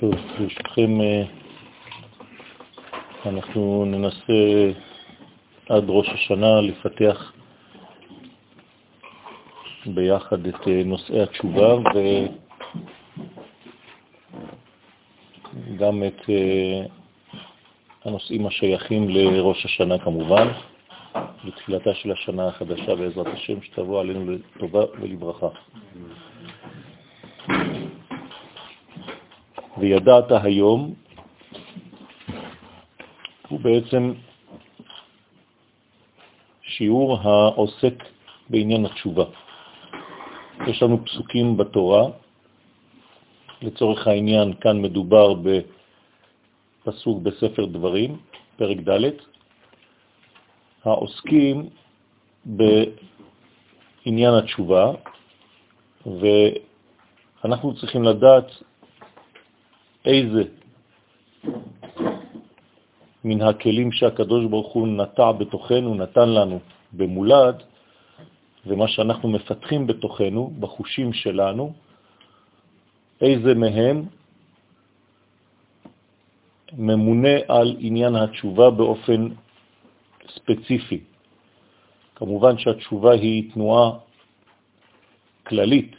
טוב, ברשותכם אה, אנחנו ננסה עד ראש השנה לפתח ביחד את אה, נושאי התשובה וגם את אה, הנושאים השייכים לראש השנה כמובן, בתחילתה של השנה החדשה בעזרת השם, שתבוא עלינו לטובה ולברכה. וידעת היום הוא בעצם שיעור העוסק בעניין התשובה. יש לנו פסוקים בתורה, לצורך העניין כאן מדובר בפסוק בספר דברים, פרק ד', העוסקים בעניין התשובה, ואנחנו צריכים לדעת איזה מן הכלים שהקדוש ברוך הוא נטע בתוכנו, נתן לנו במולד, ומה שאנחנו מפתחים בתוכנו, בחושים שלנו, איזה מהם ממונה על עניין התשובה באופן ספציפי. כמובן שהתשובה היא תנועה כללית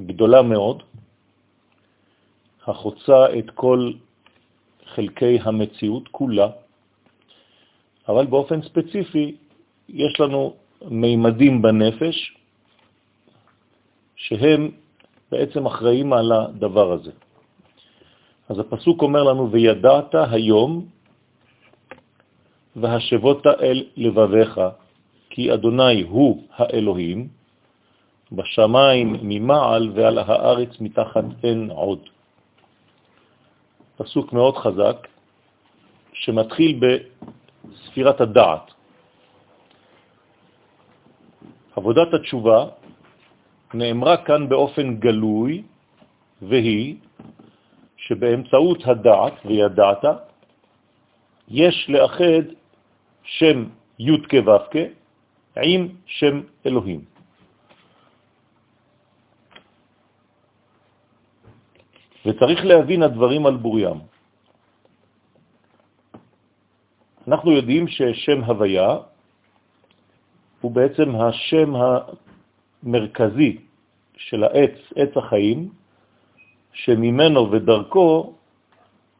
גדולה מאוד, החוצה את כל חלקי המציאות כולה, אבל באופן ספציפי יש לנו מימדים בנפש שהם בעצם אחראים על הדבר הזה. אז הפסוק אומר לנו, וידעת היום והשבות אל לבביך, כי אדוני הוא האלוהים, בשמיים ממעל ועל הארץ מתחת אין עוד. פסוק מאוד חזק, שמתחיל בספירת הדעת. עבודת התשובה נאמרה כאן באופן גלוי, והיא שבאמצעות הדעת וידעת יש לאחד שם י' כו' עם שם אלוהים. וצריך להבין הדברים על בוריים. אנחנו יודעים ששם הוויה הוא בעצם השם המרכזי של העץ, עץ החיים, שממנו ודרכו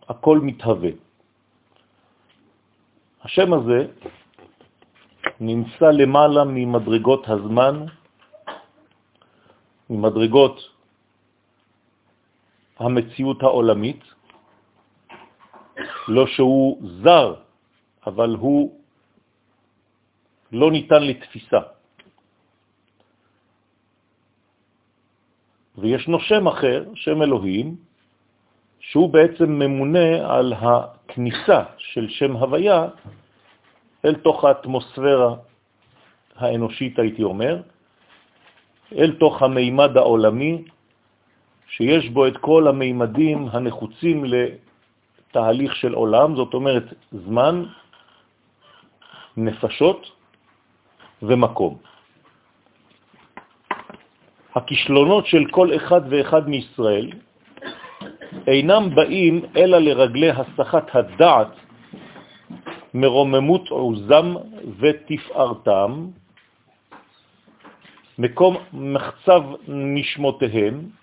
הכל מתהווה. השם הזה נמצא למעלה ממדרגות הזמן, ממדרגות המציאות העולמית, לא שהוא זר, אבל הוא לא ניתן לתפיסה. וישנו שם אחר, שם אלוהים, שהוא בעצם ממונה על הכניסה של שם הוויה אל תוך האטמוספירה האנושית, הייתי אומר, אל תוך המימד העולמי, שיש בו את כל המימדים הנחוצים לתהליך של עולם, זאת אומרת זמן, נפשות ומקום. הכישלונות של כל אחד ואחד מישראל אינם באים אלא לרגלי הסחת הדעת מרוממות עוזם ותפארתם, מקום מחצב נשמותיהם,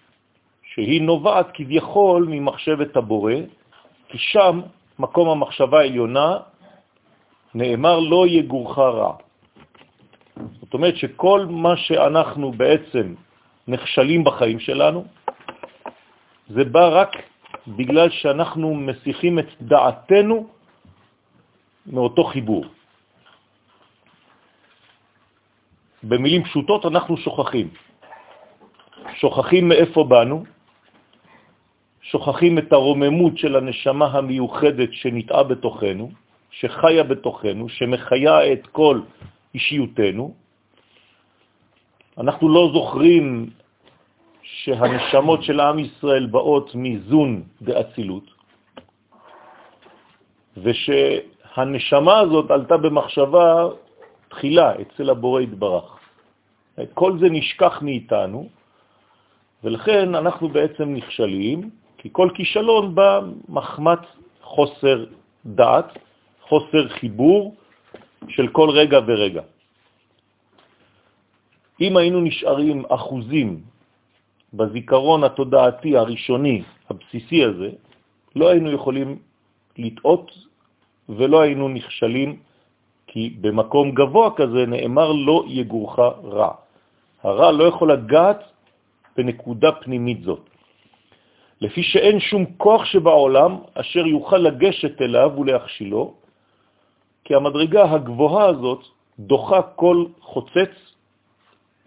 שהיא נובעת כביכול ממחשבת הבורא, כי שם, מקום המחשבה העליונה, נאמר לא יגורך רע. זאת אומרת שכל מה שאנחנו בעצם נכשלים בחיים שלנו, זה בא רק בגלל שאנחנו מסיחים את דעתנו מאותו חיבור. במילים פשוטות אנחנו שוכחים. שוכחים מאיפה באנו, שוכחים את הרוממות של הנשמה המיוחדת שנטעה בתוכנו, שחיה בתוכנו, שמחיה את כל אישיותנו. אנחנו לא זוכרים שהנשמות של עם ישראל באות מזון דאצילות, ושהנשמה הזאת עלתה במחשבה תחילה אצל הבורא התברך. כל זה נשכח מאיתנו, ולכן אנחנו בעצם נכשלים, כי כל כישלון בא מחמת חוסר דעת, חוסר חיבור של כל רגע ורגע. אם היינו נשארים אחוזים בזיכרון התודעתי הראשוני, הבסיסי הזה, לא היינו יכולים לטעות ולא היינו נכשלים, כי במקום גבוה כזה נאמר לא יגורך רע. הרע לא יכול לגעת בנקודה פנימית זאת. לפי שאין שום כוח שבעולם אשר יוכל לגשת אליו ולהכשילו, כי המדרגה הגבוהה הזאת דוחה כל חוצץ,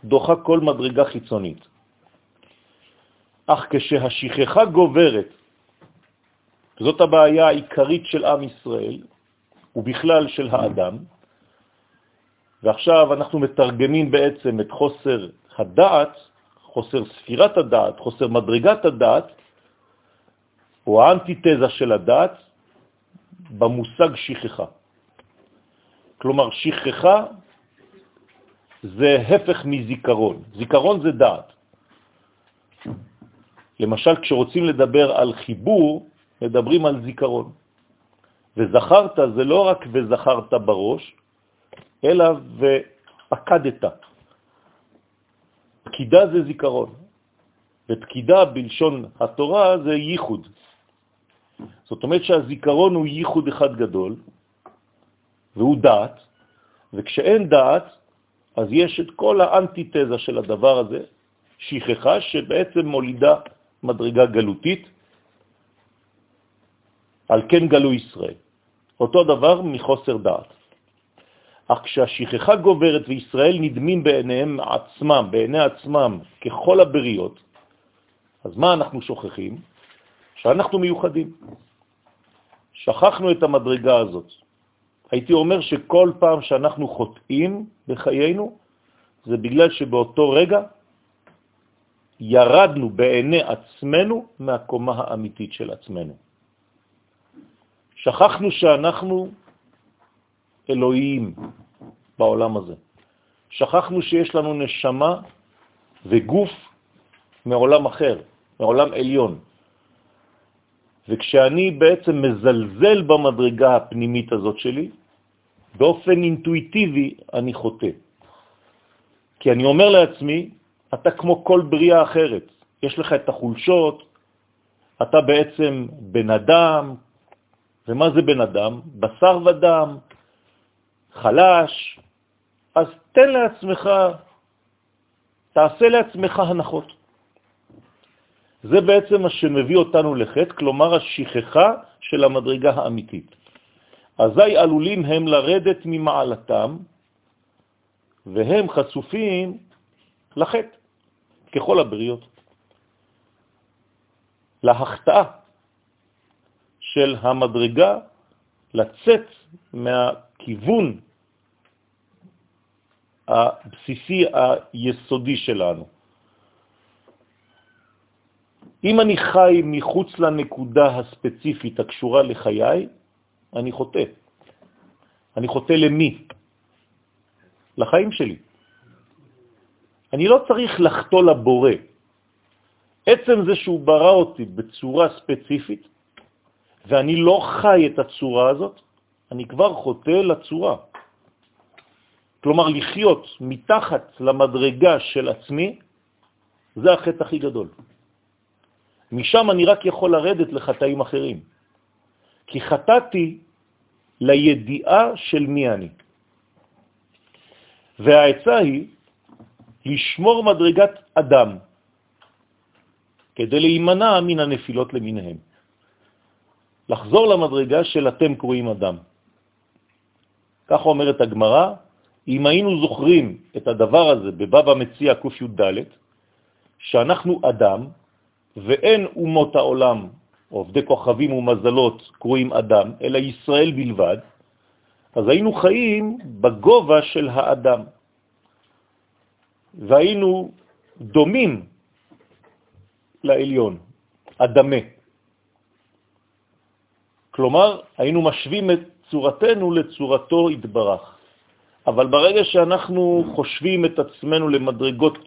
דוחה כל מדרגה חיצונית. אך כשהשכחה גוברת, זאת הבעיה העיקרית של עם ישראל, ובכלל של האדם, ועכשיו אנחנו מתרגמים בעצם את חוסר הדעת, חוסר ספירת הדעת, חוסר מדרגת הדעת, או האנטיתזה של הדעת, במושג שכחה. כלומר, שכחה זה הפך מזיכרון. זיכרון זה דעת. למשל, כשרוצים לדבר על חיבור, מדברים על זיכרון. וזכרת זה לא רק וזכרת בראש, אלא ופקדת. פקידה זה זיכרון, ופקידה בלשון התורה זה ייחוד. זאת אומרת שהזיכרון הוא ייחוד אחד גדול, והוא דעת, וכשאין דעת, אז יש את כל האנטיתזה של הדבר הזה, שכחה שבעצם מולידה מדרגה גלותית, על כן גלו ישראל. אותו דבר מחוסר דעת. אך כשהשכחה גוברת וישראל נדמים בעיניהם עצמם, בעיני עצמם, ככל הבריות, אז מה אנחנו שוכחים? שאנחנו מיוחדים. שכחנו את המדרגה הזאת. הייתי אומר שכל פעם שאנחנו חוטאים בחיינו, זה בגלל שבאותו רגע ירדנו בעיני עצמנו מהקומה האמיתית של עצמנו. שכחנו שאנחנו אלוהים בעולם הזה. שכחנו שיש לנו נשמה וגוף מעולם אחר, מעולם עליון. וכשאני בעצם מזלזל במדרגה הפנימית הזאת שלי, באופן אינטואיטיבי אני חוטא. כי אני אומר לעצמי, אתה כמו כל בריאה אחרת, יש לך את החולשות, אתה בעצם בן אדם, ומה זה בן אדם? בשר ודם, חלש, אז תן לעצמך, תעשה לעצמך הנחות. זה בעצם מה שמביא אותנו לחטא, כלומר השכחה של המדרגה האמיתית. אזי עלולים הם לרדת ממעלתם, והם חשופים לחטא, ככל הבריות. להחטאה של המדרגה לצאת מהכיוון הבסיסי היסודי שלנו. אם אני חי מחוץ לנקודה הספציפית הקשורה לחיי, אני חוטא. אני חוטא למי? לחיים שלי. אני לא צריך לחטוא לבורא. עצם זה שהוא ברא אותי בצורה ספציפית, ואני לא חי את הצורה הזאת, אני כבר חוטא לצורה. כלומר, לחיות מתחת למדרגה של עצמי, זה החטא הכי גדול. משם אני רק יכול לרדת לחטאים אחרים. כי חטאתי לידיעה של מי אני. והעצה היא לשמור מדרגת אדם, כדי להימנע מן הנפילות למיניהם. לחזור למדרגה של אתם קרואים אדם. כך אומרת הגמרא, אם היינו זוכרים את הדבר הזה בבבא מציע קי"ד, שאנחנו אדם ואין אומות העולם, עובדי כוכבים ומזלות, קרואים אדם, אלא ישראל בלבד, אז היינו חיים בגובה של האדם, והיינו דומים לעליון, אדמה. כלומר, היינו משווים את צורתנו לצורתו התברך. אבל ברגע שאנחנו חושבים את עצמנו למדרגות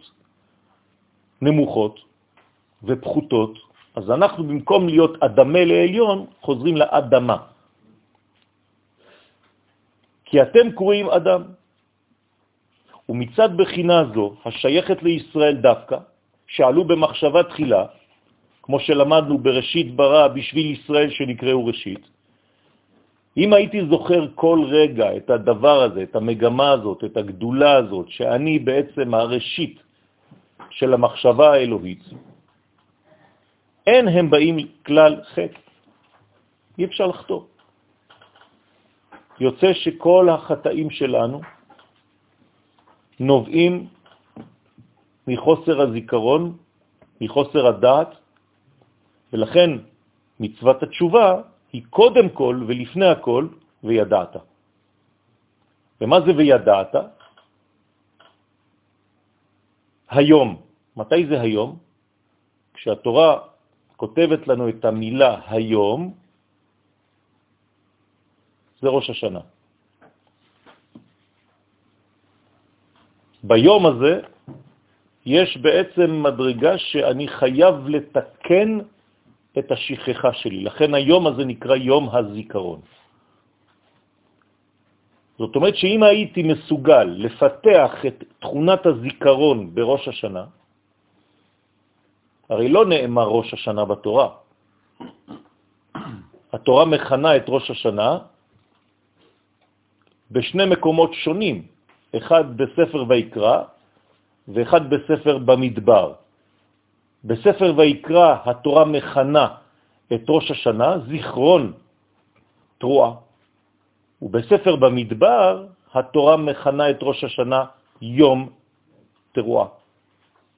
נמוכות ופחותות, אז אנחנו במקום להיות אדמה לעליון, חוזרים לאדמה. כי אתם קרואים אדם. ומצד בחינה זו, השייכת לישראל דווקא, שעלו במחשבה תחילה, כמו שלמדנו בראשית ברא בשביל ישראל שנקראו ראשית, אם הייתי זוכר כל רגע את הדבר הזה, את המגמה הזאת, את הגדולה הזאת, שאני בעצם הראשית של המחשבה האלוהית, אין הם באים כלל חטא. אי אפשר לחטוא. יוצא שכל החטאים שלנו נובעים מחוסר הזיכרון, מחוסר הדעת, ולכן מצוות התשובה היא קודם כל ולפני הכל וידעת. ומה זה וידעת? היום. מתי זה היום? כשהתורה כותבת לנו את המילה היום, זה ראש השנה. ביום הזה יש בעצם מדרגה שאני חייב לתקן את השכחה שלי. לכן היום הזה נקרא יום הזיכרון. זאת אומרת שאם הייתי מסוגל לפתח את תכונת הזיכרון בראש השנה, הרי לא נאמר ראש השנה בתורה. התורה מכנה את ראש השנה בשני מקומות שונים, אחד בספר ויקרא ואחד בספר במדבר. בספר ויקרא התורה מכנה את ראש השנה זיכרון תרועה, ובספר במדבר התורה מכנה את ראש השנה יום תרועה.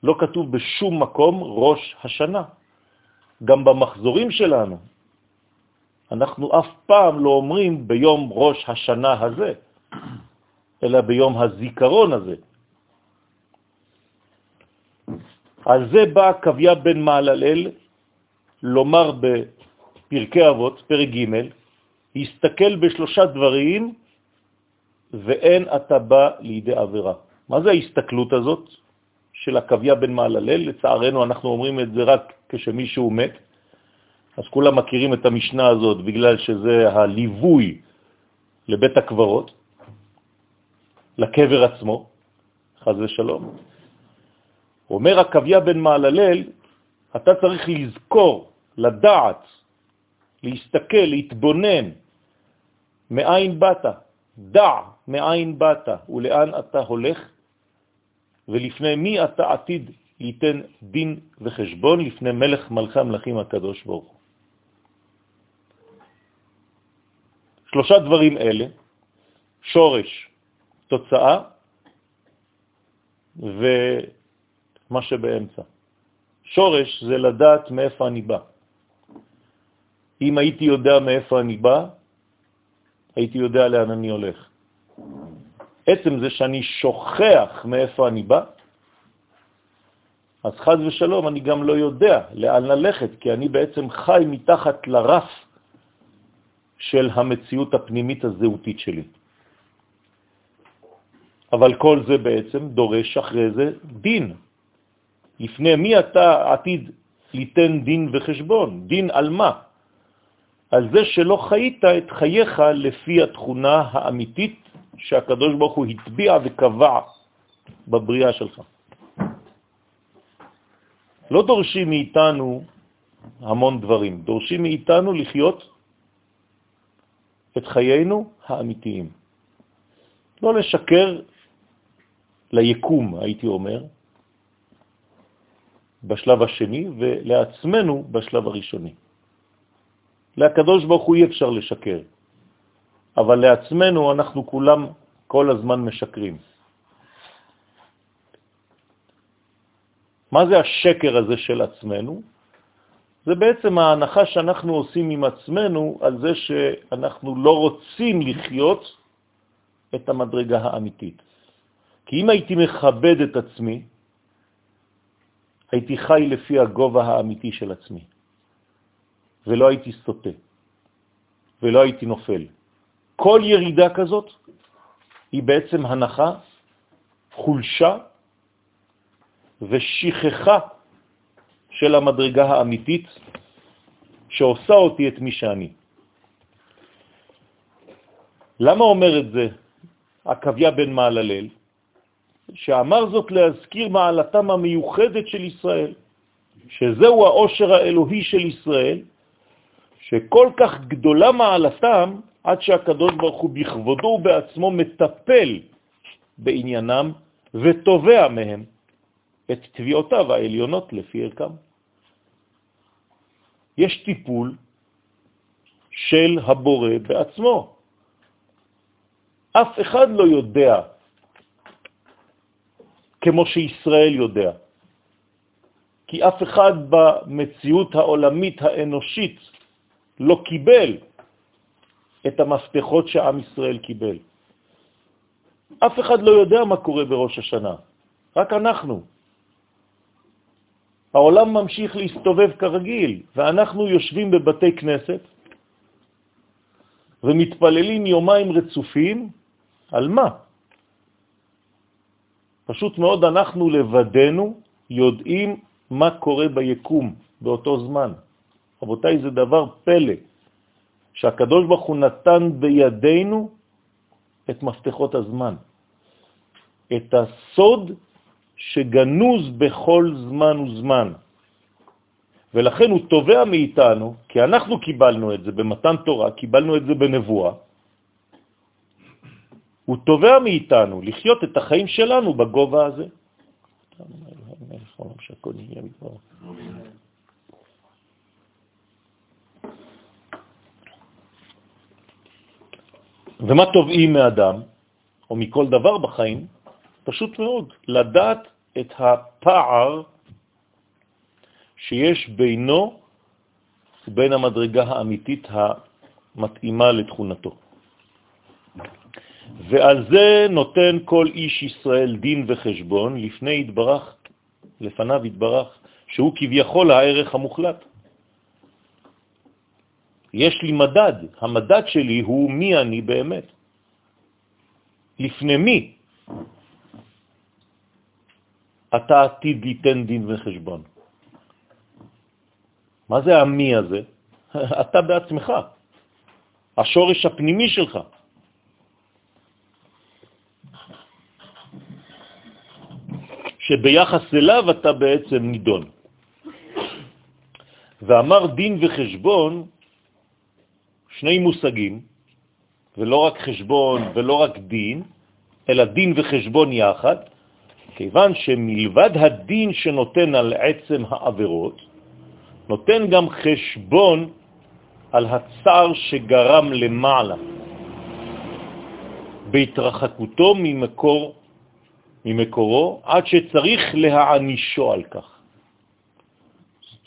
לא כתוב בשום מקום ראש השנה. גם במחזורים שלנו, אנחנו אף פעם לא אומרים ביום ראש השנה הזה, אלא ביום הזיכרון הזה. על זה בא קוויה בן מעללל לומר בפרקי אבות, פרק ג', הסתכל בשלושה דברים ואין אתה בא לידי עבירה. מה זה ההסתכלות הזאת של הקוויה בן מעללל? לצערנו אנחנו אומרים את זה רק כשמישהו מת, אז כולם מכירים את המשנה הזאת בגלל שזה הליווי לבית הקברות, לקבר עצמו, חז ושלום. אומר הקוויה בן מעללל, אתה צריך לזכור, לדעת, להסתכל, להתבונן, מאין באת, דע מאין באת? ולאן אתה הולך, ולפני מי אתה עתיד ליתן דין וחשבון לפני מלך מלכי המלכים הקדוש ברוך. שלושה דברים אלה, שורש, תוצאה ומה שבאמצע. שורש זה לדעת מאיפה אני בא. אם הייתי יודע מאיפה אני בא, הייתי יודע לאן אני הולך. עצם זה שאני שוכח מאיפה אני בא, אז חז ושלום אני גם לא יודע לאן ללכת, כי אני בעצם חי מתחת לרף של המציאות הפנימית הזהותית שלי. אבל כל זה בעצם דורש אחרי זה דין. לפני מי אתה עתיד ליתן דין וחשבון? דין על מה? על זה שלא חיית את חייך לפי התכונה האמיתית שהקדוש ברוך הוא הטביע וקבע בבריאה שלך. לא דורשים מאיתנו המון דברים, דורשים מאיתנו לחיות את חיינו האמיתיים. לא לשקר ליקום, הייתי אומר, בשלב השני, ולעצמנו בשלב הראשוני. לקדוש ברוך הוא אי אפשר לשקר, אבל לעצמנו אנחנו כולם כל הזמן משקרים. מה זה השקר הזה של עצמנו? זה בעצם ההנחה שאנחנו עושים עם עצמנו על זה שאנחנו לא רוצים לחיות את המדרגה האמיתית. כי אם הייתי מכבד את עצמי, הייתי חי לפי הגובה האמיתי של עצמי, ולא הייתי סוטה, ולא הייתי נופל. כל ירידה כזאת היא בעצם הנחה, חולשה ושכחה של המדרגה האמיתית שעושה אותי את מי שאני. למה אומר את זה עקביה בן מעללל? שאמר זאת להזכיר מעלתם המיוחדת של ישראל, שזהו האושר האלוהי של ישראל, שכל כך גדולה מעלתם, עד שהקדוש ברוך הוא בכבודו ובעצמו מטפל בעניינם ותובע מהם את תביעותיו העליונות לפי ערכם. יש טיפול של הבורא בעצמו. אף אחד לא יודע כמו שישראל יודע. כי אף אחד במציאות העולמית האנושית לא קיבל את המפתחות שעם ישראל קיבל. אף אחד לא יודע מה קורה בראש השנה, רק אנחנו. העולם ממשיך להסתובב כרגיל, ואנחנו יושבים בבתי כנסת ומתפללים יומיים רצופים, על מה? פשוט מאוד אנחנו לבדנו יודעים מה קורה ביקום באותו זמן. רבותיי, זה דבר פלא, שהקדוש ברוך הוא נתן בידינו את מפתחות הזמן, את הסוד שגנוז בכל זמן וזמן. ולכן הוא תובע מאיתנו, כי אנחנו קיבלנו את זה במתן תורה, קיבלנו את זה בנבואה, הוא תובע מאיתנו לחיות את החיים שלנו בגובה הזה. ומה תובעים מאדם, או מכל דבר בחיים? פשוט מאוד, לדעת את הפער שיש בינו ובין המדרגה האמיתית המתאימה לתכונתו. ועל זה נותן כל איש ישראל דין וחשבון לפני התברך, לפניו התברך, שהוא כביכול הערך המוחלט. יש לי מדד, המדד שלי הוא מי אני באמת. לפני מי אתה עתיד ליתן דין וחשבון? מה זה המי הזה? אתה בעצמך, השורש הפנימי שלך. שביחס אליו אתה בעצם נידון. ואמר דין וחשבון, שני מושגים, ולא רק חשבון ולא רק דין, אלא דין וחשבון יחד, כיוון שמלבד הדין שנותן על עצם העבירות, נותן גם חשבון על הצער שגרם למעלה, בהתרחקותו ממקור ממקורו, עד שצריך להענישו על כך.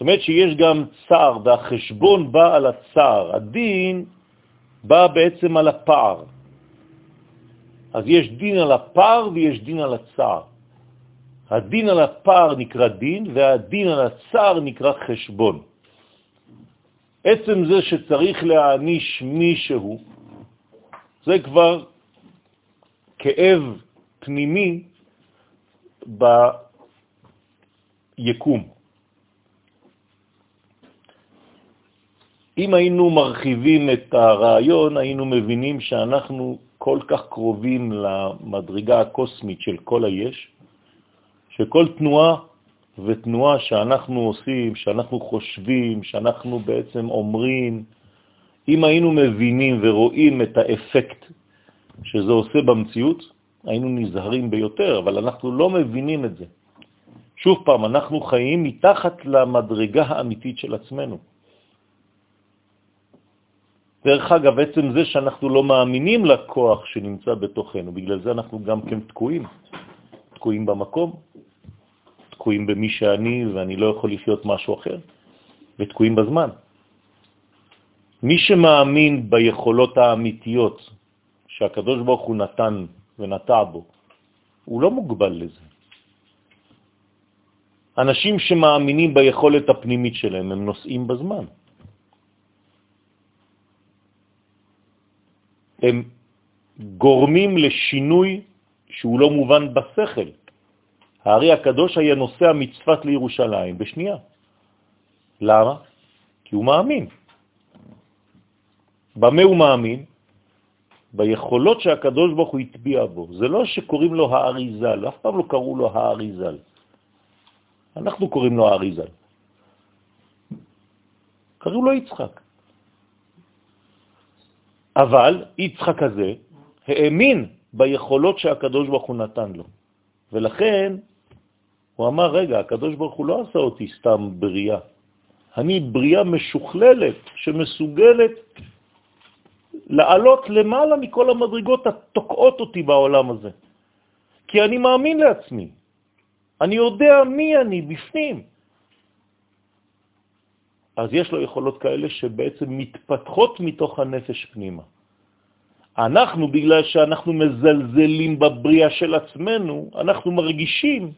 אומרת שיש גם צער, והחשבון בא על הצער. הדין בא בעצם על הפער. אז יש דין על הפער ויש דין על הצער. הדין על הפער נקרא דין, והדין על הצער נקרא חשבון. עצם זה שצריך להעניש מישהו, זה כבר כאב פנימי ביקום. אם היינו מרחיבים את הרעיון, היינו מבינים שאנחנו כל כך קרובים למדרגה הקוסמית של כל היש, שכל תנועה ותנועה שאנחנו עושים, שאנחנו חושבים, שאנחנו בעצם אומרים, אם היינו מבינים ורואים את האפקט שזה עושה במציאות, היינו נזהרים ביותר, אבל אנחנו לא מבינים את זה. שוב פעם, אנחנו חיים מתחת למדרגה האמיתית של עצמנו. דרך אגב, עצם זה שאנחנו לא מאמינים לכוח שנמצא בתוכנו, בגלל זה אנחנו גם כן תקועים. תקועים במקום, תקועים במי שאני ואני לא יכול לחיות משהו אחר, ותקועים בזמן. מי שמאמין ביכולות האמיתיות שהקדוש ברוך הוא נתן ונטע בו. הוא לא מוגבל לזה. אנשים שמאמינים ביכולת הפנימית שלהם, הם נוסעים בזמן. הם גורמים לשינוי שהוא לא מובן בשכל. הארי הקדוש היה נוסע מצפת לירושלים בשנייה. למה? כי הוא מאמין. במה הוא מאמין? ביכולות שהקדוש ברוך הוא הטביע בו. זה לא שקוראים לו האריזל, אף פעם לא קראו לו האריזל. אנחנו קוראים לו האריזל. קראו לו יצחק. אבל יצחק הזה האמין ביכולות שהקדוש ברוך הוא נתן לו. ולכן הוא אמר, רגע, הקדוש ברוך הוא לא עשה אותי סתם בריאה. אני בריאה משוכללת שמסוגלת לעלות למעלה מכל המדרגות התוקעות אותי בעולם הזה. כי אני מאמין לעצמי. אני יודע מי אני בפנים. אז יש לו יכולות כאלה שבעצם מתפתחות מתוך הנפש פנימה. אנחנו, בגלל שאנחנו מזלזלים בבריאה של עצמנו, אנחנו מרגישים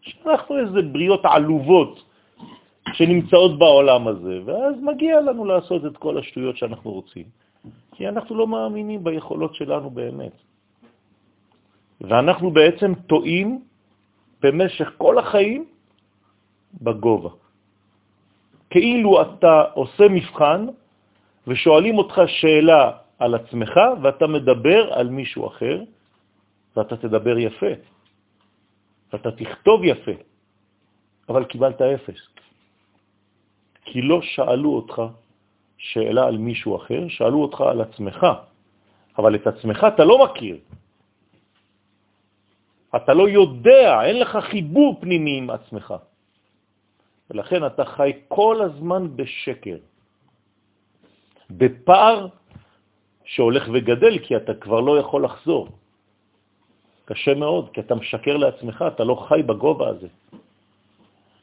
שאנחנו איזה בריאות עלובות שנמצאות בעולם הזה, ואז מגיע לנו לעשות את כל השטויות שאנחנו רוצים, כי אנחנו לא מאמינים ביכולות שלנו באמת. ואנחנו בעצם טועים במשך כל החיים בגובה. כאילו אתה עושה מבחן ושואלים אותך שאלה על עצמך ואתה מדבר על מישהו אחר, ואתה תדבר יפה, ואתה תכתוב יפה, אבל קיבלת אפס. כי לא שאלו אותך שאלה על מישהו אחר, שאלו אותך על עצמך, אבל את עצמך אתה לא מכיר. אתה לא יודע, אין לך חיבור פנימי עם עצמך. ולכן אתה חי כל הזמן בשקר, בפער שהולך וגדל, כי אתה כבר לא יכול לחזור. קשה מאוד, כי אתה משקר לעצמך, אתה לא חי בגובה הזה.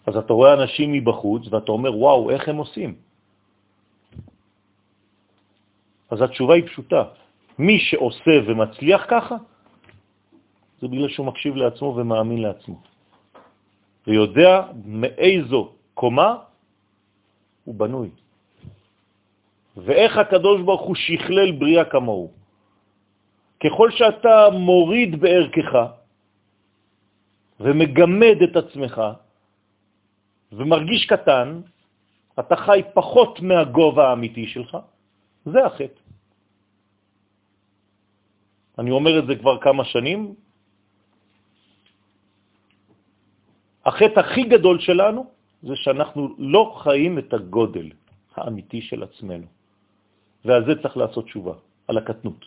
אז אתה רואה אנשים מבחוץ ואתה אומר, וואו, איך הם עושים? אז התשובה היא פשוטה. מי שעושה ומצליח ככה, זה בגלל שהוא מקשיב לעצמו ומאמין לעצמו. ויודע מאיזו קומה הוא בנוי. ואיך הקדוש ברוך הוא שכלל בריאה כמוהו. ככל שאתה מוריד בערכך ומגמד את עצמך ומרגיש קטן, אתה חי פחות מהגובה האמיתי שלך, זה החטא. אני אומר את זה כבר כמה שנים. החטא הכי גדול שלנו זה שאנחנו לא חיים את הגודל האמיתי של עצמנו. ועל זה צריך לעשות תשובה, על הקטנות.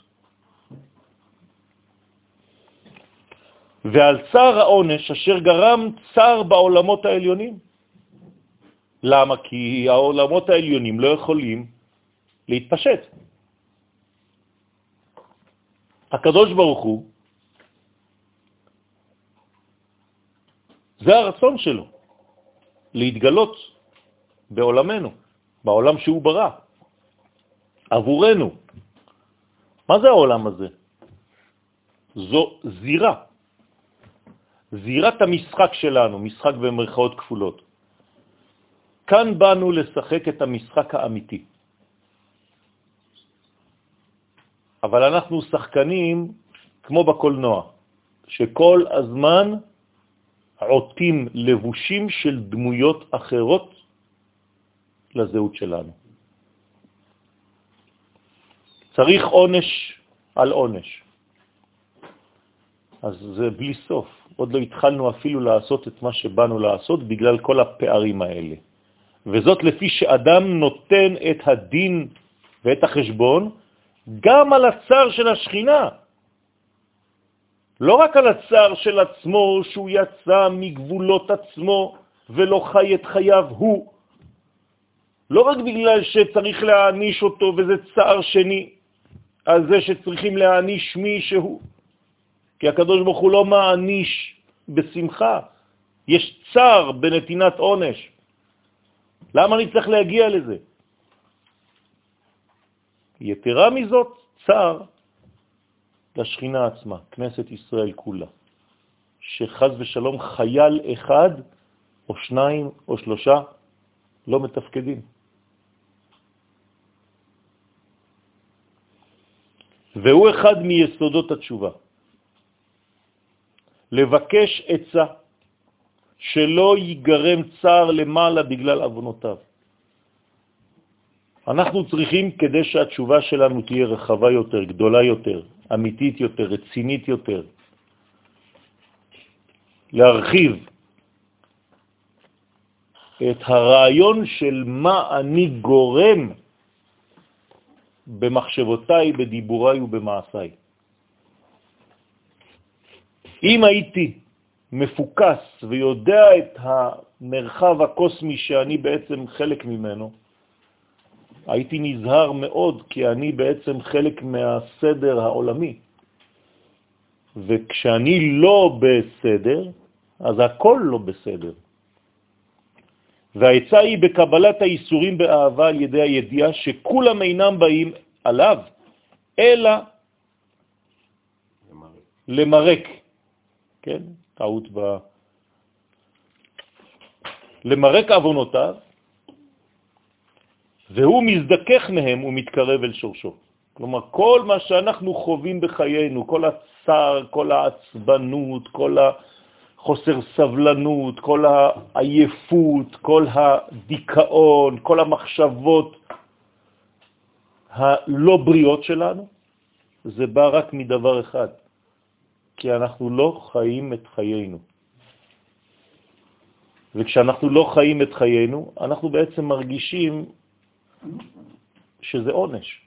ועל צער העונש אשר גרם צער בעולמות העליונים. למה? כי העולמות העליונים לא יכולים להתפשט. הקדוש ברוך הוא, זה הרצון שלו, להתגלות בעולמנו, בעולם שהוא ברא. עבורנו. מה זה העולם הזה? זו זירה. זירת המשחק שלנו, משחק במרכאות כפולות. כאן באנו לשחק את המשחק האמיתי. אבל אנחנו שחקנים כמו בקולנוע, שכל הזמן עוטים לבושים של דמויות אחרות לזהות שלנו. צריך עונש על עונש. אז זה בלי סוף. עוד לא התחלנו אפילו לעשות את מה שבאנו לעשות בגלל כל הפערים האלה. וזאת לפי שאדם נותן את הדין ואת החשבון גם על הצער של השכינה. לא רק על הצער של עצמו, שהוא יצא מגבולות עצמו ולא חי את חייו הוא. לא רק בגלל שצריך להעניש אותו וזה צער שני, על זה שצריכים להעניש מישהו. כי הקדוש ברוך הוא לא מעניש בשמחה, יש צער בנתינת עונש. למה אני צריך להגיע לזה? יתרה מזאת, צער לשכינה עצמה, כנסת ישראל כולה, שחז ושלום חייל אחד או שניים או שלושה לא מתפקדים. והוא אחד מיסודות התשובה. לבקש עצה, שלא ייגרם צער למעלה בגלל אבונותיו. אנחנו צריכים, כדי שהתשובה שלנו תהיה רחבה יותר, גדולה יותר, אמיתית יותר, רצינית יותר, להרחיב את הרעיון של מה אני גורם במחשבותיי, בדיבוריי ובמעשיי. אם הייתי מפוקס ויודע את המרחב הקוסמי שאני בעצם חלק ממנו, הייתי נזהר מאוד, כי אני בעצם חלק מהסדר העולמי. וכשאני לא בסדר, אז הכל לא בסדר. והעצה היא בקבלת האיסורים באהבה על ידי הידיעה שכולם אינם באים עליו, אלא למרק. כן? טעות ב... למרק אבונותיו, והוא מזדכך מהם ומתקרב אל שורשו. כלומר, כל מה שאנחנו חווים בחיינו, כל הצער, כל העצבנות, כל החוסר סבלנות, כל העייפות, כל הדיכאון, כל המחשבות הלא בריאות שלנו, זה בא רק מדבר אחד, כי אנחנו לא חיים את חיינו. וכשאנחנו לא חיים את חיינו, אנחנו בעצם מרגישים שזה עונש.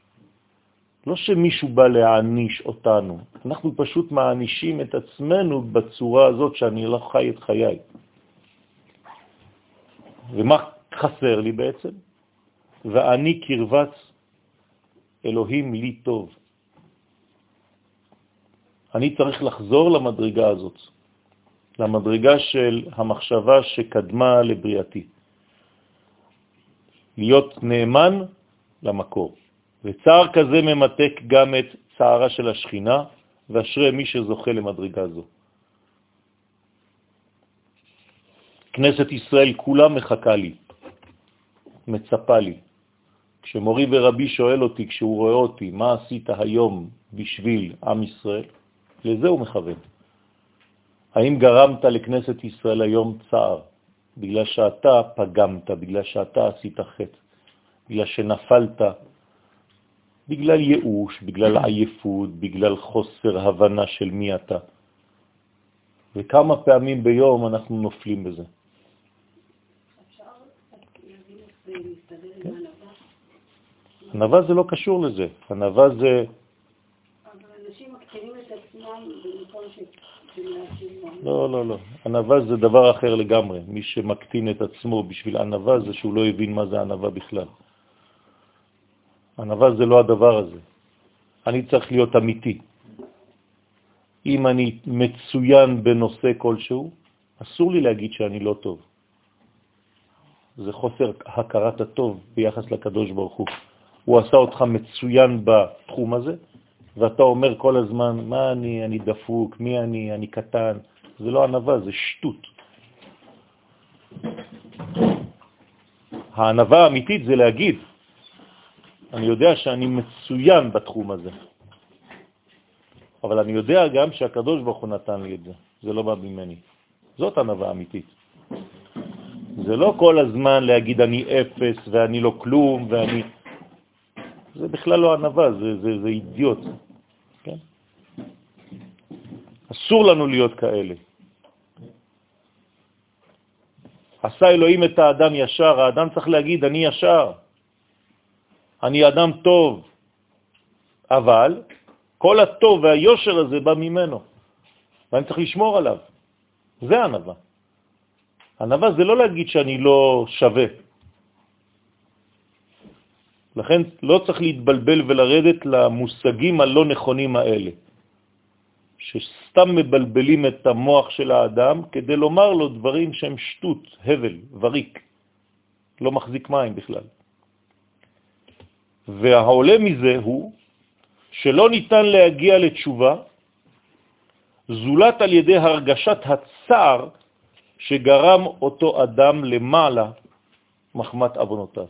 לא שמישהו בא להעניש אותנו, אנחנו פשוט מענישים את עצמנו בצורה הזאת שאני לא חי את חיי. ומה חסר לי בעצם? ואני קרבץ אלוהים לי טוב. אני צריך לחזור למדרגה הזאת, למדרגה של המחשבה שקדמה לבריאתי. להיות נאמן למקור. וצער כזה ממתק גם את צערה של השכינה, ואשרי מי שזוכה למדרגה זו. כנסת ישראל כולה מחכה לי, מצפה לי. כשמורי ורבי שואל אותי, כשהוא רואה אותי, מה עשית היום בשביל עם ישראל, לזה הוא מכוון. האם גרמת לכנסת ישראל היום צער? בגלל שאתה פגמת, בגלל שאתה עשית חטא, בגלל שנפלת, בגלל ייאוש, בגלל עייפות, בגלל חוסר הבנה של מי אתה. וכמה פעמים ביום אנחנו נופלים בזה. ענווה זה לא קשור לזה, ענווה זה... אבל אנשים מקטינים את עצמם במקום ש... לא, לא, לא. ענווה זה דבר אחר לגמרי. מי שמקטין את עצמו בשביל ענווה זה שהוא לא הבין מה זה ענווה בכלל. ענווה זה לא הדבר הזה. אני צריך להיות אמיתי. אם אני מצוין בנושא כלשהו, אסור לי להגיד שאני לא טוב. זה חוסר הכרת הטוב ביחס לקדוש ברוך הוא. הוא עשה אותך מצוין בתחום הזה, ואתה אומר כל הזמן, מה אני, אני דפוק, מי אני, אני קטן. זה לא ענבה, זה שטות. הענבה האמיתית זה להגיד, אני יודע שאני מצוין בתחום הזה, אבל אני יודע גם שהקדוש ברוך הוא נתן לי את זה, זה לא בא ממני. זאת ענבה אמיתית. זה לא כל הזמן להגיד אני אפס ואני לא כלום ואני... זה בכלל לא ענבה, זה, זה, זה אידיוט. אסור לנו להיות כאלה. עשה אלוהים את האדם ישר, האדם צריך להגיד, אני ישר, אני אדם טוב, אבל כל הטוב והיושר הזה בא ממנו, ואני צריך לשמור עליו. זה ענבה. ענבה זה לא להגיד שאני לא שווה. לכן לא צריך להתבלבל ולרדת למושגים הלא נכונים האלה, שסתם מבלבלים את המוח של האדם כדי לומר לו דברים שהם שטות, הבל, וריק, לא מחזיק מים בכלל. והעולה מזה הוא שלא ניתן להגיע לתשובה זולת על ידי הרגשת הצער שגרם אותו אדם למעלה מחמת אבונותיו.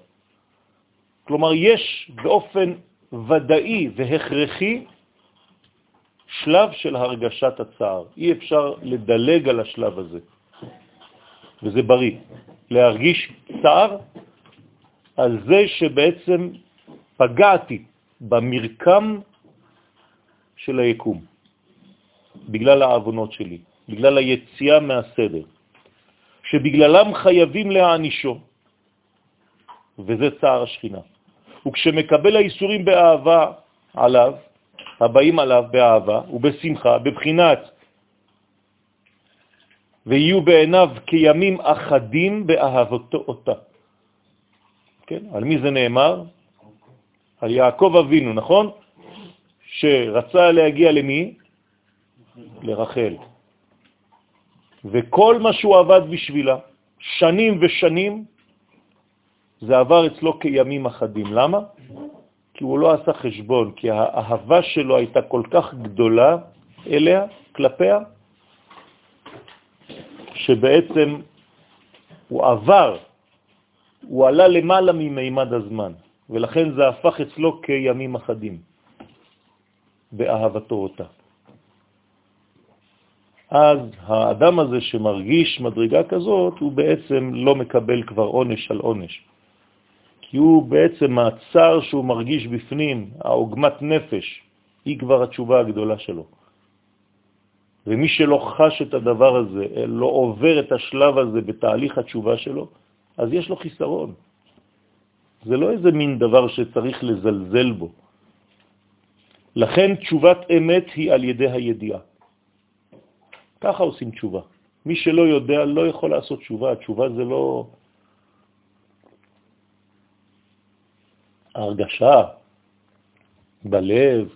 כלומר, יש באופן ודאי והכרחי שלב של הרגשת הצער. אי אפשר לדלג על השלב הזה, וזה בריא. להרגיש צער על זה שבעצם פגעתי במרקם של היקום, בגלל העוונות שלי, בגלל היציאה מהסדר, שבגללם חייבים להענישו, וזה צער השכינה. וכשמקבל האיסורים באהבה עליו, הבאים עליו באהבה ובשמחה, בבחינת ויהיו בעיניו כימים אחדים באהבתו אותה. כן? על מי זה נאמר? על יעקב אבינו, נכון? שרצה להגיע למי? לרחל. וכל מה שהוא עבד בשבילה, שנים ושנים, זה עבר אצלו כימים אחדים. למה? כי הוא לא עשה חשבון, כי האהבה שלו הייתה כל כך גדולה אליה, כלפיה, שבעצם הוא עבר, הוא עלה למעלה ממימד הזמן, ולכן זה הפך אצלו כימים אחדים, באהבתו אותה. אז האדם הזה שמרגיש מדרגה כזאת, הוא בעצם לא מקבל כבר עונש על עונש. כי הוא בעצם הצער שהוא מרגיש בפנים, העוגמת נפש, היא כבר התשובה הגדולה שלו. ומי שלא חש את הדבר הזה, לא עובר את השלב הזה בתהליך התשובה שלו, אז יש לו חיסרון. זה לא איזה מין דבר שצריך לזלזל בו. לכן תשובת אמת היא על ידי הידיעה. ככה עושים תשובה. מי שלא יודע לא יכול לעשות תשובה. תשובה זה לא הרגשה בלב.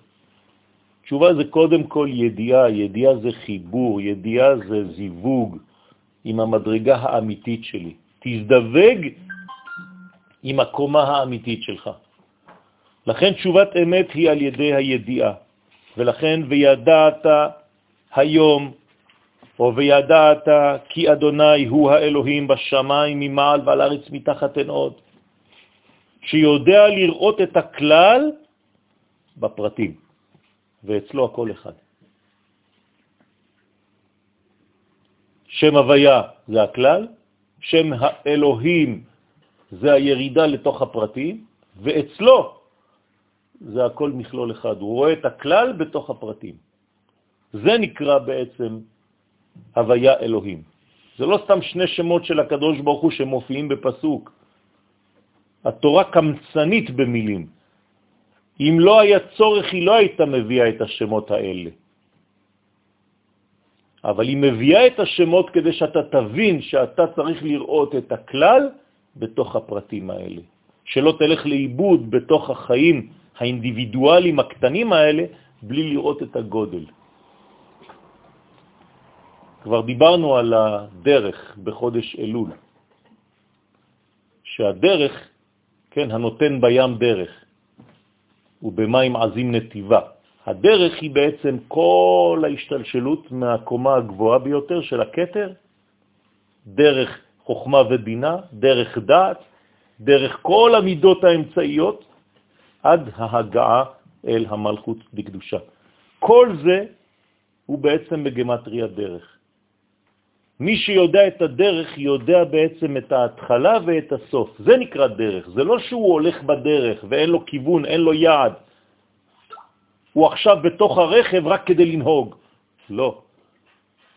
תשובה זה קודם כל ידיעה, ידיעה זה חיבור, ידיעה זה זיווג עם המדרגה האמיתית שלי. תזדווג עם הקומה האמיתית שלך. לכן תשובת אמת היא על ידי הידיעה, ולכן וידעת היום, או וידעת כי אדוני הוא האלוהים בשמיים ממעל ועל ארץ מתחת אין עוד. שיודע לראות את הכלל בפרטים, ואצלו הכל אחד. שם הוויה זה הכלל, שם האלוהים זה הירידה לתוך הפרטים, ואצלו זה הכל מכלול אחד. הוא רואה את הכלל בתוך הפרטים. זה נקרא בעצם הוויה אלוהים. זה לא סתם שני שמות של הקדוש ברוך הוא שמופיעים בפסוק. התורה קמצנית במילים. אם לא היה צורך, היא לא הייתה מביאה את השמות האלה. אבל היא מביאה את השמות כדי שאתה תבין שאתה צריך לראות את הכלל בתוך הפרטים האלה. שלא תלך לאיבוד בתוך החיים האינדיבידואליים הקטנים האלה בלי לראות את הגודל. כבר דיברנו על הדרך בחודש אלול, שהדרך כן, הנותן בים דרך, ובמים עזים נתיבה. הדרך היא בעצם כל ההשתלשלות מהקומה הגבוהה ביותר של הקטר, דרך חוכמה ובינה, דרך דעת, דרך כל המידות האמצעיות, עד ההגעה אל המלכות בקדושה. כל זה הוא בעצם בגמטריה דרך. מי שיודע את הדרך יודע בעצם את ההתחלה ואת הסוף. זה נקרא דרך. זה לא שהוא הולך בדרך ואין לו כיוון, אין לו יעד. הוא עכשיו בתוך הרכב רק כדי לנהוג. לא.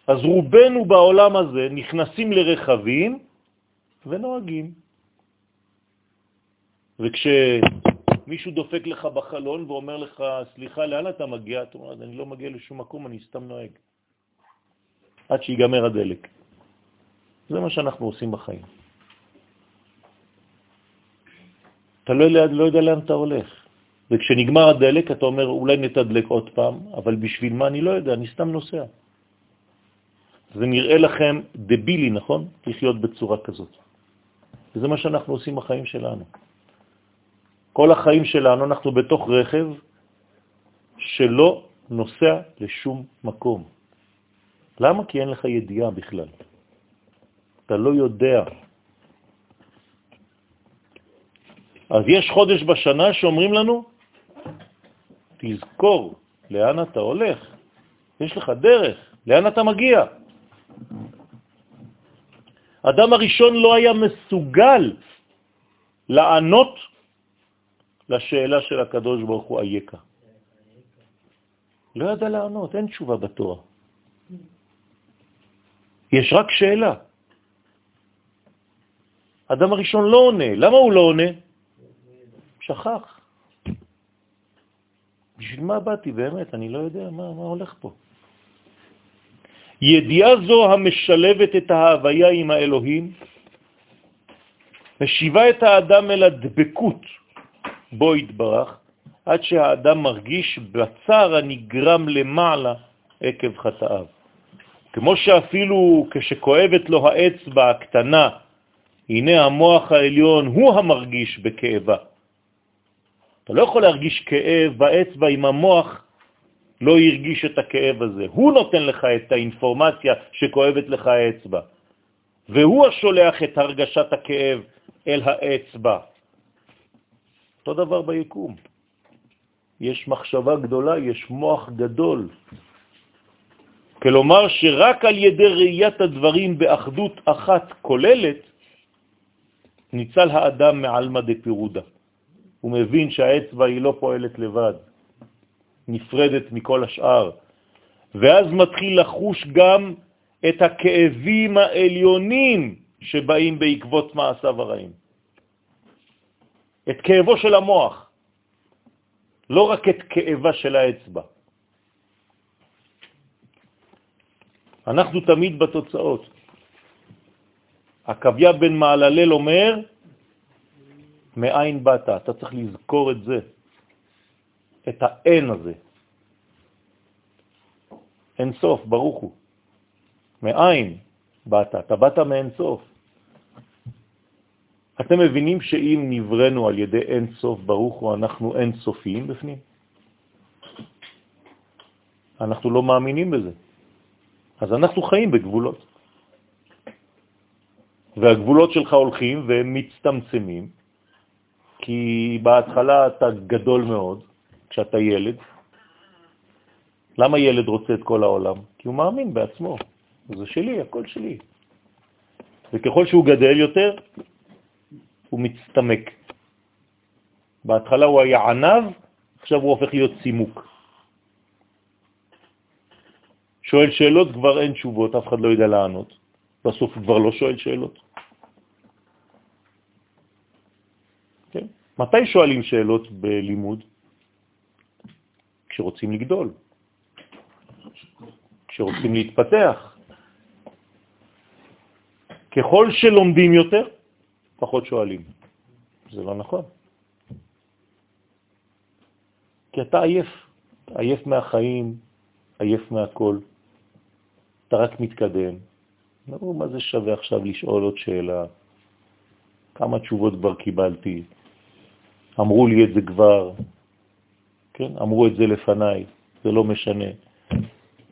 אז רובנו בעולם הזה נכנסים לרכבים ונוהגים. וכשמישהו דופק לך בחלון ואומר לך, סליחה, לאן אתה מגיע? אתה אומר, אני לא מגיע לשום מקום, אני סתם נוהג. עד שיגמר הדלק. זה מה שאנחנו עושים בחיים. אתה לא יודע, לא יודע לאן אתה הולך. וכשנגמר הדלק אתה אומר, אולי נתדלק עוד פעם, אבל בשביל מה אני לא יודע, אני סתם נוסע. זה נראה לכם דבילי, נכון? לחיות בצורה כזאת. וזה מה שאנחנו עושים בחיים שלנו. כל החיים שלנו אנחנו בתוך רכב שלא נוסע לשום מקום. למה? כי אין לך ידיעה בכלל. אתה לא יודע. אז יש חודש בשנה שאומרים לנו, תזכור לאן אתה הולך, יש לך דרך, לאן אתה מגיע. אדם הראשון לא היה מסוגל לענות לשאלה של הקדוש ברוך הוא אייכה. לא ידע לענות, אין תשובה בתורה. יש רק שאלה. אדם הראשון לא עונה. למה הוא לא עונה? שכח. בשביל מה באתי באמת? אני לא יודע מה, מה הולך פה. ידיעה זו המשלבת את ההוויה עם האלוהים, משיבה את האדם אל הדבקות בו התברך, עד שהאדם מרגיש בצער הנגרם למעלה עקב חטאיו. כמו שאפילו כשכואבת לו האצבע הקטנה, הנה המוח העליון הוא המרגיש בכאבה. אתה לא יכול להרגיש כאב באצבע אם המוח לא ירגיש את הכאב הזה. הוא נותן לך את האינפורמציה שכואבת לך האצבע, והוא השולח את הרגשת הכאב אל האצבע. אותו דבר ביקום. יש מחשבה גדולה, יש מוח גדול. כלומר שרק על ידי ראיית הדברים באחדות אחת כוללת, ניצל האדם מעלמא דפירודה. הוא מבין שהאצבע היא לא פועלת לבד, נפרדת מכל השאר, ואז מתחיל לחוש גם את הכאבים העליונים שבאים בעקבות מעשיו הרעים. את כאבו של המוח, לא רק את כאבה של האצבע. אנחנו תמיד בתוצאות. הקוויה בן מעללל אומר, מאין באת? אתה צריך לזכור את זה, את האין הזה. אין סוף, ברוך הוא. מאין באת? אתה באת מאין סוף. אתם מבינים שאם נברנו על ידי אין סוף ברוך הוא, אנחנו אין סופיים בפנים? אנחנו לא מאמינים בזה. אז אנחנו חיים בגבולות. והגבולות שלך הולכים והם מצטמצמים, כי בהתחלה אתה גדול מאוד, כשאתה ילד. למה ילד רוצה את כל העולם? כי הוא מאמין בעצמו. זה שלי, הכל שלי. וככל שהוא גדל יותר, הוא מצטמק. בהתחלה הוא היה ענב, עכשיו הוא הופך להיות צימוק. שואל שאלות, כבר אין תשובות, אף אחד לא יודע לענות. בסוף הוא כבר לא שואל שאלות. כן? מתי שואלים שאלות בלימוד? כשרוצים לגדול, כשרוצים להתפתח. ככל שלומדים יותר, פחות שואלים. זה לא נכון. כי אתה עייף, עייף מהחיים, עייף מהכל. אתה רק מתקדם. אמרו, מה זה שווה עכשיו לשאול עוד שאלה? כמה תשובות כבר קיבלתי? אמרו לי את זה כבר, כן? אמרו את זה לפניי, זה לא משנה.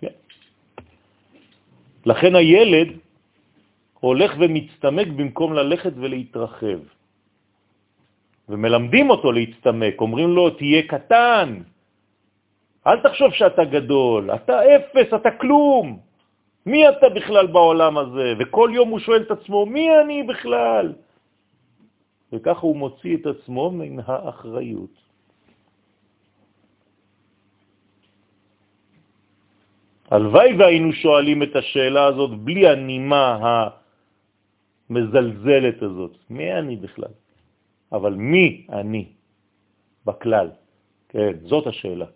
כן. לכן הילד הולך ומצטמק במקום ללכת ולהתרחב. ומלמדים אותו להצטמק, אומרים לו, תהיה קטן, אל תחשוב שאתה גדול, אתה אפס, אתה כלום. מי אתה בכלל בעולם הזה? וכל יום הוא שואל את עצמו, מי אני בכלל? וככה הוא מוציא את עצמו מן האחריות. הלוואי והיינו שואלים את השאלה הזאת בלי הנימה המזלזלת הזאת. מי אני בכלל? אבל מי אני בכלל? כן, זאת השאלה.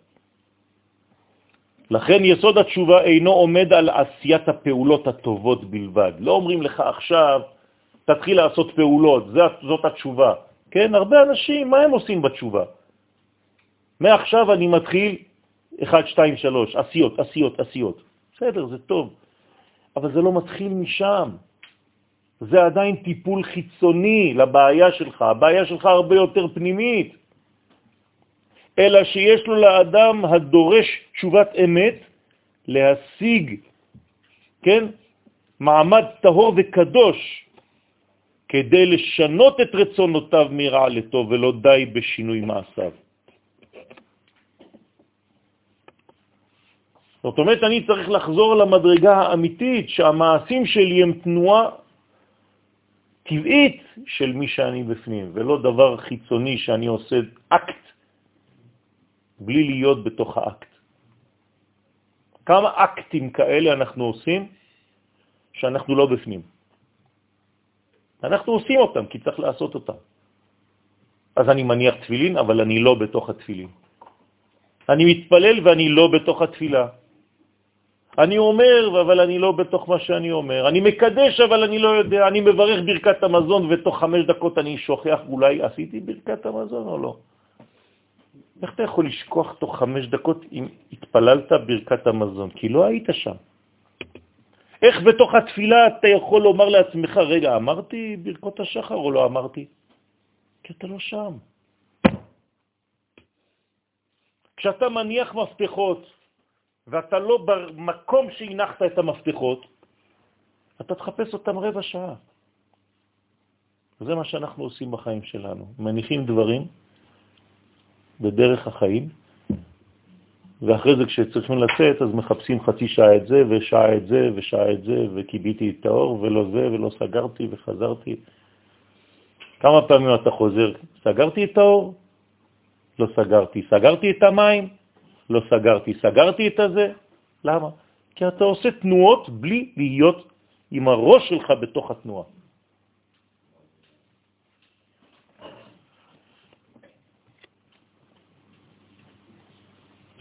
לכן יסוד התשובה אינו עומד על עשיית הפעולות הטובות בלבד. לא אומרים לך עכשיו, תתחיל לעשות פעולות, זאת, התשובה. כן, הרבה אנשים, מה הם עושים בתשובה? מעכשיו אני מתחיל 1, 2, 3, עשיות, עשיות, עשיות. בסדר, זה טוב, אבל זה לא מתחיל משם. זה עדיין טיפול חיצוני לבעיה שלך. הבעיה שלך הרבה יותר פנימית. אלא שיש לו לאדם הדורש תשובת אמת להשיג, כן, מעמד טהור וקדוש כדי לשנות את רצונותיו מרע לטוב ולא די בשינוי מעשיו. זאת אומרת, אני צריך לחזור למדרגה האמיתית שהמעשים שלי הם תנועה, טבעית של מי שאני בפנים, ולא דבר חיצוני שאני עושה אקט בלי להיות בתוך האקט. כמה אקטים כאלה אנחנו עושים שאנחנו לא בפנים. אנחנו עושים אותם כי צריך לעשות אותם. אז אני מניח תפילין, אבל אני לא בתוך התפילין. אני מתפלל ואני לא בתוך התפילה. אני אומר, אבל אני לא בתוך מה שאני אומר. אני מקדש, אבל אני לא יודע. אני מברך ברכת המזון, ותוך חמש דקות אני שוכח, אולי עשיתי ברכת המזון או לא. איך אתה יכול לשכוח תוך חמש דקות אם התפללת ברכת המזון? כי לא היית שם. איך בתוך התפילה אתה יכול לומר לעצמך, רגע, אמרתי ברכות השחר או לא אמרתי? כי אתה לא שם. כשאתה מניח מפתחות ואתה לא במקום שהנחת את המפתחות, אתה תחפש אותם רבע שעה. זה מה שאנחנו עושים בחיים שלנו. מניחים דברים בדרך החיים, ואחרי זה כשצריכים לצאת, אז מחפשים חצי שעה את זה, ושעה את זה, ושעה את זה, וקיביתי את האור, ולא זה, ולא סגרתי, וחזרתי. כמה פעמים אתה חוזר? סגרתי את האור? לא סגרתי. סגרתי את המים? לא סגרתי. סגרתי את הזה? למה? כי אתה עושה תנועות בלי להיות עם הראש שלך בתוך התנועה.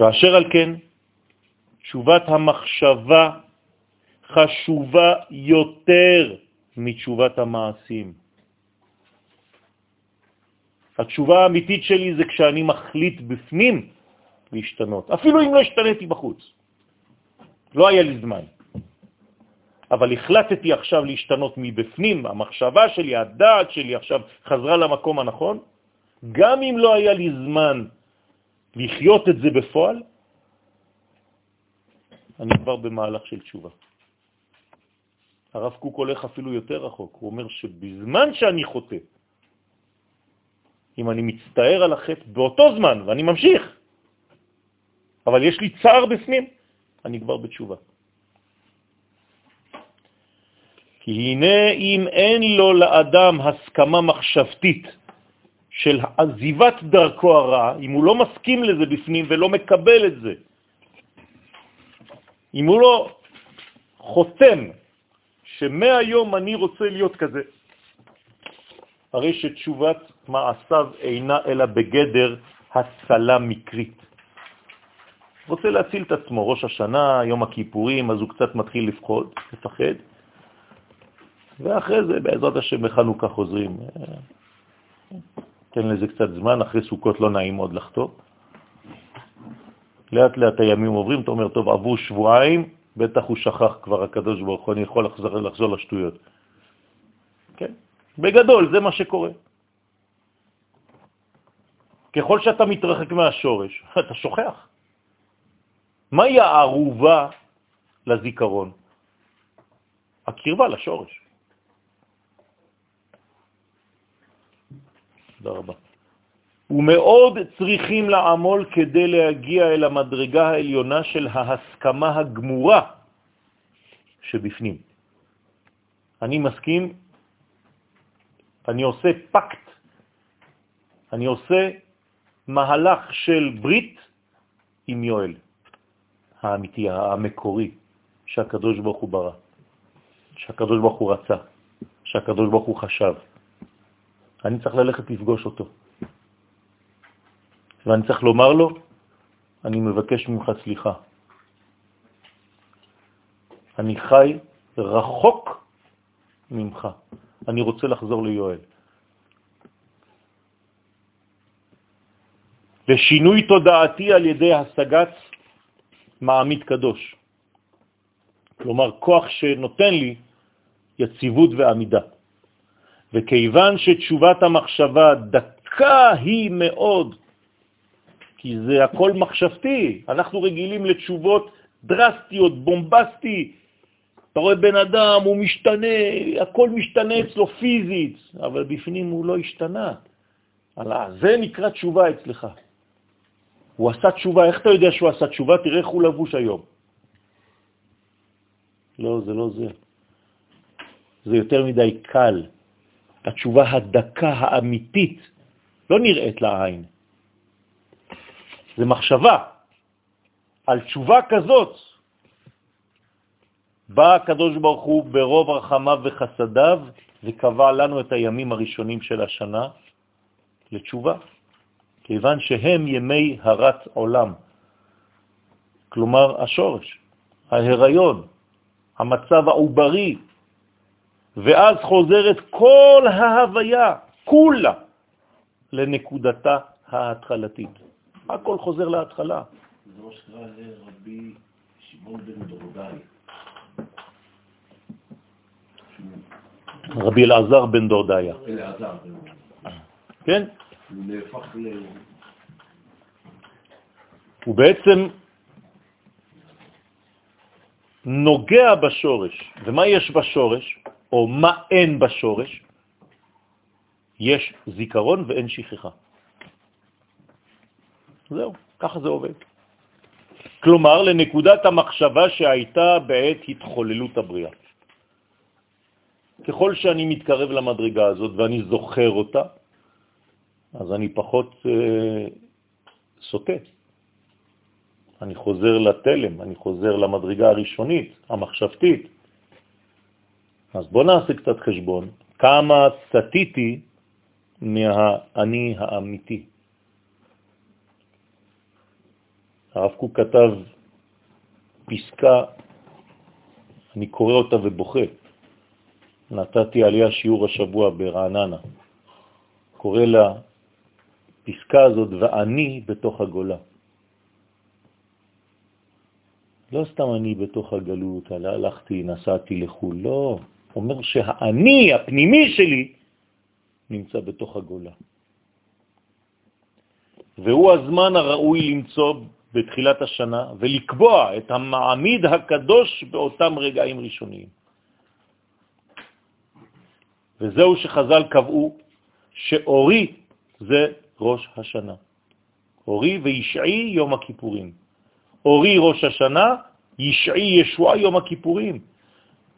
ואשר על כן, תשובת המחשבה חשובה יותר מתשובת המעשים. התשובה האמיתית שלי זה כשאני מחליט בפנים להשתנות, אפילו אם לא השתניתי בחוץ. לא היה לי זמן. אבל החלטתי עכשיו להשתנות מבפנים, המחשבה שלי, הדעת שלי עכשיו חזרה למקום הנכון, גם אם לא היה לי זמן לחיות את זה בפועל, אני כבר במהלך של תשובה. הרב קוק הולך אפילו יותר רחוק, הוא אומר שבזמן שאני חוטא, אם אני מצטער על החטא באותו זמן, ואני ממשיך, אבל יש לי צער בפנים, אני כבר בתשובה. כי הנה אם אין לו לאדם הסכמה מחשבתית של עזיבת דרכו הרע, אם הוא לא מסכים לזה בפנים ולא מקבל את זה, אם הוא לא חותם שמהיום אני רוצה להיות כזה, הרי שתשובת מעשיו אינה אלא בגדר הצלה מקרית. רוצה להציל את עצמו, ראש השנה, יום הכיפורים, אז הוא קצת מתחיל לפחוד, לפחד, ואחרי זה בעזרת השם בחנוכה חוזרים. תן לזה קצת זמן, אחרי סוכות לא נעים עוד לחטוא. לאט לאט הימים עוברים, אתה אומר, טוב, עברו שבועיים, בטח הוא שכח כבר הקדוש ברוך הוא, אני יכול לחזור, לחזור לשטויות. כן? בגדול, זה מה שקורה. ככל שאתה מתרחק מהשורש, אתה שוכח. מהי הערובה לזיכרון? הקרבה לשורש. תודה רבה. ומאוד צריכים לעמול כדי להגיע אל המדרגה העליונה של ההסכמה הגמורה שבפנים. אני מסכים, אני עושה פקט, אני עושה מהלך של ברית עם יואל, האמיתי, המקורי, שהקדוש ברוך הוא ברא, שהקדוש ברוך הוא רצה, שהקדוש ברוך הוא חשב. אני צריך ללכת לפגוש אותו. ואני צריך לומר לו, אני מבקש ממך סליחה. אני חי רחוק ממך. אני רוצה לחזור ליואל. לשינוי תודעתי על ידי השגת מעמיד קדוש. כלומר, כוח שנותן לי יציבות ועמידה. וכיוון שתשובת המחשבה דקה היא מאוד, כי זה הכל מחשבתי, אנחנו רגילים לתשובות דרסטיות, בומבסטי. אתה רואה בן אדם, הוא משתנה, הכל משתנה אצלו פיזית, אבל בפנים הוא לא השתנה. זה נקרא תשובה אצלך. הוא עשה תשובה, איך אתה יודע שהוא עשה תשובה? תראה איך הוא לבוש היום. לא, זה לא זה. זה יותר מדי קל. התשובה הדקה האמיתית לא נראית לעין. זה מחשבה. על תשובה כזאת בא הקדוש ברוך הוא ברוב רחמיו וחסדיו וקבע לנו את הימים הראשונים של השנה לתשובה, כיוון שהם ימי הרת עולם, כלומר השורש, ההיריון, המצב העוברי, ואז חוזרת כל ההוויה, כולה, לנקודתה ההתחלתית. הכל חוזר להתחלה. זה מה שקרא לרבי שמעון בן דורדאי. רבי אלעזר בן דורדאיה. אלעזר. כן? הוא נהפך ל... הוא בעצם נוגע בשורש. ומה יש בשורש, או מה אין בשורש? יש זיכרון ואין שכחה. זהו, ככה זה עובד. כלומר, לנקודת המחשבה שהייתה בעת התחוללות הבריאה. ככל שאני מתקרב למדרגה הזאת ואני זוכר אותה, אז אני פחות אה, סוטה. אני חוזר לתלם, אני חוזר למדרגה הראשונית, המחשבתית. אז בוא נעשה קצת חשבון, כמה סטיתי מהאני האמיתי. הרב קוק כתב פסקה, אני קורא אותה ובוכה. נתתי עליה שיעור השבוע ברעננה. קורא לה פסקה הזאת, ואני בתוך הגולה. לא סתם אני בתוך הגלות, הלכתי, נסעתי לחו"ל, לא. אומר שהאני הפנימי שלי נמצא בתוך הגולה. והוא הזמן הראוי למצוא בתחילת השנה ולקבוע את המעמיד הקדוש באותם רגעים ראשוניים. וזהו שחז"ל קבעו שאורי זה ראש השנה. אורי וישעי יום הכיפורים. אורי ראש השנה, ישעי ישוע יום הכיפורים.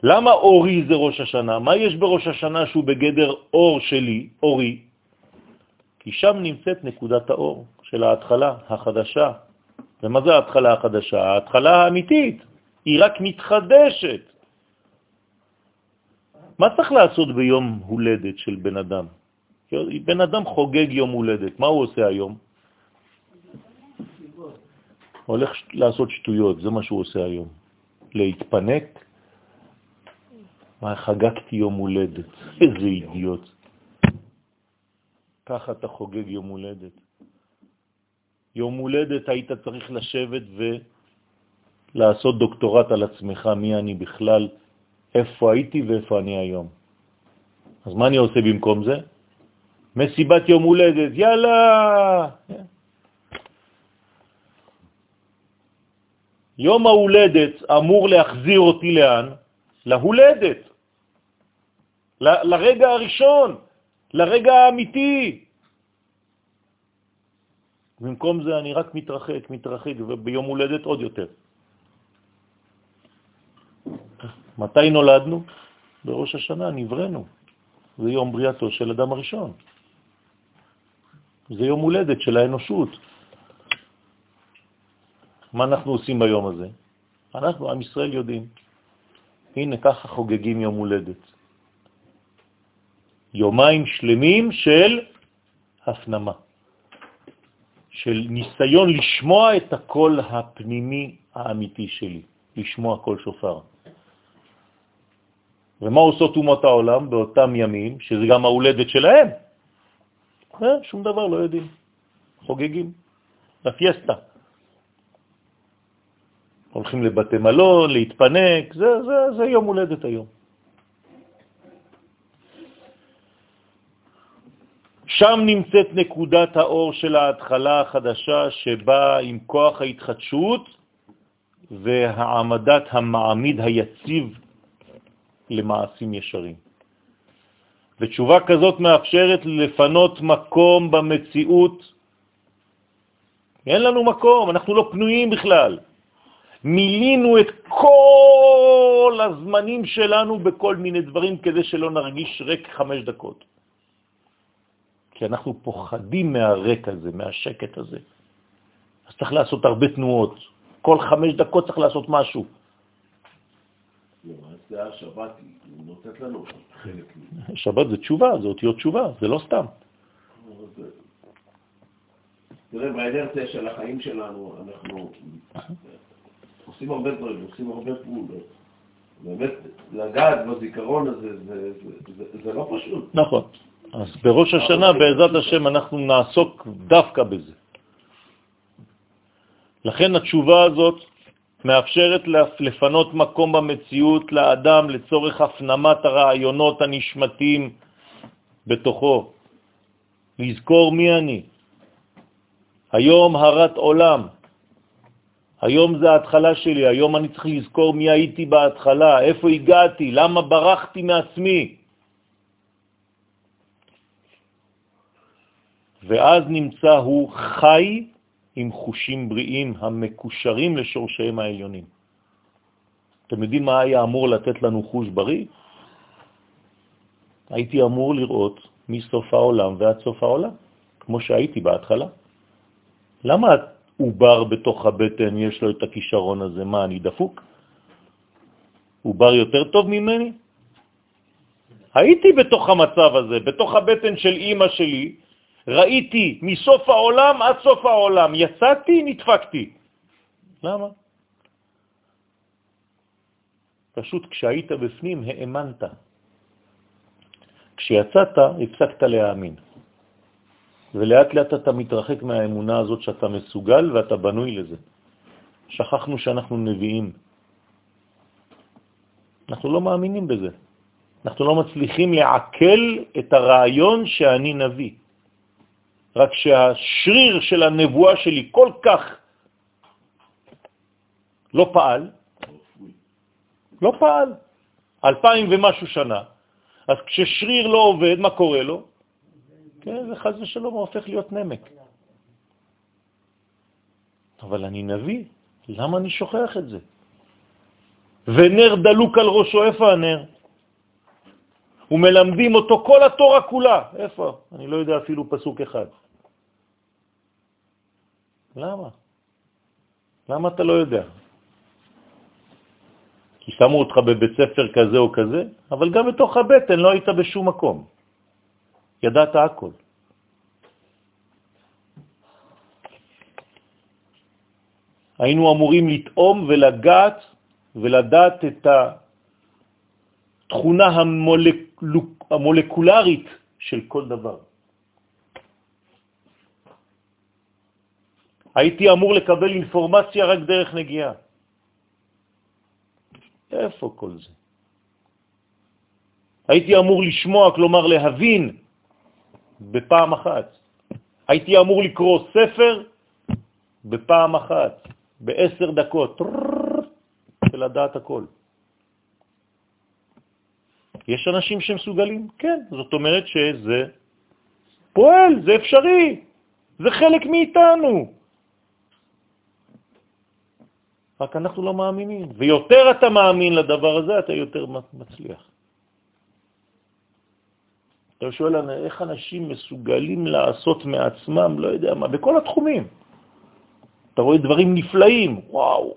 למה אורי זה ראש השנה? מה יש בראש השנה שהוא בגדר אור שלי, אורי? כי שם נמצאת נקודת האור של ההתחלה החדשה. ומה זה ההתחלה החדשה? ההתחלה האמיתית, היא רק מתחדשת. מה צריך לעשות ביום הולדת של בן אדם? בן אדם חוגג יום הולדת, מה הוא עושה היום? הולך לעשות שטויות, זה מה שהוא עושה היום. להתפנק, מה, חגגתי יום הולדת, איזה אידיוט. ככה אתה חוגג יום הולדת. יום הולדת היית צריך לשבת ולעשות דוקטורט על עצמך, מי אני בכלל, איפה הייתי ואיפה אני היום. אז מה אני עושה במקום זה? מסיבת יום הולדת, יאללה! יום ההולדת אמור להחזיר אותי לאן? להולדת, ל- לרגע הראשון, לרגע האמיתי. במקום זה אני רק מתרחק, מתרחק, וביום הולדת עוד יותר. מתי נולדנו? בראש השנה נברנו. זה יום בריאתו של אדם הראשון. זה יום הולדת של האנושות. מה אנחנו עושים ביום הזה? אנחנו, עם ישראל, יודעים. הנה, ככה חוגגים יום הולדת. יומיים שלמים של הפנמה, של ניסיון לשמוע את הקול הפנימי האמיתי שלי, לשמוע קול שופר. ומה עושות אומות העולם באותם ימים, שזה גם ההולדת שלהם? אה, שום דבר לא יודעים, חוגגים, לפיאסטה. הולכים לבתי מלון, להתפנק, זה, זה, זה יום הולדת היום. שם נמצאת נקודת האור של ההתחלה החדשה שבאה עם כוח ההתחדשות והעמדת המעמיד היציב למעשים ישרים. ותשובה כזאת מאפשרת לפנות מקום במציאות. אין לנו מקום, אנחנו לא פנויים בכלל. מילינו את כל הזמנים שלנו בכל מיני דברים כדי שלא נרגיש רק חמש דקות. כי אנחנו פוחדים מהרק הזה, מהשקט הזה. אז צריך לעשות הרבה תנועות. כל חמש דקות צריך לעשות משהו. לא. שבת זה תשובה, זה אותיות תשובה, זה לא סתם. תראה, באנרציה של החיים שלנו, אנחנו עושים הרבה דברים, עושים הרבה פעולות. באמת, לגעת בזיכרון הזה, זה, זה, זה, זה לא פשוט. נכון. אז בראש השנה, בעזרת השם, אנחנו נעסוק דווקא בזה. לכן התשובה הזאת מאפשרת לפנות מקום במציאות לאדם לצורך הפנמת הרעיונות הנשמתיים בתוכו. לזכור מי אני. היום הרת עולם. היום זה ההתחלה שלי, היום אני צריך לזכור מי הייתי בהתחלה, איפה הגעתי, למה ברחתי מעצמי. ואז נמצא הוא חי עם חושים בריאים המקושרים לשורשיהם העליונים. אתם יודעים מה היה אמור לתת לנו חוש בריא? הייתי אמור לראות מסוף העולם ועד סוף העולם, כמו שהייתי בהתחלה. למה עובר בתוך הבטן יש לו את הכישרון הזה? מה, אני דפוק? עובר יותר טוב ממני? הייתי בתוך המצב הזה, בתוך הבטן של אימא שלי, ראיתי מסוף העולם עד סוף העולם, יצאתי, נדפקתי. למה? פשוט כשהיית בפנים האמנת. כשיצאת, הפסקת להאמין. ולאט לאט אתה מתרחק מהאמונה הזאת שאתה מסוגל ואתה בנוי לזה. שכחנו שאנחנו נביאים. אנחנו לא מאמינים בזה. אנחנו לא מצליחים לעכל את הרעיון שאני נביא. רק שהשריר של הנבואה שלי כל כך לא פעל, לא פעל, אלפיים ומשהו שנה. אז כששריר לא עובד, מה קורה לו? כן, זה חז ושלום הוא הופך להיות נמק. אבל אני נביא, למה אני שוכח את זה? ונר דלוק על ראשו, איפה הנר? ומלמדים אותו כל התורה כולה. איפה? אני לא יודע אפילו פסוק אחד. למה? למה אתה לא יודע? כי שמו אותך בבית ספר כזה או כזה, אבל גם בתוך הבטן לא היית בשום מקום. ידעת הכל. היינו אמורים לטעום ולגעת ולדעת את התכונה המולקולרית של כל דבר. הייתי אמור לקבל אינפורמציה רק דרך נגיעה. איפה כל זה? הייתי אמור לשמוע, כלומר להבין, בפעם אחת. הייתי אמור לקרוא ספר בפעם אחת, בעשר דקות, ולדעת הכל. יש אנשים שמסוגלים? כן. זאת אומרת שזה פועל, זה אפשרי, זה חלק מאיתנו. רק אנחנו לא מאמינים. ויותר אתה מאמין לדבר הזה, אתה יותר מצליח. אתה שואל איך אנשים מסוגלים לעשות מעצמם, לא יודע מה, בכל התחומים. אתה רואה דברים נפלאים, וואו.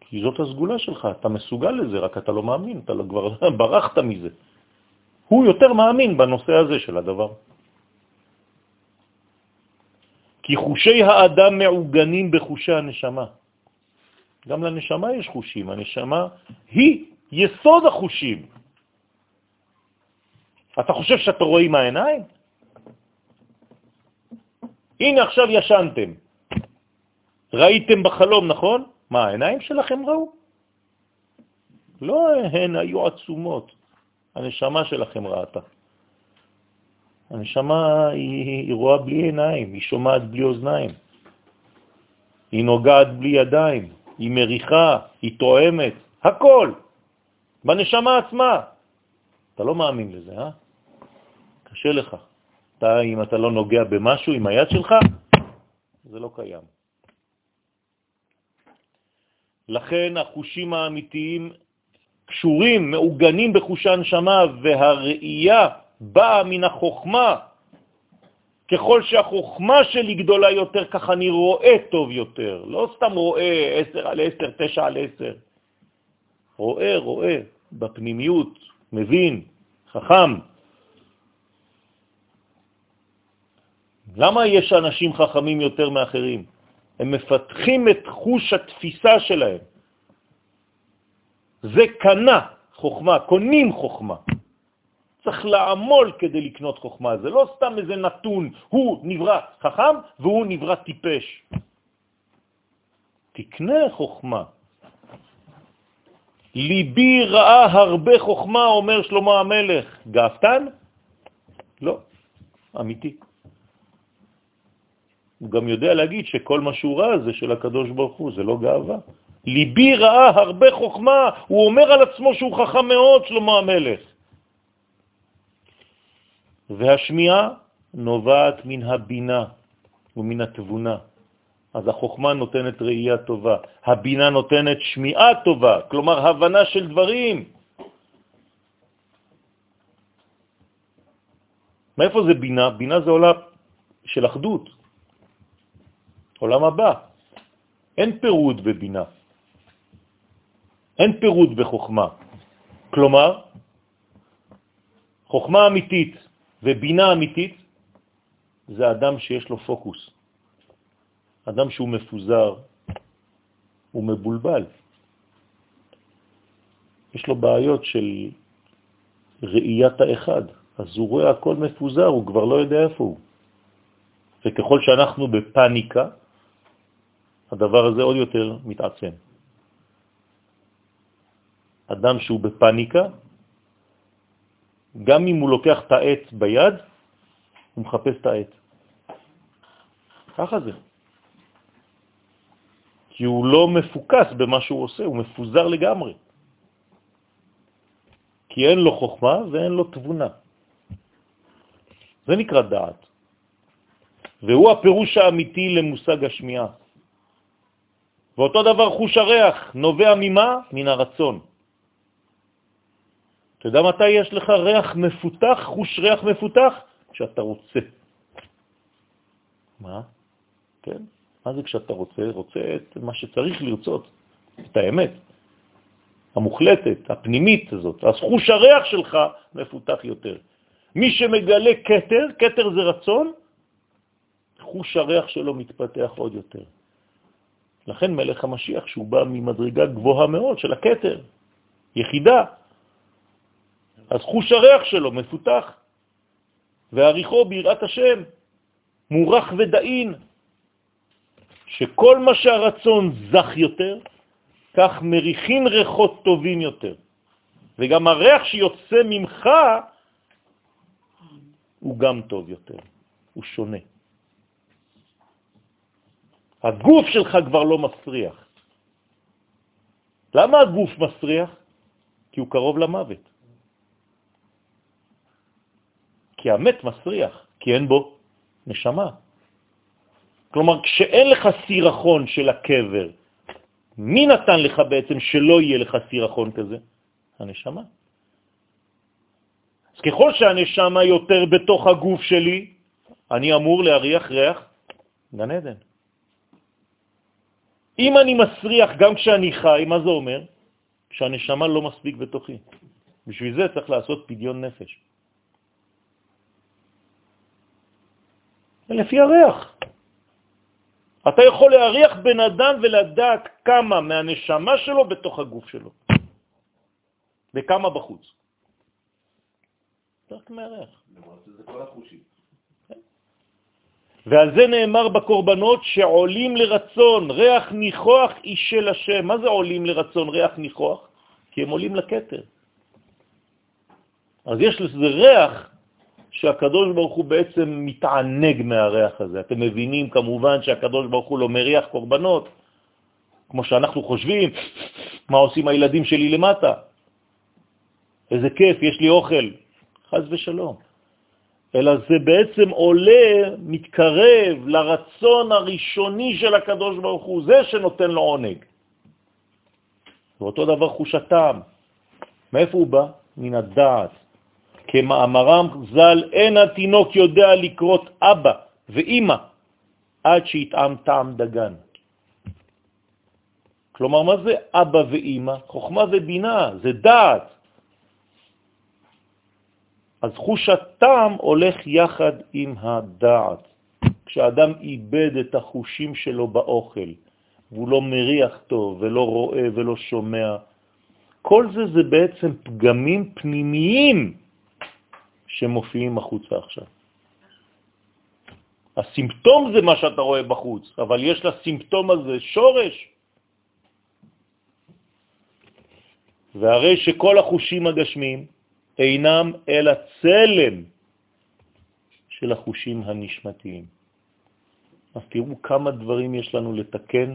כי זאת הסגולה שלך, אתה מסוגל לזה, רק אתה לא מאמין, אתה לא, כבר ברחת מזה. הוא יותר מאמין בנושא הזה של הדבר. כי חושי האדם מעוגנים בחושי הנשמה. גם לנשמה יש חושים, הנשמה היא יסוד החושים. אתה חושב שאתה רואה עם העיניים? הנה עכשיו ישנתם. ראיתם בחלום, נכון? מה, העיניים שלכם ראו? לא, הן היו עצומות. הנשמה שלכם ראתה. הנשמה היא, היא רואה בלי עיניים, היא שומעת בלי אוזניים, היא נוגעת בלי ידיים, היא מריחה, היא תואמת, הכל, בנשמה עצמה. אתה לא מאמין לזה, אה? קשה לך. אתה, אם אתה לא נוגע במשהו עם היד שלך, זה לא קיים. לכן החושים האמיתיים קשורים, מעוגנים בחוש הנשמה, והראייה באה מן החוכמה. ככל שהחוכמה שלי גדולה יותר, ככה אני רואה טוב יותר. לא סתם רואה 10 על 10, 9 על 10. רואה, רואה, בפנימיות, מבין, חכם. למה יש אנשים חכמים יותר מאחרים? הם מפתחים את חוש התפיסה שלהם. זה קנה חוכמה, קונים חוכמה. צריך לעמול כדי לקנות חוכמה. זה לא סתם איזה נתון, הוא נברא חכם והוא נברא טיפש. תקנה חוכמה. ליבי ראה הרבה חוכמה, אומר שלמה המלך. גאפתן? לא, אמיתי. הוא גם יודע להגיד שכל מה שהוא ראה זה של הקדוש ברוך הוא, זה לא גאווה. ליבי ראה הרבה חוכמה, הוא אומר על עצמו שהוא חכם מאוד, שלמה המלך. והשמיעה נובעת מן הבינה ומן התבונה. אז החוכמה נותנת ראייה טובה, הבינה נותנת שמיעה טובה, כלומר הבנה של דברים. מאיפה זה בינה? בינה זה עולם של אחדות, עולם הבא. אין פירוד בבינה, אין פירוד בחוכמה. כלומר, חוכמה אמיתית ובינה אמיתית זה אדם שיש לו פוקוס. אדם שהוא מפוזר, הוא מבולבל. יש לו בעיות של ראיית האחד, אז הוא רואה הכל מפוזר, הוא כבר לא יודע איפה הוא. וככל שאנחנו בפניקה, הדבר הזה עוד יותר מתעצם. אדם שהוא בפניקה, גם אם הוא לוקח את העט ביד, הוא מחפש את העט. ככה זה. כי הוא לא מפוקס במה שהוא עושה, הוא מפוזר לגמרי. כי אין לו חוכמה ואין לו תבונה. זה נקרא דעת. והוא הפירוש האמיתי למושג השמיעה. ואותו דבר חוש הריח, נובע ממה? מן הרצון. אתה יודע מתי יש לך ריח מפותח, חוש ריח מפותח? כשאתה רוצה. מה? כן? מה זה כשאתה רוצה? רוצה את מה שצריך לרצות, את האמת המוחלטת, הפנימית הזאת. אז חוש הריח שלך מפותח יותר. מי שמגלה קטר, קטר זה רצון, חוש הריח שלו מתפתח עוד יותר. לכן מלך המשיח, שהוא בא ממדרגה גבוהה מאוד של הקטר, יחידה, אז חוש הריח שלו מפותח, ועריכו ביראת השם, מורח ודאין, שכל מה שהרצון זך יותר, כך מריחין ריחות טובים יותר. וגם הריח שיוצא ממך הוא גם טוב יותר, הוא שונה. הגוף שלך כבר לא מסריח. למה הגוף מסריח? כי הוא קרוב למוות. כי המת מסריח, כי אין בו נשמה. כלומר, כשאין לך סירחון של הקבר, מי נתן לך בעצם שלא יהיה לך סירחון כזה? הנשמה. אז ככל שהנשמה יותר בתוך הגוף שלי, אני אמור להריח ריח גן עדן. אם אני מסריח גם כשאני חי, מה זה אומר? שהנשמה לא מספיק בתוכי. בשביל זה צריך לעשות פדיון נפש. לפי הריח. אתה יכול להריח בן אדם ולדעת כמה מהנשמה שלו בתוך הגוף שלו, וכמה בחוץ. רק מהריח. זה כל החושים. ועל זה נאמר בקורבנות שעולים לרצון, ריח ניחוח איש של השם. מה זה עולים לרצון, ריח ניחוח? כי הם עולים לקטר. אז יש לזה ריח שהקדוש ברוך הוא בעצם מתענג מהריח הזה. אתם מבינים כמובן שהקדוש ברוך הוא לא מריח קורבנות, כמו שאנחנו חושבים, מה עושים הילדים שלי למטה. איזה כיף, יש לי אוכל. חז ושלום. אלא זה בעצם עולה, מתקרב לרצון הראשוני של הקדוש ברוך הוא, זה שנותן לו עונג. ואותו דבר חוש הטעם. מאיפה הוא בא? מן הדעת. כמאמרם ז"ל, אין התינוק יודע לקרות אבא ואימא עד שיטעם טעם דגן. כלומר, מה זה אבא ואימא? חוכמה ובינה, זה דעת. אז חוש הטעם הולך יחד עם הדעת. כשאדם איבד את החושים שלו באוכל, והוא לא מריח טוב ולא רואה ולא שומע, כל זה זה בעצם פגמים פנימיים שמופיעים החוצה עכשיו. הסימפטום זה מה שאתה רואה בחוץ, אבל יש לסימפטום הזה שורש. והרי שכל החושים הגשמיים אינם אלא צלם של החושים הנשמתיים. אז תראו כמה דברים יש לנו לתקן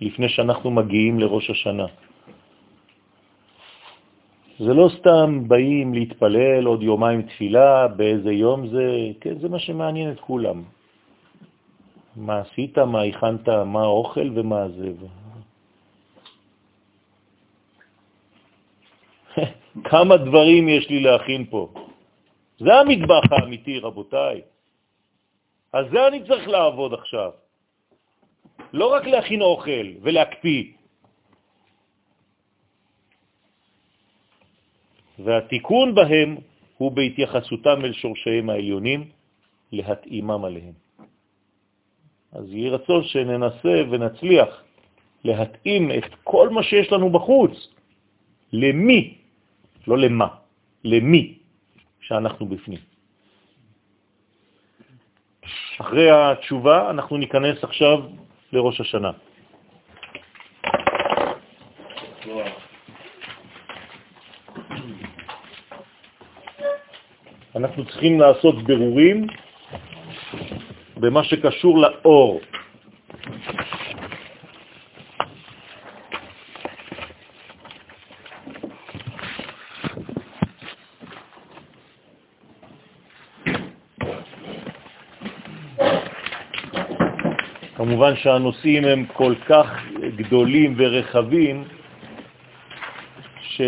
לפני שאנחנו מגיעים לראש השנה. זה לא סתם באים להתפלל עוד יומיים תפילה, באיזה יום זה, כן, זה מה שמעניין את כולם. מה עשית, מה הכנת, מה האוכל ומה זה. כמה דברים יש לי להכין פה. זה המטבח האמיתי, רבותיי. על זה אני צריך לעבוד עכשיו. לא רק להכין אוכל ולהקפיא. והתיקון בהם הוא בהתייחסותם אל שורשיהם העליונים, להתאימם עליהם. אז יהי רצון שננסה ונצליח להתאים את כל מה שיש לנו בחוץ למי, לא למה, למי שאנחנו בפנים. אחרי התשובה אנחנו ניכנס עכשיו לראש השנה. אנחנו צריכים לעשות ברורים במה שקשור לאור. כמובן שהנושאים הם כל כך גדולים ורחבים, ש...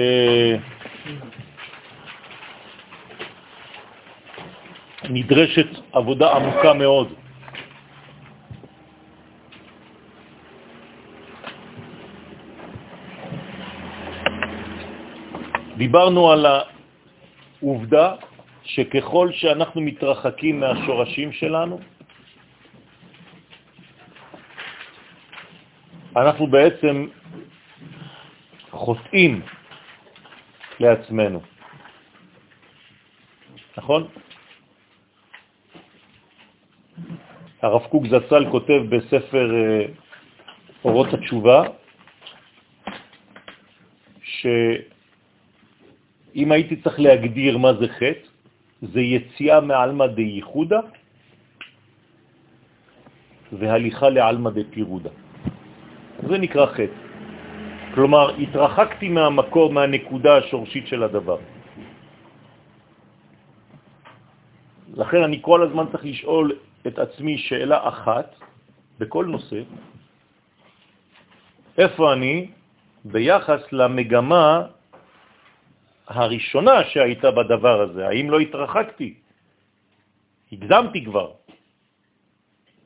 נדרשת עבודה עמוקה מאוד. דיברנו על העובדה שככל שאנחנו מתרחקים מהשורשים שלנו, אנחנו בעצם חוטאים לעצמנו. נכון? הרב קוק זצ"ל כותב בספר אה, אורות התשובה, שאם הייתי צריך להגדיר מה זה חטא, זה יציאה מעלמא דייחודה והליכה לעלמא דפירודה. זה נקרא חטא. כלומר, התרחקתי מהמקור, מהנקודה השורשית של הדבר. לכן אני כל הזמן צריך לשאול את עצמי שאלה אחת בכל נושא, איפה אני ביחס למגמה הראשונה שהייתה בדבר הזה, האם לא התרחקתי? הגזמתי כבר.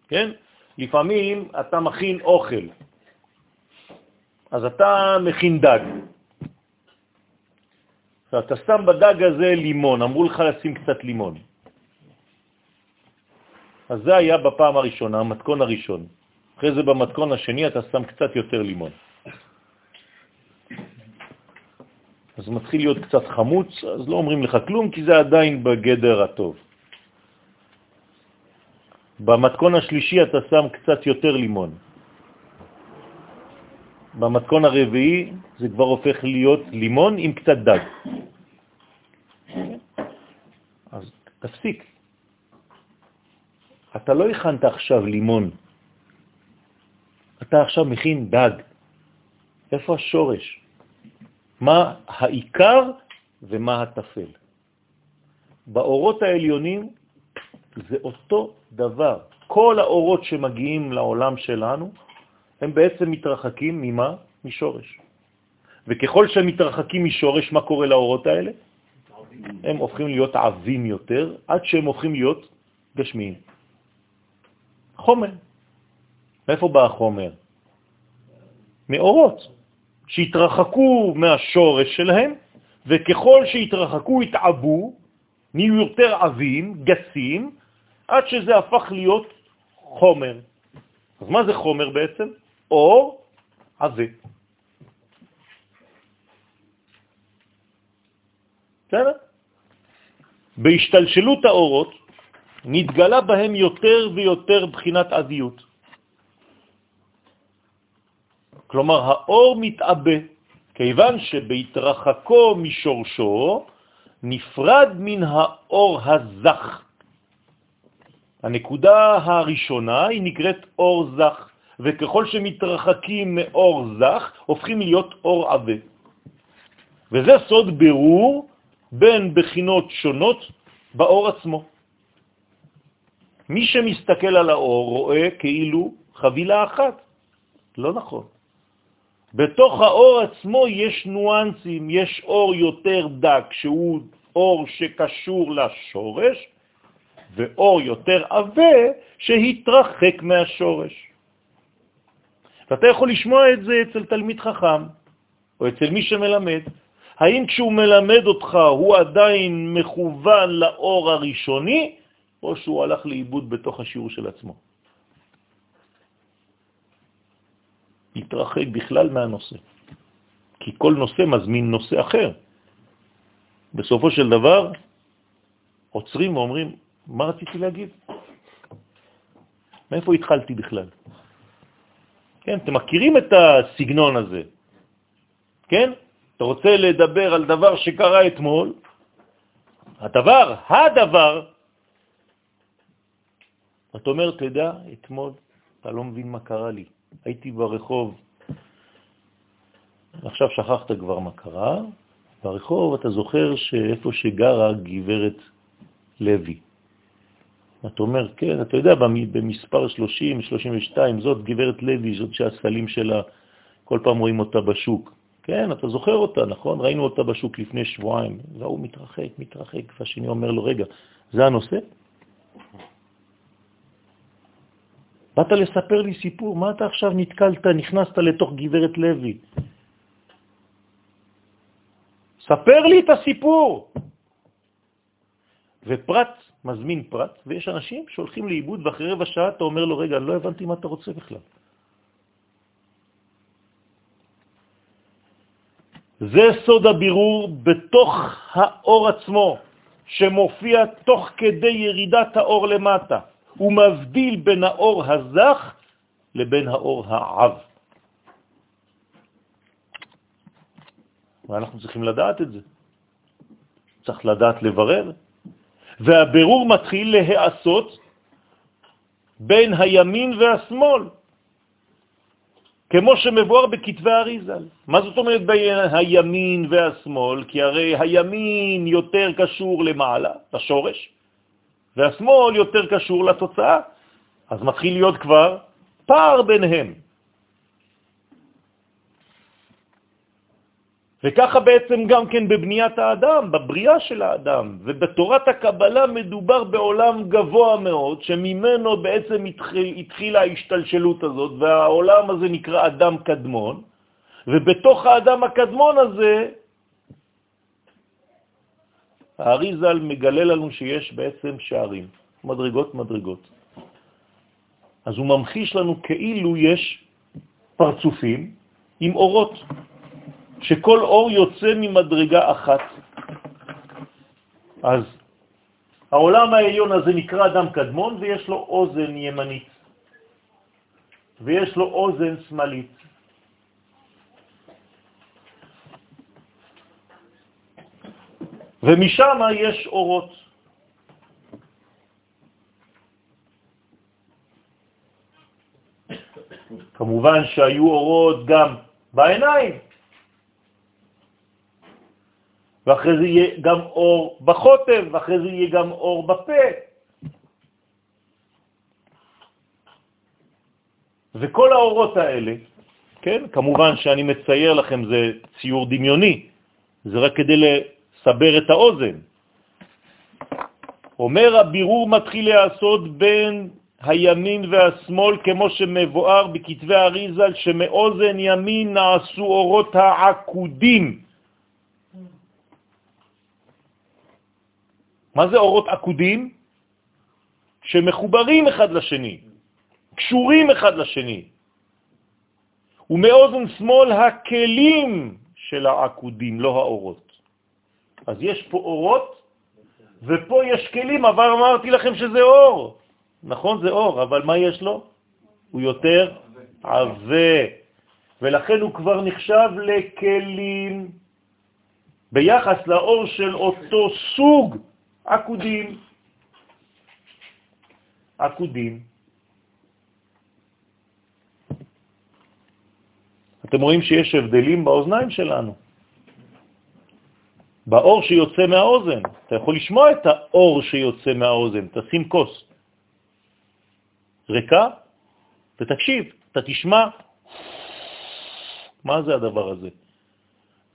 כן? לפעמים אתה מכין אוכל, אז אתה מכין דג. אתה שם בדג הזה לימון, אמרו לך לשים קצת לימון. אז זה היה בפעם הראשונה, המתכון הראשון. אחרי זה במתכון השני אתה שם קצת יותר לימון. אז מתחיל להיות קצת חמוץ, אז לא אומרים לך כלום, כי זה עדיין בגדר הטוב. במתכון השלישי אתה שם קצת יותר לימון. במתכון הרביעי זה כבר הופך להיות לימון עם קצת דג. אז תפסיק, אתה לא הכנת עכשיו לימון, אתה עכשיו מכין דג. איפה השורש? מה העיקר ומה התפל? באורות העליונים זה אותו דבר. כל האורות שמגיעים לעולם שלנו, הם בעצם מתרחקים ממה? משורש. וככל שהם מתרחקים משורש, מה קורה לאורות האלה? הם הופכים להיות עבים יותר, עד שהם הופכים להיות גשמיים. חומר. מאיפה בא החומר? מאורות, שהתרחקו מהשורש שלהם, וככל שהתרחקו התעבו, נהיו יותר עבים, גסים, עד שזה הפך להיות חומר. אז מה זה חומר בעצם? אור עבה. בסדר? בהשתלשלות האורות נתגלה בהם יותר ויותר בחינת עדיות. כלומר, האור מתאבא, כיוון שבהתרחקו משורשו נפרד מן האור הזך. הנקודה הראשונה היא נקראת אור זך, וככל שמתרחקים מאור זך, הופכים להיות אור עבה. וזה סוד ברור בין בחינות שונות באור עצמו. מי שמסתכל על האור רואה כאילו חבילה אחת. לא נכון. בתוך האור עצמו יש ניואנסים, יש אור יותר דק, שהוא אור שקשור לשורש, ואור יותר עבה שהתרחק מהשורש. ואתה יכול לשמוע את זה אצל תלמיד חכם, או אצל מי שמלמד. האם כשהוא מלמד אותך הוא עדיין מכוון לאור הראשוני, או שהוא הלך לאיבוד בתוך השיעור של עצמו? התרחק בכלל מהנושא, כי כל נושא מזמין נושא אחר. בסופו של דבר עוצרים ואומרים, מה רציתי להגיד? מאיפה התחלתי בכלל? כן, אתם מכירים את הסגנון הזה, כן? אתה רוצה לדבר על דבר שקרה אתמול, הדבר, הדבר, אתה אומר, אתה יודע, אתמול אתה לא מבין מה קרה לי. הייתי ברחוב, עכשיו שכחת כבר מה קרה, ברחוב אתה זוכר שאיפה שגרה גברת לוי. אתה אומר, כן, אתה יודע, במספר 30, 32, זאת גברת לוי, זאת שהסלים שלה, כל פעם רואים אותה בשוק. כן, אתה זוכר אותה, נכון? ראינו אותה בשוק לפני שבועיים. והוא מתרחק, מתרחק, והשני אומר לו, רגע, זה הנושא? באת לספר לי סיפור, מה אתה עכשיו נתקלת, נכנסת לתוך גברת לוי? ספר לי את הסיפור. ופרט מזמין פרט, ויש אנשים שהולכים לאיבוד, ואחרי רבע שעה אתה אומר לו, רגע, לא הבנתי מה אתה רוצה בכלל. זה סוד הבירור בתוך האור עצמו, שמופיע תוך כדי ירידת האור למטה. הוא מבדיל בין האור הזך לבין האור העב. ואנחנו צריכים לדעת את זה. צריך לדעת לברר. והבירור מתחיל להיעשות בין הימין והשמאל, כמו שמבואר בכתבי אריזל. מה זאת אומרת בין הימין והשמאל? כי הרי הימין יותר קשור למעלה, לשורש, והשמאל יותר קשור לתוצאה, אז מתחיל להיות כבר פער ביניהם. וככה בעצם גם כן בבניית האדם, בבריאה של האדם. ובתורת הקבלה מדובר בעולם גבוה מאוד, שממנו בעצם התחיל, התחילה ההשתלשלות הזאת, והעולם הזה נקרא אדם קדמון, ובתוך האדם הקדמון הזה האריזל מגלה לנו שיש בעצם שערים, מדרגות מדרגות. אז הוא ממחיש לנו כאילו יש פרצופים עם אורות, שכל אור יוצא ממדרגה אחת. אז העולם העליון הזה נקרא אדם קדמון ויש לו אוזן ימנית ויש לו אוזן שמאלית. ומשם יש אורות. כמובן שהיו אורות גם בעיניים, ואחרי זה יהיה גם אור בחוטב, ואחרי זה יהיה גם אור בפה. וכל האורות האלה, כן, כמובן שאני מצייר לכם, זה ציור דמיוני, זה רק כדי לסבר את האוזן. אומר הבירור מתחיל להיעשות בין הימין והשמאל, כמו שמבואר בכתבי אריזל, שמאוזן ימין נעשו אורות העקודים. מה זה אורות עקודים? שמחוברים אחד לשני, קשורים אחד לשני. ומאוזן שמאל הכלים של העקודים, לא האורות. אז יש פה אורות, ופה יש כלים, אבל אמרתי לכם שזה אור. נכון, זה אור, אבל מה יש לו? הוא יותר עבה, ולכן הוא כבר נחשב לכלים ביחס לאור של אותו סוג עקודים. עקודים. אתם רואים שיש הבדלים באוזניים שלנו, באור שיוצא מהאוזן. אתה יכול לשמוע את האור שיוצא מהאוזן, תשים כוס ריקה ותקשיב, אתה תשמע מה זה הדבר הזה.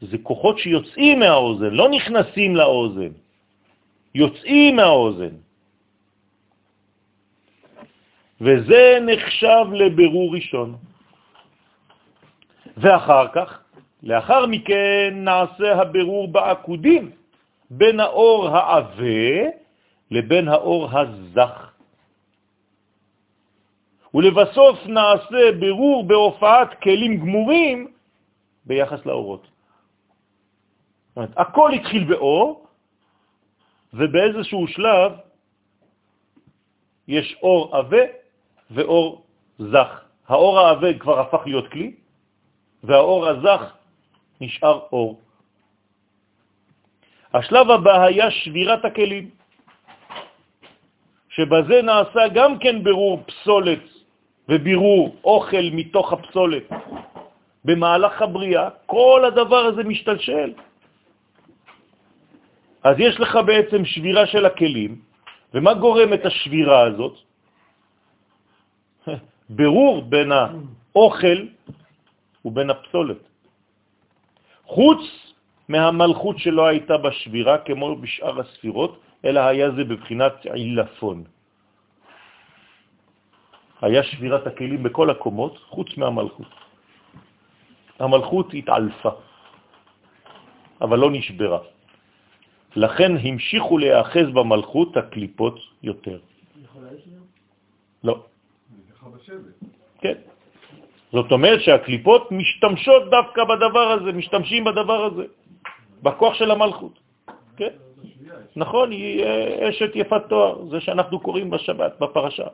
זה כוחות שיוצאים מהאוזן, לא נכנסים לאוזן, יוצאים מהאוזן. וזה נחשב לבירור ראשון. ואחר כך, לאחר מכן נעשה הבירור בעקודים בין האור העבה לבין האור הזך. ולבסוף נעשה בירור בהופעת כלים גמורים ביחס לאורות. אומרת, הכל התחיל באור, ובאיזשהו שלב יש אור עבה ואור זך. האור העבה כבר הפך להיות כלי, והאור הזך נשאר אור. השלב הבא היה שבירת הכלים, שבזה נעשה גם כן ברור פסולת ובירור אוכל מתוך הפסולת. במהלך הבריאה כל הדבר הזה משתלשל. אז יש לך בעצם שבירה של הכלים, ומה גורם את השבירה הזאת? ברור בין האוכל ובין הפסולת. חוץ מהמלכות שלא הייתה בשבירה, כמו בשאר הספירות, אלא היה זה בבחינת עילפון. היה שבירת הכלים בכל הקומות, חוץ מהמלכות. המלכות התעלפה, אבל לא נשברה. לכן המשיכו להיאחז במלכות הקליפות יותר. לא. כן. זאת אומרת שהקליפות משתמשות דווקא בדבר הזה, משתמשים בדבר הזה, בכוח של המלכות. כן? נכון, היא אה, אשת יפת תואר, זה שאנחנו קוראים בשבת, בפרשה.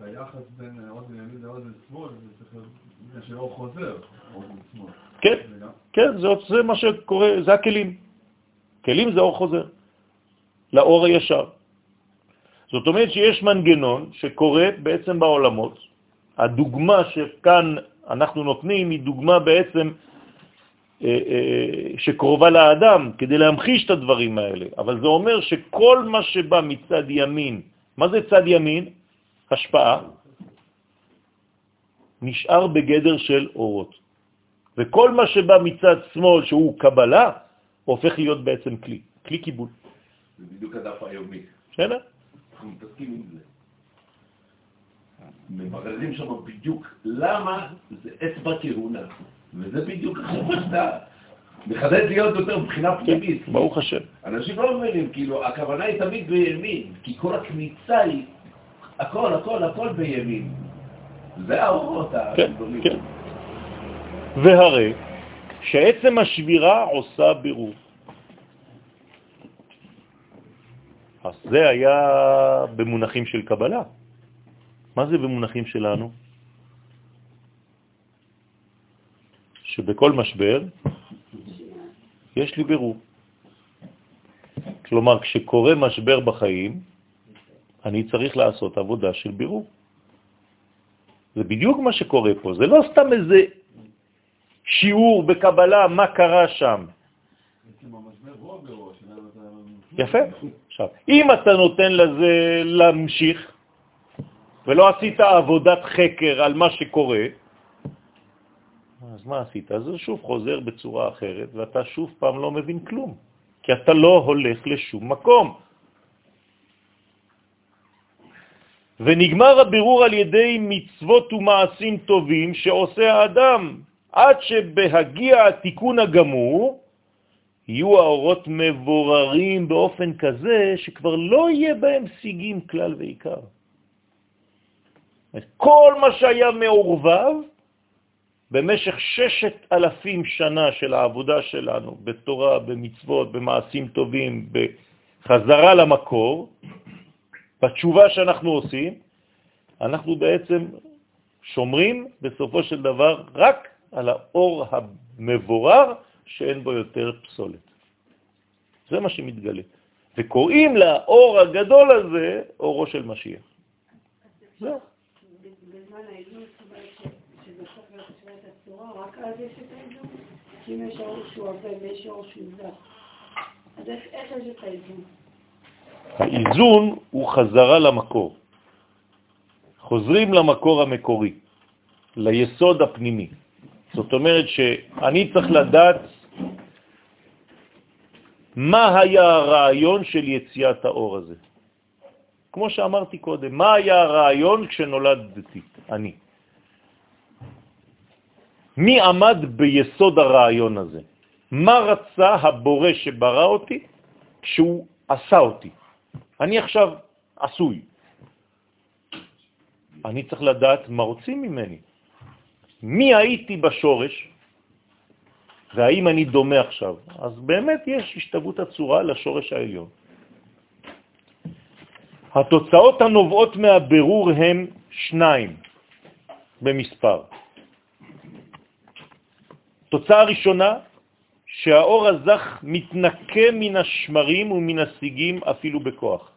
היחס בין אוזן ימין לאוזן שמאל, זה צריך להיות חוזר, שמאל. כן, כן, זה, זה מה שקורה, זה הכלים. כלים זה אור חוזר, לאור הישר. זאת אומרת שיש מנגנון שקורה בעצם בעולמות. הדוגמה שכאן אנחנו נותנים היא דוגמה בעצם אה, אה, שקרובה לאדם, כדי להמחיש את הדברים האלה. אבל זה אומר שכל מה שבא מצד ימין, מה זה צד ימין? השפעה, נשאר בגדר של אורות. וכל מה שבא מצד שמאל, שהוא קבלה, הופך להיות בעצם כלי, כלי קיבול. זה בדיוק הדף היומי. בסדר? אנחנו מתעסקים עם זה. מבררים שם בדיוק למה זה אצבע כהונה. וזה בדיוק עכשיו מה שאתה מחדד להיות יותר מבחינה כן, פנימית. ברוך השם. אנשים לא מבינים, כאילו, הכוונה היא תמיד בימין, כי כל הכניסה היא, הכל, הכל, הכל בימין. זה האורות כן, הגדולים. כן. והרי שעצם השבירה עושה בירור. אז זה היה במונחים של קבלה. מה זה במונחים שלנו? שבכל משבר יש לי בירור. כלומר, כשקורה משבר בחיים, אני צריך לעשות עבודה של בירור. זה בדיוק מה שקורה פה, זה לא סתם איזה שיעור בקבלה, מה קרה שם. יפה. עכשיו, אם אתה נותן לזה להמשיך, ולא עשית עבודת חקר על מה שקורה, אז מה עשית? אז זה שוב חוזר בצורה אחרת, ואתה שוב פעם לא מבין כלום. כי אתה לא הולך לשום מקום. ונגמר הבירור על ידי מצוות ומעשים טובים שעושה האדם, עד שבהגיע התיקון הגמור, יהיו האורות מבוררים באופן כזה שכבר לא יהיה בהם סיגים כלל ועיקר. כל מה שהיה מעורבב במשך ששת אלפים שנה של העבודה שלנו, בתורה, במצוות, במעשים טובים, בחזרה למקור, בתשובה שאנחנו עושים, אנחנו בעצם שומרים בסופו של דבר רק על האור המבורר שאין בו יותר פסולת. זה מה שמתגלה. וקוראים לאור הגדול הזה אורו של משיח. זהו. אם יש אור שהוא עובד ויש אור שהוא זר, אז איך יש את האיזון? האיזון הוא חזרה למקור. חוזרים למקור המקורי, ליסוד הפנימי. זאת אומרת שאני צריך לדעת מה היה הרעיון של יציאת האור הזה. כמו שאמרתי קודם, מה היה הרעיון כשנולדתי, אני? מי עמד ביסוד הרעיון הזה? מה רצה הבורא שברא אותי כשהוא עשה אותי? אני עכשיו עשוי. אני צריך לדעת מה רוצים ממני. מי הייתי בשורש, והאם אני דומה עכשיו? אז באמת יש השתוות הצורה לשורש העליון. התוצאות הנובעות מהבירור הן שניים במספר. תוצאה ראשונה, שהאור הזך מתנקה מן השמרים ומן השיגים אפילו בכוח,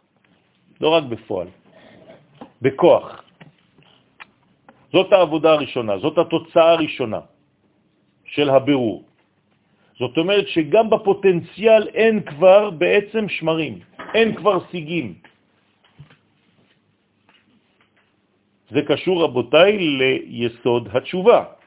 לא רק בפועל, בכוח. זאת העבודה הראשונה, זאת התוצאה הראשונה של הבירור. זאת אומרת שגם בפוטנציאל אין כבר בעצם שמרים, אין כבר סיגים. זה קשור, רבותיי, ליסוד התשובה.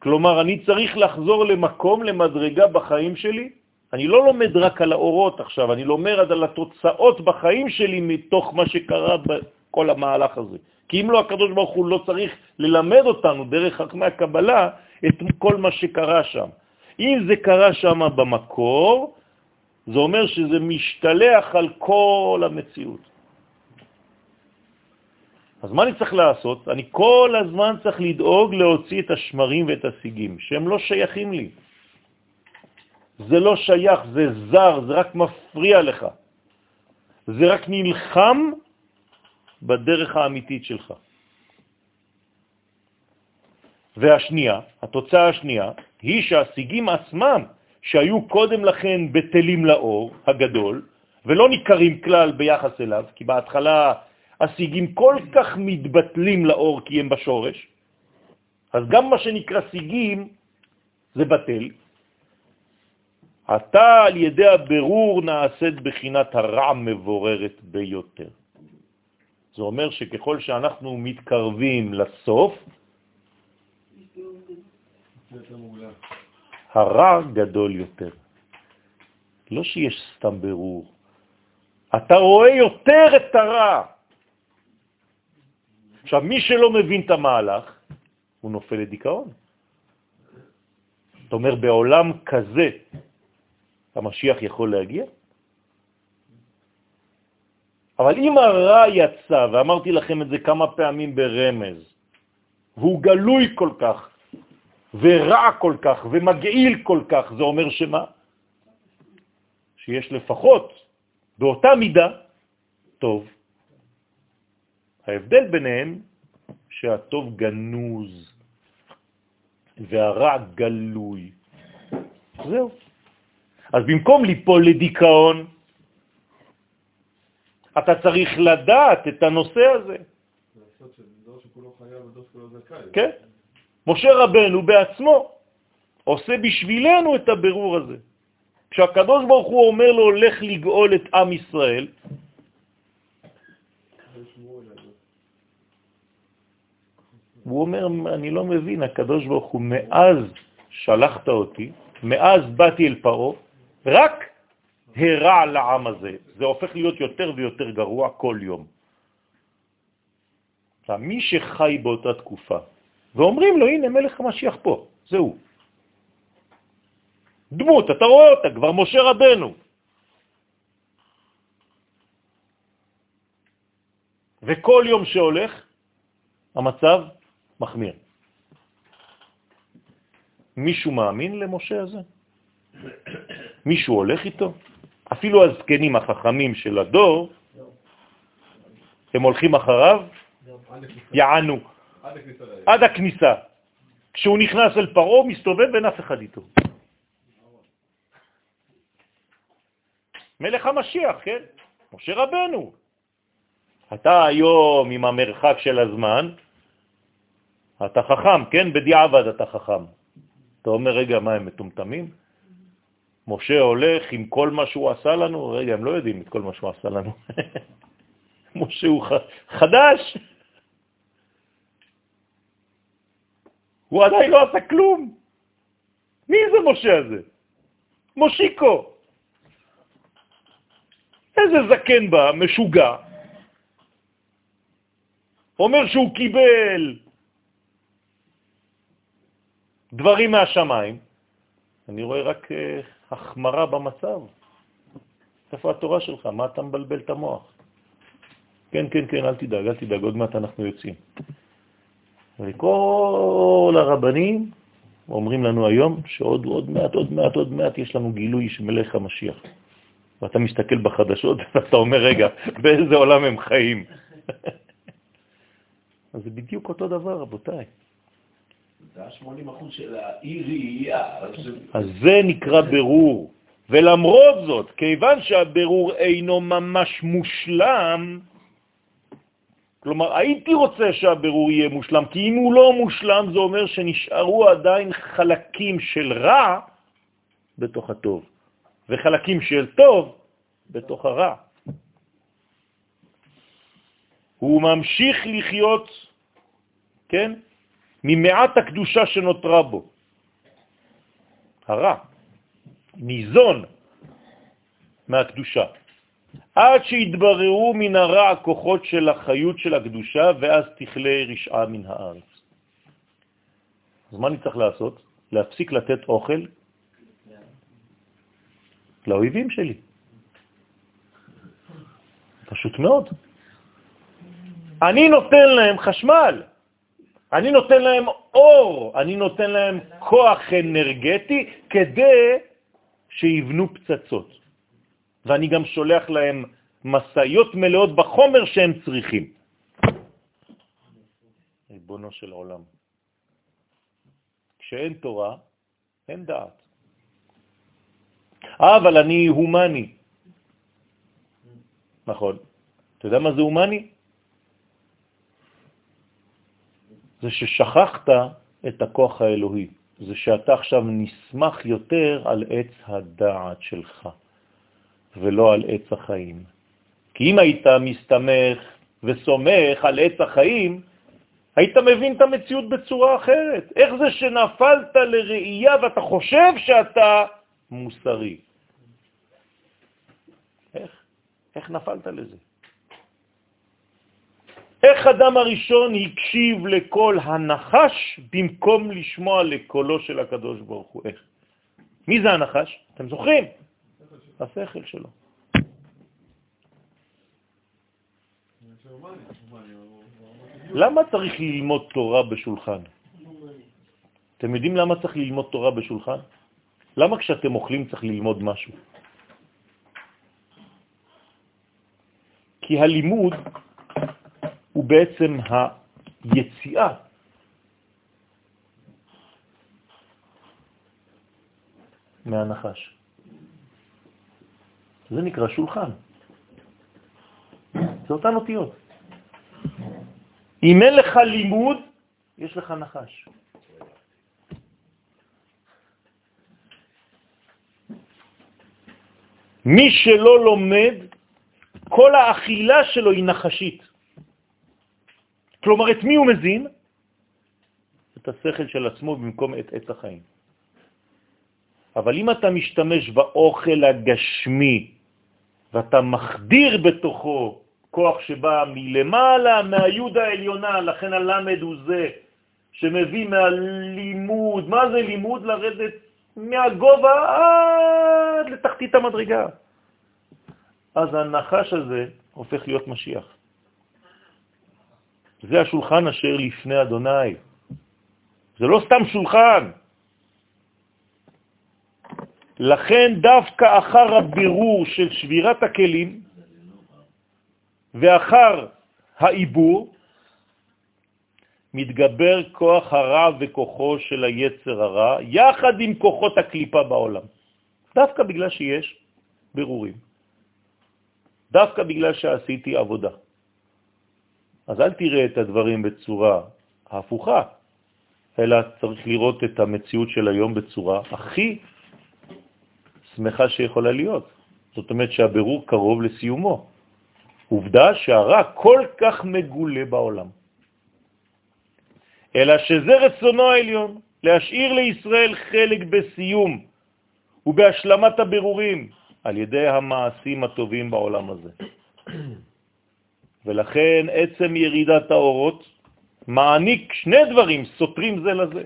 כלומר, אני צריך לחזור למקום, למדרגה בחיים שלי. אני לא לומד רק על האורות עכשיו, אני לומד על התוצאות בחיים שלי מתוך מה שקרה בכל המהלך הזה. כי אם לא, הקדוש ברוך הוא לא צריך ללמד אותנו דרך חכמי הקבלה את כל מה שקרה שם. אם זה קרה שם במקור, זה אומר שזה משתלח על כל המציאות. אז מה אני צריך לעשות? אני כל הזמן צריך לדאוג להוציא את השמרים ואת השיגים, שהם לא שייכים לי. זה לא שייך, זה זר, זה רק מפריע לך. זה רק נלחם בדרך האמיתית שלך. והשנייה, התוצאה השנייה, היא שהשיגים עצמם, שהיו קודם לכן בטלים לאור הגדול, ולא ניכרים כלל ביחס אליו, כי בהתחלה השיגים כל כך מתבטלים לאור כי הם בשורש, אז גם מה שנקרא שיגים זה בטל. אתה על ידי הבירור נעשית בחינת הרע מבוררת ביותר. זה אומר שככל שאנחנו מתקרבים לסוף, הרע גדול יותר. לא שיש סתם ברור. אתה רואה יותר את הרע. עכשיו, מי שלא מבין את המהלך, הוא נופל לדיכאון. זאת אומרת, בעולם כזה המשיח יכול להגיע? אבל אם הרע יצא, ואמרתי לכם את זה כמה פעמים ברמז, והוא גלוי כל כך, ורע כל כך, ומגעיל כל כך, זה אומר שמה? שיש לפחות באותה מידה טוב. ההבדל ביניהם שהטוב גנוז והרע גלוי. זהו. אז במקום ליפול לדיכאון, אתה צריך לדעת את הנושא הזה. כן. משה רבנו בעצמו עושה בשבילנו את הבירור הזה. כשהקדוש ברוך הוא אומר לו, לך לגאול את עם ישראל, הוא אומר, אני לא מבין, הקדוש ברוך הוא, מאז שלחת אותי, מאז באתי אל פרו, רק הרע לעם הזה. זה הופך להיות יותר ויותר גרוע כל יום. מי שחי באותה תקופה, ואומרים לו, הנה מלך המשיח פה, זהו. דמות, אתה רואה אותה, כבר משה רבנו. וכל יום שהולך, המצב מחמיר. מישהו מאמין למשה הזה? מישהו הולך איתו? אפילו הזקנים החכמים של הדור, הם הולכים אחריו, יענו, עד הכניסה. כשהוא נכנס אל פרעה, מסתובב ואין אף אחד איתו. מלך המשיח, כן? משה רבנו. אתה היום עם המרחק של הזמן, אתה חכם, כן? בדיעבד אתה חכם. אתה אומר, רגע, מה, הם מטומטמים? משה הולך עם כל מה שהוא עשה לנו? רגע, הם לא יודעים את כל מה שהוא עשה לנו. משה הוא חדש. הוא עדיין לא עשה כלום. מי זה משה הזה? מושיקו. איזה זקן בא, משוגע, אומר שהוא קיבל דברים מהשמיים, אני רואה רק uh, החמרה במצב. איפה התורה שלך? מה אתה מבלבל את המוח? כן, כן, כן, אל תדאג, אל תדאג, עוד מעט אנחנו יוצאים. וכל הרבנים אומרים לנו היום שעוד עוד מעט, עוד מעט, עוד מעט יש לנו גילוי של מלך המשיח. ואתה מסתכל בחדשות ואתה אומר, רגע, באיזה עולם הם חיים? אז זה בדיוק אותו דבר, רבותיי. זה ה-80% של האי-ראייה. אז זה נקרא ברור. ולמרות זאת, כיוון שהברור אינו ממש מושלם, כלומר, הייתי רוצה שהברור יהיה מושלם, כי אם הוא לא מושלם, זה אומר שנשארו עדיין חלקים של רע בתוך הטוב, וחלקים של טוב בתוך הרע. הוא ממשיך לחיות, כן, ממעט הקדושה שנותרה בו. הרע ניזון מהקדושה, עד שהתבררו מן הרע הכוחות של החיות של הקדושה, ואז תכלה רשעה מן הארץ. אז מה אני צריך לעשות? להפסיק לתת אוכל לאויבים שלי. פשוט מאוד. אני נותן להם חשמל, אני נותן להם אור, אני נותן להם כוח אנרגטי כדי שיבנו פצצות. ואני גם שולח להם מסעיות מלאות בחומר שהם צריכים. ריבונו של עולם. כשאין תורה, אין דעת. אבל אני הומני. נכון. אתה יודע מה זה הומני? זה ששכחת את הכוח האלוהי. זה שאתה עכשיו נשמח יותר על עץ הדעת שלך, ולא על עץ החיים. כי אם היית מסתמך וסומך על עץ החיים, היית מבין את המציאות בצורה אחרת. איך זה שנפלת לראייה ואתה חושב שאתה מוסרי? איך? איך נפלת לזה? איך אדם הראשון הקשיב לכל הנחש במקום לשמוע לקולו של הקדוש ברוך הוא? איך? מי זה הנחש? אתם זוכרים? השכל שלו. למה צריך ללמוד תורה בשולחן? אתם יודעים למה צריך ללמוד תורה בשולחן? למה כשאתם אוכלים צריך ללמוד משהו? כי הלימוד הוא בעצם היציאה מהנחש. זה נקרא שולחן. זה אותן אותיות. אם אין לך לימוד, יש לך נחש. מי שלא לומד, כל האכילה שלו היא נחשית. כלומר, את מי הוא מזין? את השכל של עצמו במקום את עץ החיים. אבל אם אתה משתמש באוכל הגשמי ואתה מחדיר בתוכו כוח שבא מלמעלה, מהיוד העליונה, לכן הלמד הוא זה שמביא מהלימוד. מה זה לימוד? לרדת מהגובה עד לתחתית המדרגה. אז הנחש הזה הופך להיות משיח. זה השולחן אשר לפני אדוני. זה לא סתם שולחן. לכן דווקא אחר הבירור של שבירת הכלים ואחר העיבור, מתגבר כוח הרע וכוחו של היצר הרע, יחד עם כוחות הקליפה בעולם. דווקא בגלל שיש ברורים. דווקא בגלל שעשיתי עבודה. אז אל תראה את הדברים בצורה הפוכה, אלא צריך לראות את המציאות של היום בצורה הכי שמחה שיכולה להיות. זאת אומרת שהבירור קרוב לסיומו. עובדה שהרע כל כך מגולה בעולם. אלא שזה רצונו העליון, להשאיר לישראל חלק בסיום ובהשלמת הבירורים על ידי המעשים הטובים בעולם הזה. ולכן עצם ירידת האורות מעניק שני דברים סותרים זה לזה.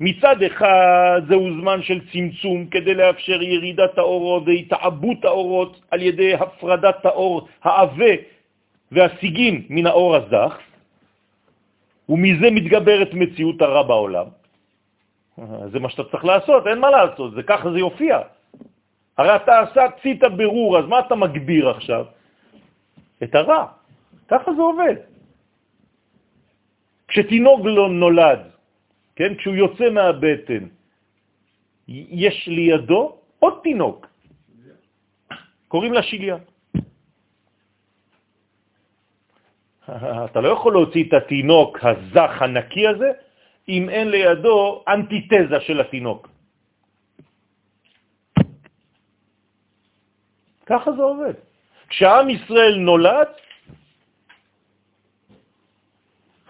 מצד אחד זהו זמן של צמצום כדי לאפשר ירידת האורות והתעבות האורות על ידי הפרדת האור העווה והסיגים מן האור הזך, ומזה מתגברת מציאות הרע בעולם. זה מה שאתה צריך לעשות, אין מה לעשות, זה ככה זה יופיע. הרי אתה עשה ציטה ברור, אז מה אתה מגביר עכשיו? את הרע. ככה זה עובד. כשתינוג לא נולד, כן, כשהוא יוצא מהבטן, יש לידו עוד תינוק, קוראים לה שיליה. אתה לא יכול להוציא את התינוק הזך הנקי הזה אם אין לידו אנטיתזה של התינוק. ככה זה עובד. כשעם ישראל נולד,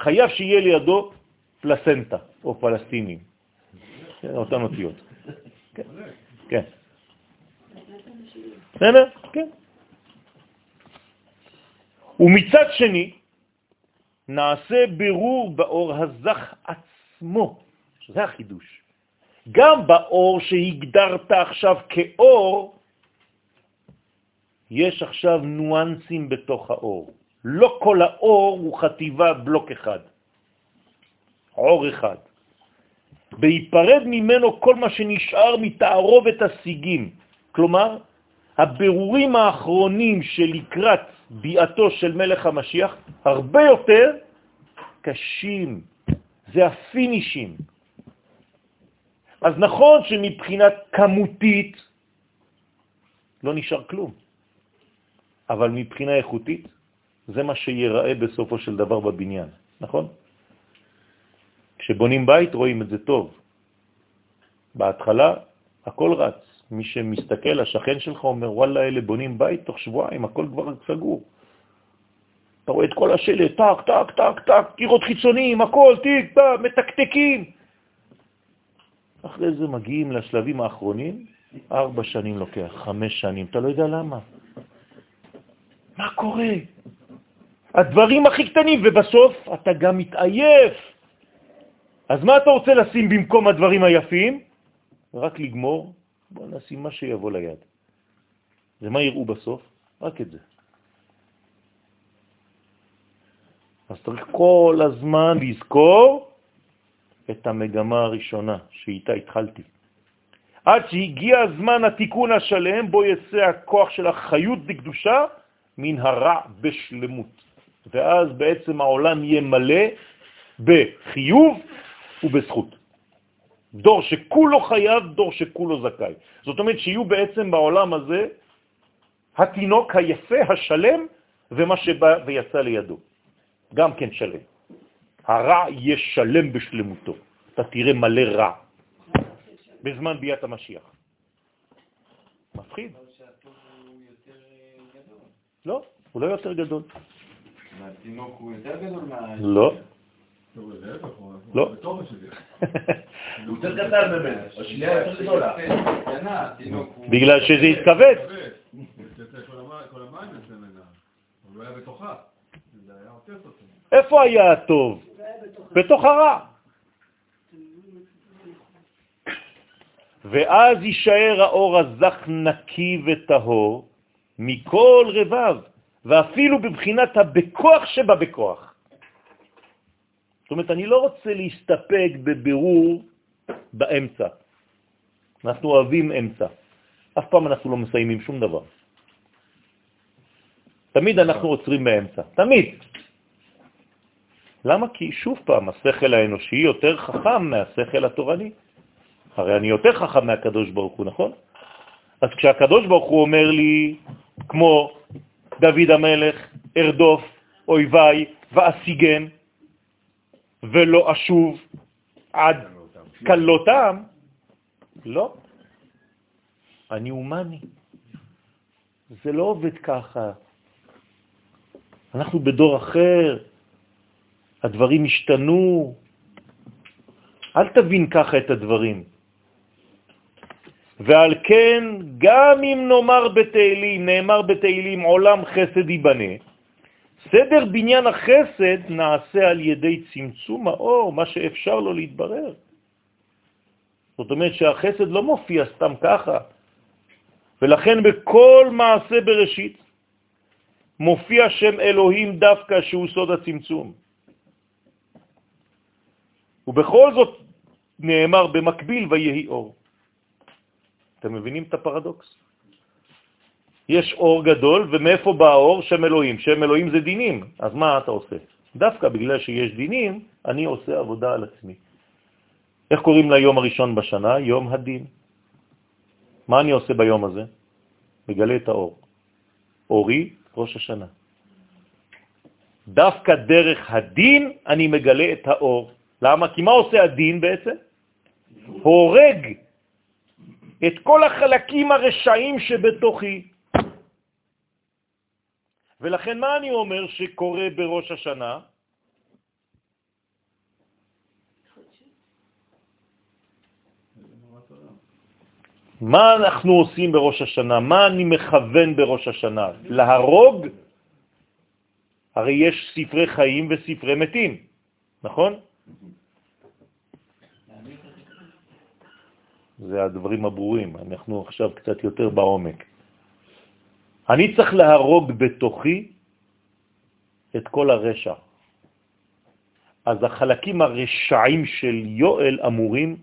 חייב שיהיה לידו פלסנטה או פלסטינים, כן, אותן אותיות. כן, כן. בסדר? כן. ומצד שני, נעשה בירור באור הזך עצמו, שזה החידוש. גם באור שהגדרת עכשיו כאור, יש עכשיו ניואנסים בתוך האור. לא כל האור הוא חטיבה בלוק אחד, עור אחד. בהיפרד ממנו כל מה שנשאר מתערובת הסיגים, כלומר, הבירורים האחרונים שלקראת ביאתו של מלך המשיח הרבה יותר קשים, זה הפינישים. אז נכון שמבחינת כמותית לא נשאר כלום, אבל מבחינה איכותית זה מה שיראה בסופו של דבר בבניין, נכון? כשבונים בית רואים את זה טוב. בהתחלה הכל רץ, מי שמסתכל, השכן שלך אומר, וואלה, אלה בונים בית תוך שבועיים, הכל כבר סגור. אתה רואה את כל השלט, טק, טק, טק, טק, קירות חיצוניים, הכל, טיק, טק, מתקתקים. אחרי זה מגיעים לשלבים האחרונים, ארבע שנים לוקח, חמש שנים, אתה לא יודע למה. מה קורה? הדברים הכי קטנים, ובסוף אתה גם מתעייף. אז מה אתה רוצה לשים במקום הדברים היפים? רק לגמור, בוא נשים מה שיבוא ליד. ומה יראו בסוף? רק את זה. אז צריך כל הזמן לזכור את המגמה הראשונה שאיתה התחלתי. עד שהגיע הזמן התיקון השלם בו יצא הכוח של החיות בקדושה מן הרע בשלמות. ואז בעצם העולם יהיה מלא בחיוב ובזכות. דור שכולו חייב, דור שכולו זכאי. זאת אומרת שיהיו בעצם בעולם הזה התינוק היפה, השלם, ומה שבא ויצא לידו. גם כן שלם. הרע יהיה שלם בשלמותו. אתה תראה מלא רע בזמן ביאת המשיח. מפחיד. לא, הוא לא יותר גדול. והתינוק הוא יותר גדול מה... לא. לא. הוא יותר קטן ממנו, השנייה יותר גדולה. בגלל שזה התכווץ. ממנה. איפה היה הטוב? בתוך הרע. ואז יישאר האור הזך נקי וטהור מכל רבב, ואפילו בבחינת הבכוח שבבכוח. זאת אומרת, אני לא רוצה להסתפק בבירור באמצע. אנחנו אוהבים אמצע. אף פעם אנחנו לא מסיימים שום דבר. תמיד אנחנו עוצרים באמצע, תמיד. למה? כי שוב פעם, השכל האנושי יותר חכם מהשכל התורני. הרי אני יותר חכם מהקדוש ברוך הוא, נכון? אז כשהקדוש ברוך הוא אומר לי, כמו דוד המלך, ארדוף אויביי ואשיגם, ולא אשוב עד כלותם, לא. אני הומני. זה לא עובד ככה. אנחנו בדור אחר, הדברים השתנו. אל תבין ככה את הדברים. ועל כן, גם אם נאמר בתהילים, נאמר בתהילים, עולם חסד ייבנה, סדר בניין החסד נעשה על ידי צמצום האור, מה שאפשר לו להתברר. זאת אומרת שהחסד לא מופיע סתם ככה, ולכן בכל מעשה בראשית מופיע שם אלוהים דווקא שהוא סוד הצמצום. ובכל זאת נאמר במקביל ויהי אור. אתם מבינים את הפרדוקס? יש אור גדול, ומאיפה בא האור? שם אלוהים. שם אלוהים זה דינים, אז מה אתה עושה? דווקא בגלל שיש דינים, אני עושה עבודה על עצמי. איך קוראים ליום הראשון בשנה? יום הדין. מה אני עושה ביום הזה? מגלה את האור. אורי, ראש השנה. דווקא דרך הדין אני מגלה את האור. למה? כי מה עושה הדין בעצם? הורג את כל החלקים הרשעים שבתוכי. ולכן מה אני אומר שקורה בראש השנה? מה אנחנו עושים בראש השנה? מה אני מכוון בראש השנה? להרוג? הרי יש ספרי חיים וספרי מתים, נכון? זה הדברים הברורים, אנחנו עכשיו קצת יותר בעומק. אני צריך להרוג בתוכי את כל הרשע. אז החלקים הרשעים של יואל אמורים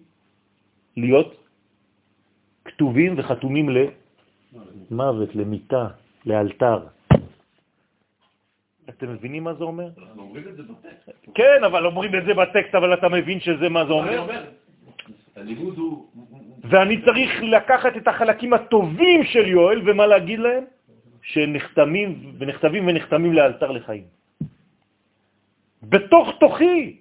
להיות כתובים וחתומים למוות, למיטה, לאלתר. אתם מבינים מה זה אומר? אנחנו אומרים את זה בטקסט. כן, אבל אומרים את זה בטקסט, אבל אתה מבין שזה מה זה? אומר, הלימוד הוא... ואני צריך לקחת את החלקים הטובים של יואל, ומה להגיד להם? שנחתמים ונכתבים ונחתמים לאלתר לחיים. בתוך תוכי.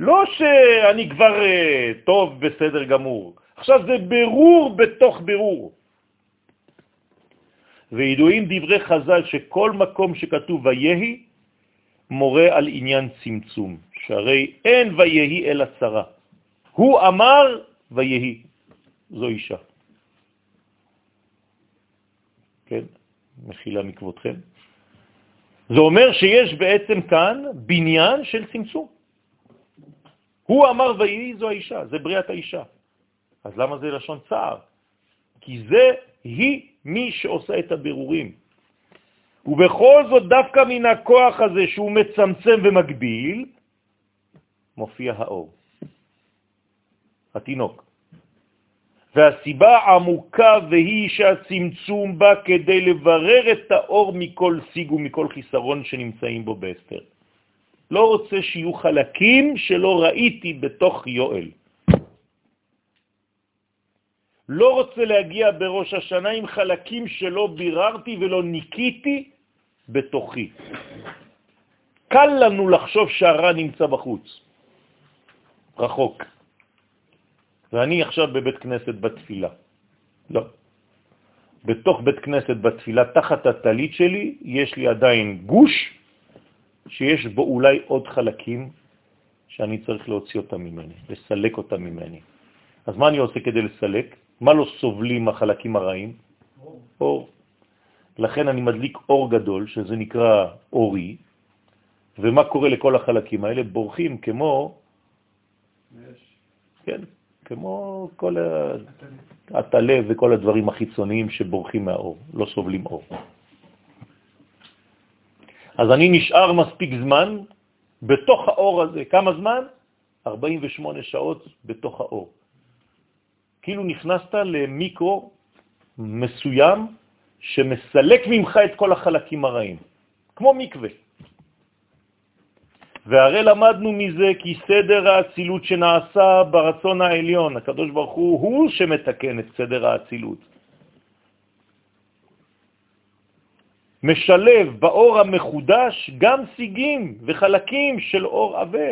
לא שאני כבר uh, טוב, בסדר גמור. עכשיו זה ברור בתוך ברור. וידועים דברי חז"ל שכל מקום שכתוב ויהי מורה על עניין צמצום, שהרי אין ויהי אלא צרה. הוא אמר ויהי, זו אישה. כן, מחילה מכבודכם. זה אומר שיש בעצם כאן בניין של צמצום. הוא אמר ויהי זו האישה, זה בריאת האישה. אז למה זה לשון צער? כי זה היא מי שעושה את הבירורים. ובכל זאת דווקא מן הכוח הזה שהוא מצמצם ומגביל, מופיע האור, התינוק. והסיבה העמוקה והיא שהצמצום בא כדי לברר את האור מכל סיג ומכל חיסרון שנמצאים בו באסתר. לא רוצה שיהיו חלקים שלא ראיתי בתוך יואל. לא רוצה להגיע בראש השנה עם חלקים שלא ביררתי ולא ניקיתי בתוכי. קל לנו לחשוב שהרע נמצא בחוץ, רחוק. ואני עכשיו בבית כנסת בתפילה. לא. בתוך בית כנסת בתפילה, תחת הטלית שלי, יש לי עדיין גוש שיש בו אולי עוד חלקים שאני צריך להוציא אותה ממני, לסלק אותה ממני. אז מה אני עושה כדי לסלק? מה לא סובלים החלקים הרעים? אור. לכן אני מדליק אור גדול, שזה נקרא אורי, ומה קורה לכל החלקים האלה? בורחים כמו, כן, כמו כל הטלה וכל הדברים החיצוניים שבורחים מהאור, לא סובלים אור. אז אני נשאר מספיק זמן בתוך האור הזה. כמה זמן? 48 שעות בתוך האור. כאילו נכנסת למיקרו מסוים שמסלק ממך את כל החלקים הרעים, כמו מקווה. והרי למדנו מזה כי סדר האצילות שנעשה ברצון העליון, הקדוש ברוך הוא, הוא שמתקן את סדר האצילות. משלב באור המחודש גם סיגים וחלקים של אור עבה,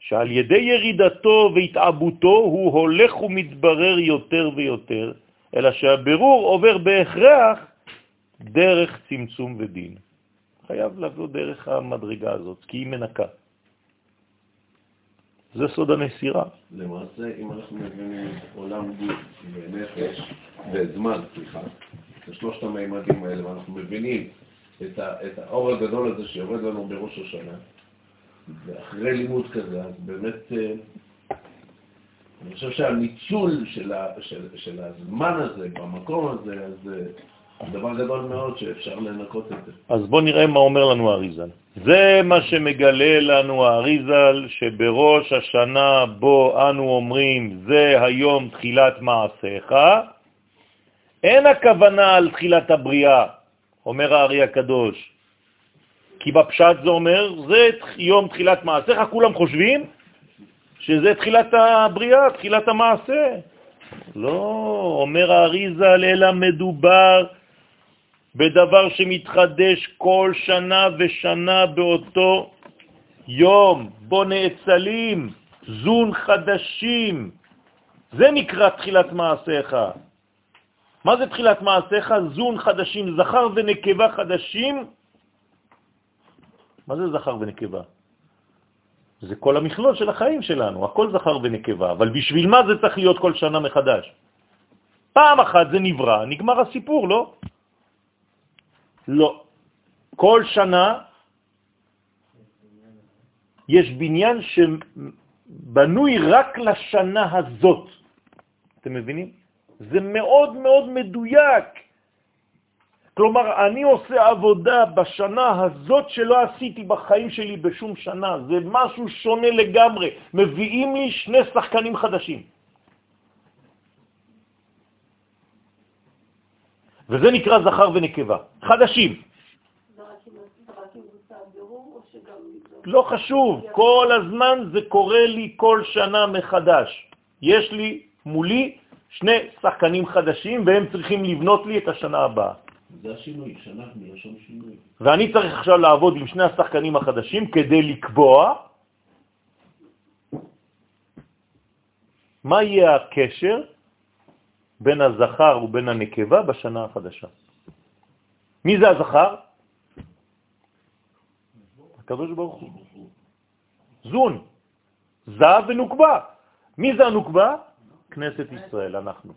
שעל ידי ירידתו והתעבותו הוא הולך ומתברר יותר ויותר, אלא שהבירור עובר בהכרח דרך צמצום ודין. חייב לבוא דרך המדרגה הזאת, כי היא מנקה. זה סוד הנסירה. למעשה, אם אנחנו מבינים עולם גוף ונפש וזמן, סליחה, את שלושת המימדים האלה, ואנחנו מבינים את, ה, את האור הגדול הזה שיורד לנו בראש השנה, ואחרי לימוד כזה, אז באמת, אה, אני חושב שהניצול של, ה, של, של הזמן הזה, במקום הזה, אז זה דבר גדול מאוד שאפשר לנקות את זה. אז בואו נראה מה אומר לנו האריזל. זה מה שמגלה לנו האריזל, שבראש השנה בו אנו אומרים, זה היום תחילת מעשיך, אין הכוונה על תחילת הבריאה, אומר הארי הקדוש. כי בפשט זה אומר, זה יום תחילת מעשיך, כולם חושבים שזה תחילת הבריאה, תחילת המעשה. לא, אומר האריזה, אלא מדובר בדבר שמתחדש כל שנה ושנה באותו יום, בו נאצלים, זון חדשים. זה נקרא תחילת מעשיך. מה זה תחילת מעשיך? זון חדשים, זכר ונקבה חדשים. מה זה זכר ונקבה? זה כל המכלול של החיים שלנו, הכל זכר ונקבה, אבל בשביל מה זה צריך להיות כל שנה מחדש? פעם אחת זה נברא, נגמר הסיפור, לא? לא. כל שנה יש בניין שבנוי רק לשנה הזאת. אתם מבינים? זה מאוד מאוד מדויק. כלומר, אני עושה עבודה בשנה הזאת שלא עשיתי בחיים שלי בשום שנה. זה משהו שונה לגמרי. מביאים לי שני שחקנים חדשים. וזה נקרא זכר ונקבה. חדשים. לא חשוב, כל הזמן זה קורה לי כל שנה מחדש. יש לי מולי שני שחקנים חדשים, והם צריכים לבנות לי את השנה הבאה. זה השינוי, שנה מלשון שינוי. ואני צריך עכשיו לעבוד עם שני השחקנים החדשים כדי לקבוע מה יהיה הקשר בין הזכר ובין הנקבה בשנה החדשה. מי זה הזכר? הקדוש ברוך הוא. זון, זהב ונוקבה. מי זה הנוקבה? כנסת ישראל, אנחנו.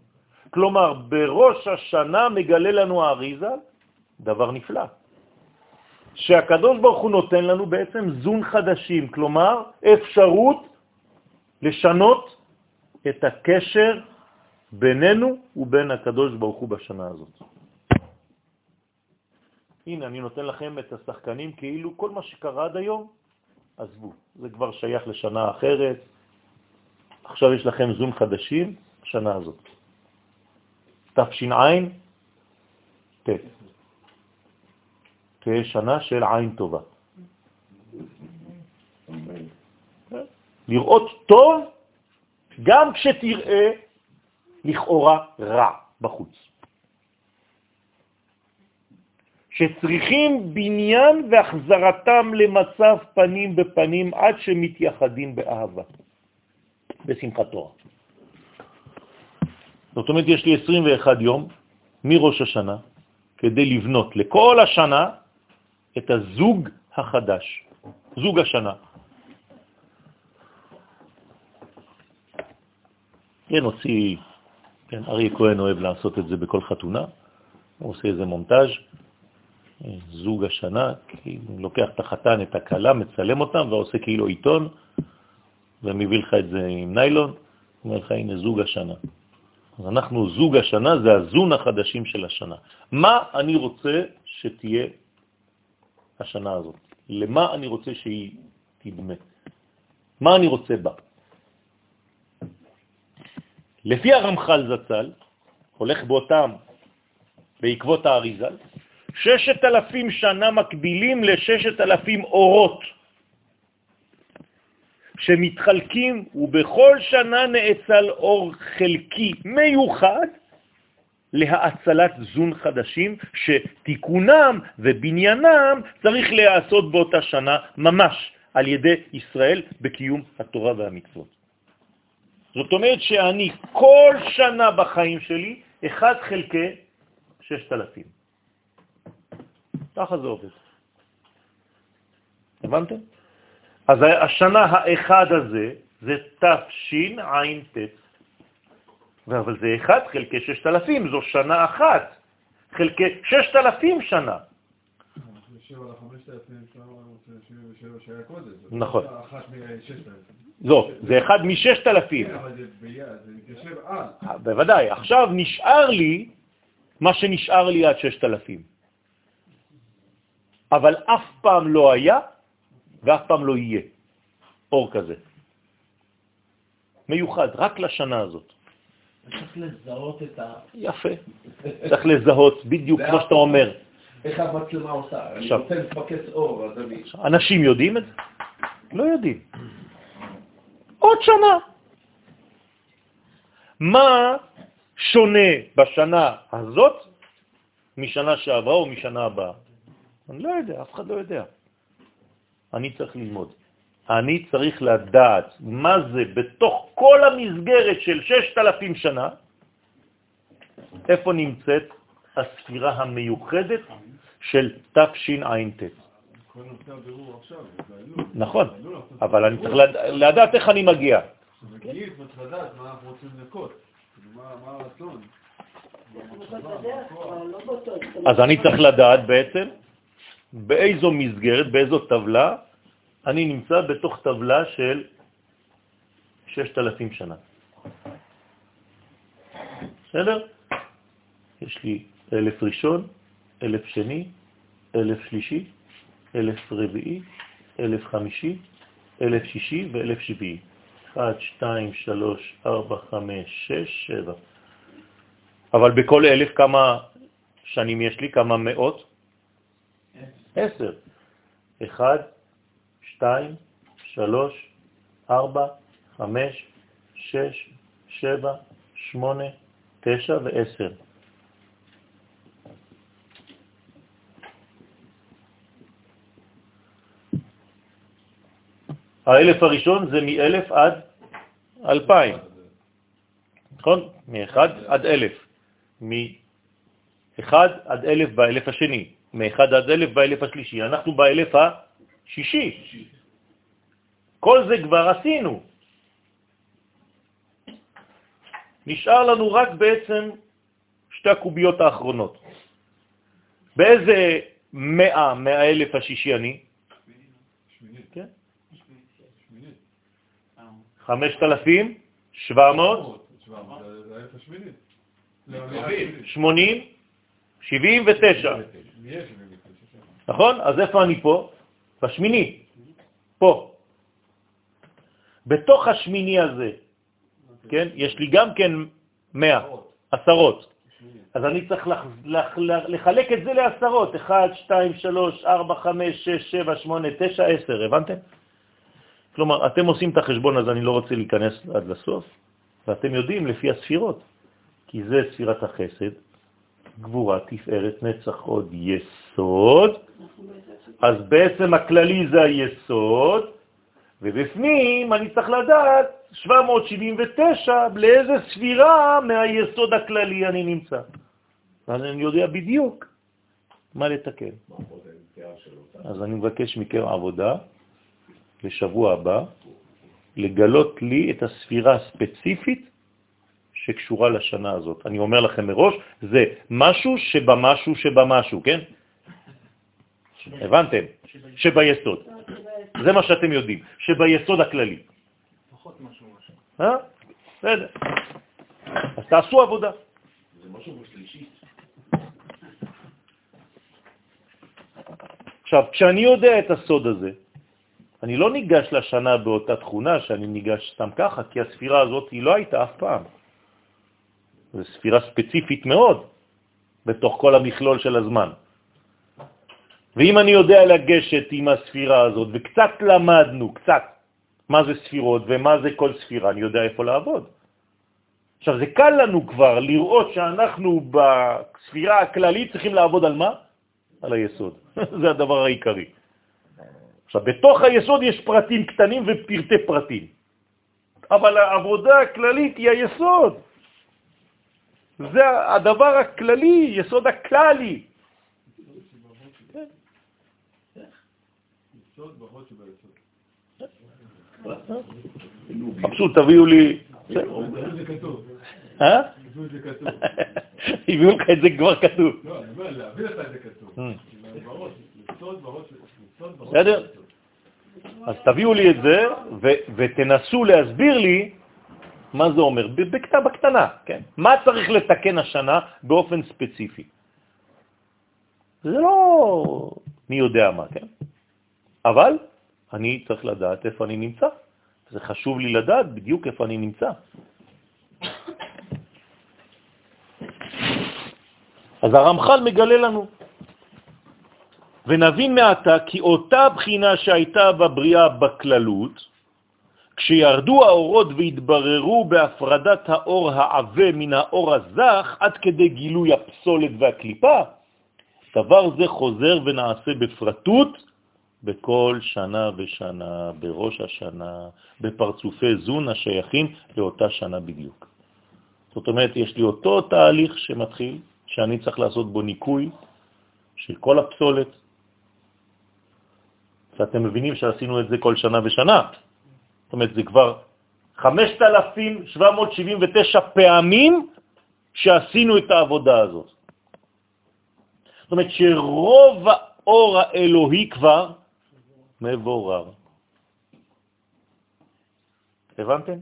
כלומר, בראש השנה מגלה לנו האריזה דבר נפלא, שהקדוש ברוך הוא נותן לנו בעצם זון חדשים, כלומר אפשרות לשנות את הקשר בינינו ובין הקדוש ברוך הוא בשנה הזאת. הנה, אני נותן לכם את השחקנים כאילו כל מה שקרה עד היום, עזבו, זה כבר שייך לשנה אחרת, עכשיו יש לכם זום חדשים, שנה הזאת. תש"ע, ט'. תהיה שנה של עין טובה. לראות טוב גם כשתראה לכאורה רע בחוץ. שצריכים בניין והחזרתם למצב פנים בפנים עד שמתייחדים באהבה, בשמחת תורה. זאת אומרת, יש לי 21 יום מראש השנה כדי לבנות לכל השנה את הזוג החדש, זוג השנה. כן, הוציא כן, אריה כהן אוהב לעשות את זה בכל חתונה, הוא עושה איזה מונטאז', זוג השנה, הוא לוקח את החתן, את הכלה, מצלם אותם ועושה כאילו עיתון, ומביא לך את זה עם ניילון, אומר לך, הנה זוג השנה. אז אנחנו, זוג השנה זה הזון החדשים של השנה. מה אני רוצה שתהיה השנה הזאת? למה אני רוצה שהיא תדמה? מה אני רוצה בה? לפי הרמח"ל זצ"ל, הולך באותם, בעקבות האריזל, ששת אלפים שנה מקבילים לששת אלפים אורות שמתחלקים, ובכל שנה נאצל אור חלקי מיוחד להאצלת זון חדשים, שתיקונם ובניינם צריך להיעשות באותה שנה ממש על ידי ישראל בקיום התורה והמצוות. זאת אומרת שאני כל שנה בחיים שלי, אחד חלקי ששת אלפים. ככה זה עובד. הבנתם? אז השנה האחד הזה זה תשע"ט. אבל זה אחד חלקי ששת אלפים, זו שנה אחת, חלקי ששת אלפים שנה. נכון. לא, זה אחד מששת אלפים. על. בוודאי. עכשיו נשאר לי מה שנשאר לי עד ששת אלפים. אבל אף פעם לא היה ואף פעם לא יהיה אור כזה. מיוחד, רק לשנה הזאת. צריך לזהות את ה... יפה. צריך לזהות, בדיוק כמו שאתה אומר. איך המצלמה עושה? אני. רוצה לפקס אור, אז אני... אנשים יודעים את זה? לא יודעים. עוד שנה. מה שונה בשנה הזאת משנה שעברה או משנה הבאה? אני לא יודע, אף אחד לא יודע. אני צריך ללמוד. אני צריך לדעת מה זה בתוך כל המסגרת של 6,000 שנה, איפה נמצאת הספירה המיוחדת של תשע"ט. נכון, אבל אני. צריך לד- לדעת איך אני מגיע. כשמגיעים, צריך לדעת מה אנחנו רוצים לנקות. כאילו, מה הרצון. אז אני צריך לדעת בעצם באיזו מסגרת, באיזו טבלה, אני נמצא בתוך טבלה של 6,000 שנה. בסדר? יש לי אלף ראשון, אלף שני, אלף שלישי, אלף רביעי, אלף חמישי, אלף שישי ואלף שביעי. 1, 2, 3, 4, 5, 6, 7. אבל בכל אלף כמה שנים יש לי? כמה מאות? עשר. אחד, שתיים, שלוש, ארבע, חמש, שש, שבע, שמונה, תשע ועשר. האלף הראשון זה מאלף עד אלפיים, נכון? מאחד עד אלף. מאחד עד אלף באלף השני, מאחד עד אלף באלף השלישי. אנחנו באלף השישי. כל זה כבר עשינו. נשאר לנו רק בעצם שתי הקוביות האחרונות. באיזה מאה מהאלף השישי אני? שמינית. כן. 5,700, 80, 79. נכון? אז איפה אני פה? בשמינית, פה. בתוך השמיני הזה, כן? יש לי גם כן 100, עשרות. אז אני צריך לח, לח, לח, לחלק את זה לעשרות, 1, 2, 3, 4, 5, 6, 7, 8, 9, 10, הבנתם? כלומר, אתם עושים את החשבון הזה, אני לא רוצה להיכנס עד לסוף, ואתם יודעים לפי הספירות, כי זה ספירת החסד, גבורה, תפארת, נצח, עוד יסוד, אז בעצם הכללי זה היסוד, ובפנים אני צריך לדעת 779 לאיזה ספירה מהיסוד הכללי אני נמצא. אז אני יודע בדיוק מה לתקן. אז אני מבקש מכם עבודה לשבוע הבא, לגלות לי את הספירה הספציפית שקשורה לשנה הזאת. אני אומר לכם מראש, זה משהו שבמשהו שבמשהו, כן? הבנתם? שביסוד. זה מה שאתם יודעים, שביסוד הכללי. פחות משהו משהו. אה? בסדר. אז תעשו עבודה. זה משהו בשלישי. עכשיו, כשאני יודע את הסוד הזה, אני לא ניגש לשנה באותה תכונה שאני ניגש סתם ככה, כי הספירה הזאת היא לא הייתה אף פעם. זו ספירה ספציפית מאוד בתוך כל המכלול של הזמן. ואם אני יודע לגשת עם הספירה הזאת, וקצת למדנו, קצת, מה זה ספירות ומה זה כל ספירה, אני יודע איפה לעבוד. עכשיו, זה קל לנו כבר לראות שאנחנו בספירה הכללית צריכים לעבוד על מה? על היסוד. זה הדבר העיקרי. עכשיו, בתוך היסוד יש פרטים קטנים ופרטי פרטים, אבל העבודה הכללית היא היסוד. זה הדבר הכללי, יסוד הכללי. פשוט תביאו לי... אה? הביאו לך את זה כבר כתוב. לא, אני אומר, להביא לך את זה כתוב. בסדר? אז תביאו לי את זה ותנסו להסביר לי מה זה אומר, ב- בקטנה, בקטנה, כן? מה צריך לתקן השנה באופן ספציפי? זה לא מי יודע מה, כן? אבל אני צריך לדעת איפה אני נמצא. זה חשוב לי לדעת בדיוק איפה אני נמצא. אז הרמח"ל מגלה לנו, ונבין מעתה כי אותה בחינה שהייתה בבריאה בכללות, כשירדו האורות והתבררו בהפרדת האור העבה מן האור הזך עד כדי גילוי הפסולת והקליפה, דבר זה חוזר ונעשה בפרטות בכל שנה ושנה, בראש השנה, בפרצופי זון השייכים לאותה שנה בדיוק. זאת אומרת, יש לי אותו תהליך שמתחיל, שאני צריך לעשות בו ניקוי של כל הפסולת, ואתם מבינים שעשינו את זה כל שנה ושנה. זאת אומרת, זה כבר 5,779 פעמים שעשינו את העבודה הזאת. זאת אומרת שרוב האור האלוהי כבר מבורר. הבנתם?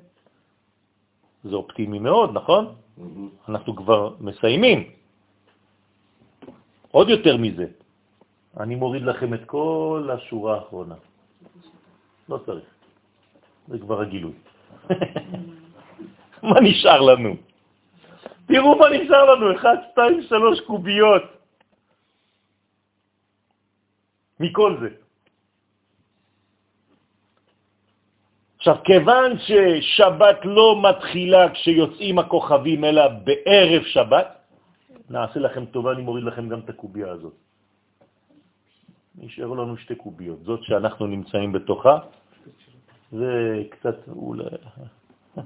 זה אופטימי מאוד, נכון? אנחנו כבר מסיימים. עוד יותר מזה, אני מוריד לכם את כל השורה האחרונה. לא צריך. זה כבר הגילוי. מה נשאר לנו? תראו מה נשאר לנו, 1, 2, 3 קוביות. מכל זה. עכשיו, כיוון ששבת לא מתחילה כשיוצאים הכוכבים, אלא בערב שבת, נעשה לכם טובה, אני מוריד לכם גם את הקוביה הזאת. נשארו לנו שתי קוביות. זאת שאנחנו נמצאים בתוכה, זה קצת אולי...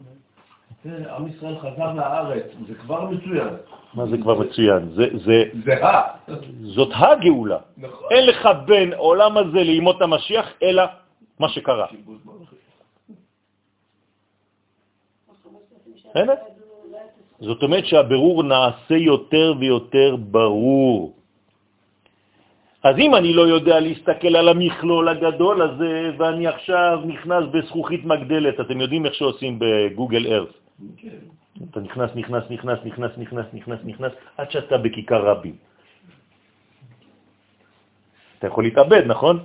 כן, עם ישראל חזר לארץ, זה כבר מצוין. מה זה כבר מצוין? זה, זה, זה ה... זאת הגאולה. נכון. אין לך בין עולם הזה לימות המשיח, אלא מה שקרה. זאת אומרת שהבירור נעשה יותר ויותר ברור. אז אם אני לא יודע להסתכל על המכלול הגדול הזה, ואני עכשיו נכנס בזכוכית מגדלת, אתם יודעים איך שעושים בגוגל ארץ. כן. אתה נכנס, נכנס, נכנס, נכנס, נכנס, נכנס, נכנס, עד שאתה בכיכר רבין. אתה יכול להתאבד, נכון?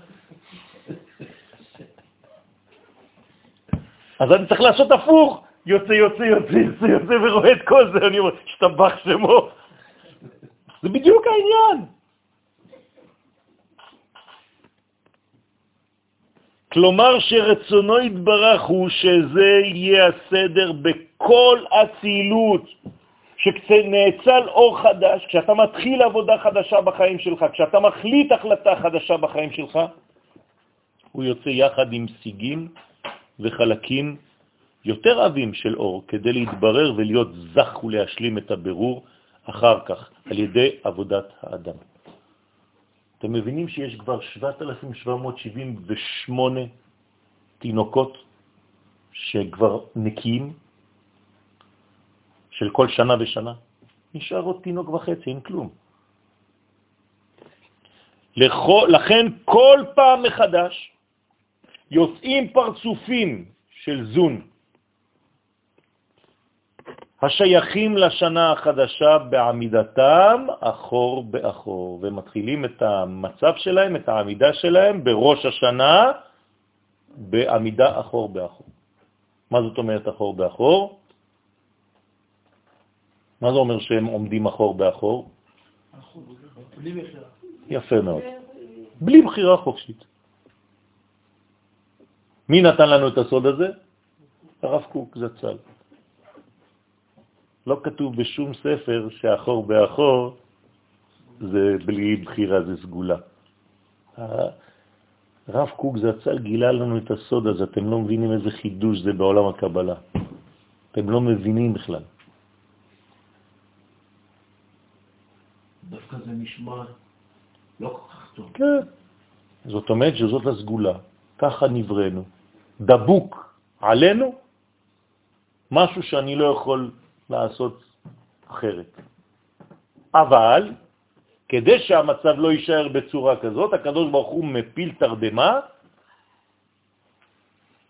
אז אני צריך לעשות הפוך. יוצא, יוצא, יוצא, יוצא, יוצא ורואה את כל זה, אני אומר, השתבח שמו. זה בדיוק העניין. כלומר שרצונו יתברך הוא שזה יהיה הסדר בכל הצילות, שכשנאצל אור חדש, כשאתה מתחיל עבודה חדשה בחיים שלך, כשאתה מחליט החלטה חדשה בחיים שלך, הוא יוצא יחד עם סיגים וחלקים יותר עבים של אור כדי להתברר ולהיות זך ולהשלים את הבירור אחר כך על ידי עבודת האדם. אתם מבינים שיש כבר 7,778 תינוקות שכבר נקיים, של כל שנה ושנה. נשאר עוד תינוק וחצי, אין כלום. לכן כל פעם מחדש יוצאים פרצופים של זון, השייכים לשנה החדשה בעמידתם אחור באחור, ומתחילים את המצב שלהם, את העמידה שלהם בראש השנה בעמידה אחור באחור. מה זאת אומרת אחור באחור? מה זה אומר שהם עומדים אחור באחור? יפה מאוד. בלי בחירה חופשית. מי נתן לנו את הסוד הזה? הרב קוק זצ"ל. לא כתוב בשום ספר שאחור באחור זה בלי בחירה, זה סגולה. הרב קוק זצ"ל גילה לנו את הסוד הזה, אתם לא מבינים איזה חידוש זה בעולם הקבלה. אתם לא מבינים בכלל. דווקא זה נשמע לא כל כך טוב. כן. זאת אומרת שזאת הסגולה, ככה נבראנו. דבוק עלינו משהו שאני לא יכול לעשות אחרת. אבל כדי שהמצב לא יישאר בצורה כזאת, הקדוש ברוך הוא מפיל תרדמה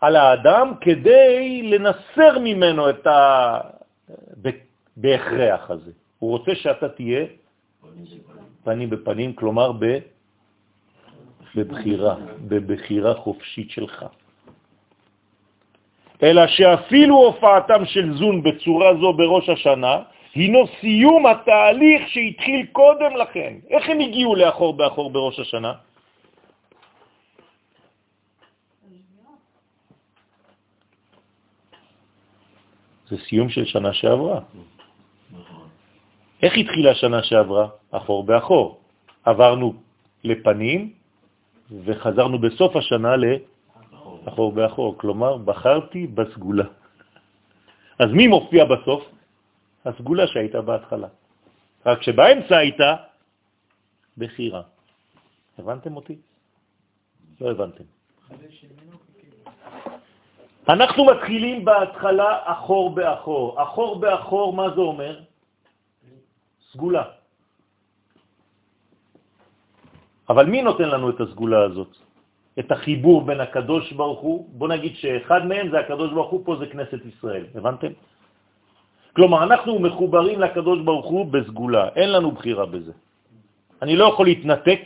על האדם כדי לנסר ממנו את ה... בהכרח הזה. הוא רוצה שאתה תהיה פנים בפנים, כלומר. בבחירה, בבחירה חופשית שלך. אלא שאפילו הופעתם של זון בצורה זו בראש השנה, הינו סיום התהליך שהתחיל קודם לכן. איך הם הגיעו לאחור באחור בראש השנה? זה סיום של שנה שעברה. איך התחילה שנה שעברה? אחור באחור. עברנו לפנים וחזרנו בסוף השנה לאחור באחור. כלומר, בחרתי בסגולה. אז מי מופיע בסוף? הסגולה שהייתה בהתחלה. רק שבאמצע הייתה בחירה. הבנתם אותי? לא הבנתם. אנחנו מתחילים בהתחלה אחור באחור. אחור באחור, מה זה אומר? סגולה. אבל מי נותן לנו את הסגולה הזאת? את החיבור בין הקדוש ברוך הוא? בוא נגיד שאחד מהם זה הקדוש ברוך הוא, פה זה כנסת ישראל. הבנתם? כלומר, אנחנו מחוברים לקדוש ברוך הוא בסגולה, אין לנו בחירה בזה. אני לא יכול להתנתק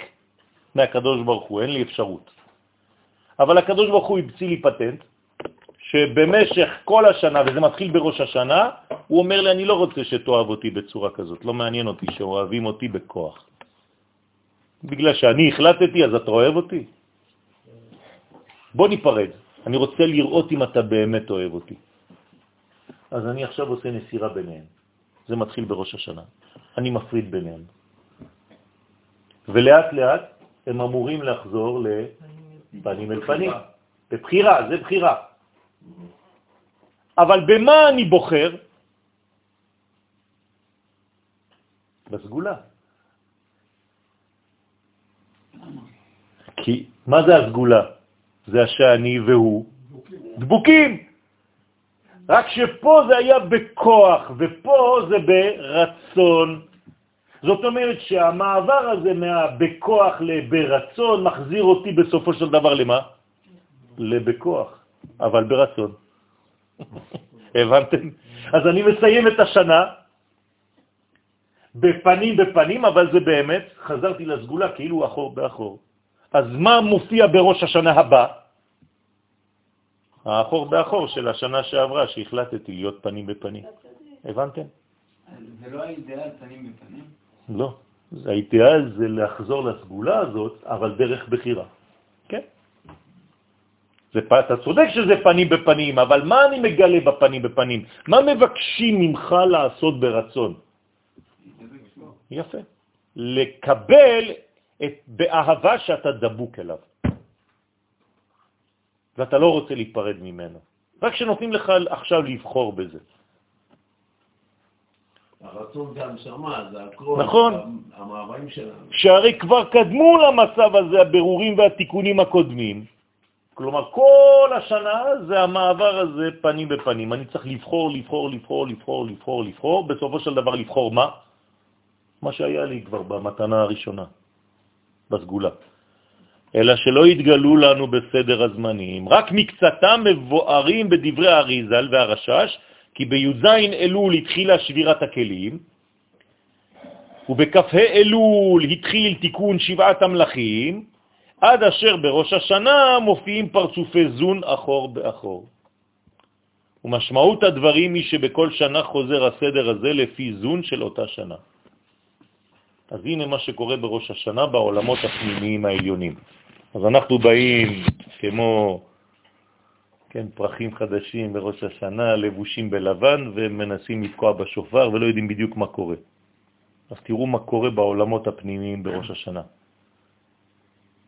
מהקדוש ברוך הוא, אין לי אפשרות. אבל הקדוש ברוך הוא הבציא לי פטנט, שבמשך כל השנה, וזה מתחיל בראש השנה, הוא אומר לי, אני לא רוצה שתאהב אותי בצורה כזאת, לא מעניין אותי שאוהבים אותי בכוח. בגלל שאני החלטתי, אז אתה אוהב אותי? בוא ניפרד, אני רוצה לראות אם אתה באמת אוהב אותי. אז אני עכשיו עושה נסירה ביניהם. זה מתחיל בראש השנה. אני מפריד ביניהם. ולאט לאט הם אמורים לחזור לפנים אל פנים. בבחירה, זה בחירה. אבל במה אני בוחר? בסגולה. כי מה זה הסגולה? זה השאני והוא דבוקים. רק שפה זה היה בכוח, ופה זה ברצון. זאת אומרת שהמעבר הזה מהבכוח לברצון מחזיר אותי בסופו של דבר למה? לבכוח, אבל ברצון. הבנתם? אז אני מסיים את השנה בפנים בפנים, אבל זה באמת, חזרתי לסגולה כאילו אחור באחור. אז מה מופיע בראש השנה הבא? האחור באחור של השנה שעברה, שהחלטתי להיות פנים בפנים. הבנתם? זה לא האידאל פנים בפנים? לא. האידאל זה לחזור לסגולה הזאת, אבל דרך בחירה. כן? זה, אתה צודק שזה פנים בפנים, אבל מה אני מגלה בפנים בפנים? מה מבקשים ממך לעשות ברצון? יפה. לקבל את, באהבה שאתה דבוק אליו. ואתה לא רוצה להיפרד ממנו. רק שנותנים לך עכשיו לבחור בזה. הרצון זה הנשמה, זה הכל, נכון. המאוויים שלנו. שהרי כבר קדמו למצב הזה הבירורים והתיקונים הקודמים, כלומר, כל השנה זה המעבר הזה פנים בפנים. אני צריך לבחור, לבחור, לבחור, לבחור, לבחור, לבחור, בסופו של דבר לבחור מה? מה שהיה לי כבר במתנה הראשונה, בסגולה. אלא שלא יתגלו לנו בסדר הזמנים. רק מקצתם מבוארים בדברי האריזל והרשש, כי בי"ז אלול התחילה שבירת הכלים, ובכ"ה אלול התחיל תיקון שבעת המלאכים, עד אשר בראש השנה מופיעים פרצופי זון אחור באחור. ומשמעות הדברים היא שבכל שנה חוזר הסדר הזה לפי זון של אותה שנה. אז הנה מה שקורה בראש השנה בעולמות הפנימיים העליונים. אז אנחנו באים כמו כן, פרחים חדשים בראש השנה, לבושים בלבן, ומנסים לתקוע בשופר ולא יודעים בדיוק מה קורה. אז תראו מה קורה בעולמות הפנימיים בראש השנה.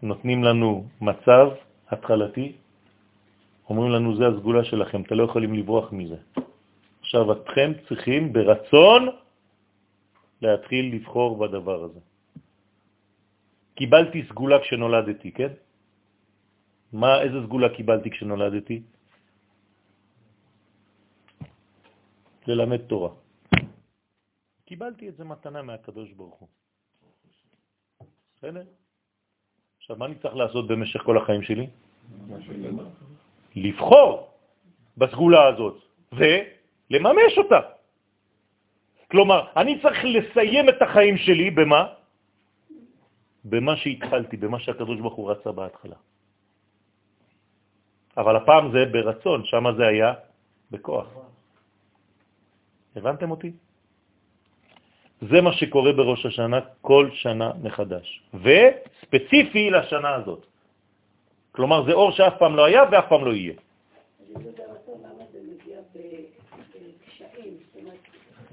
נותנים לנו מצב התחלתי, אומרים לנו, זה הסגולה שלכם, אתם לא יכולים לברוח מזה. עכשיו אתכם צריכים ברצון להתחיל לבחור בדבר הזה. קיבלתי סגולה כשנולדתי, כן? מה, איזה סגולה קיבלתי כשנולדתי? ללמד תורה. קיבלתי את זה מתנה מהקדוש ברוך הוא. בסדר? עכשיו, מה אני צריך לעשות במשך כל החיים שלי? לבחור בסגולה הזאת ולממש אותה. כלומר, אני צריך לסיים את החיים שלי במה? במה שהתחלתי, במה שהקדוש ברוך הוא רצה בהתחלה. אבל הפעם זה ברצון, שם זה היה בכוח. הבנתם אותי? זה מה שקורה בראש השנה כל שנה מחדש, וספציפי לשנה הזאת. כלומר, זה אור שאף פעם לא היה ואף פעם לא יהיה.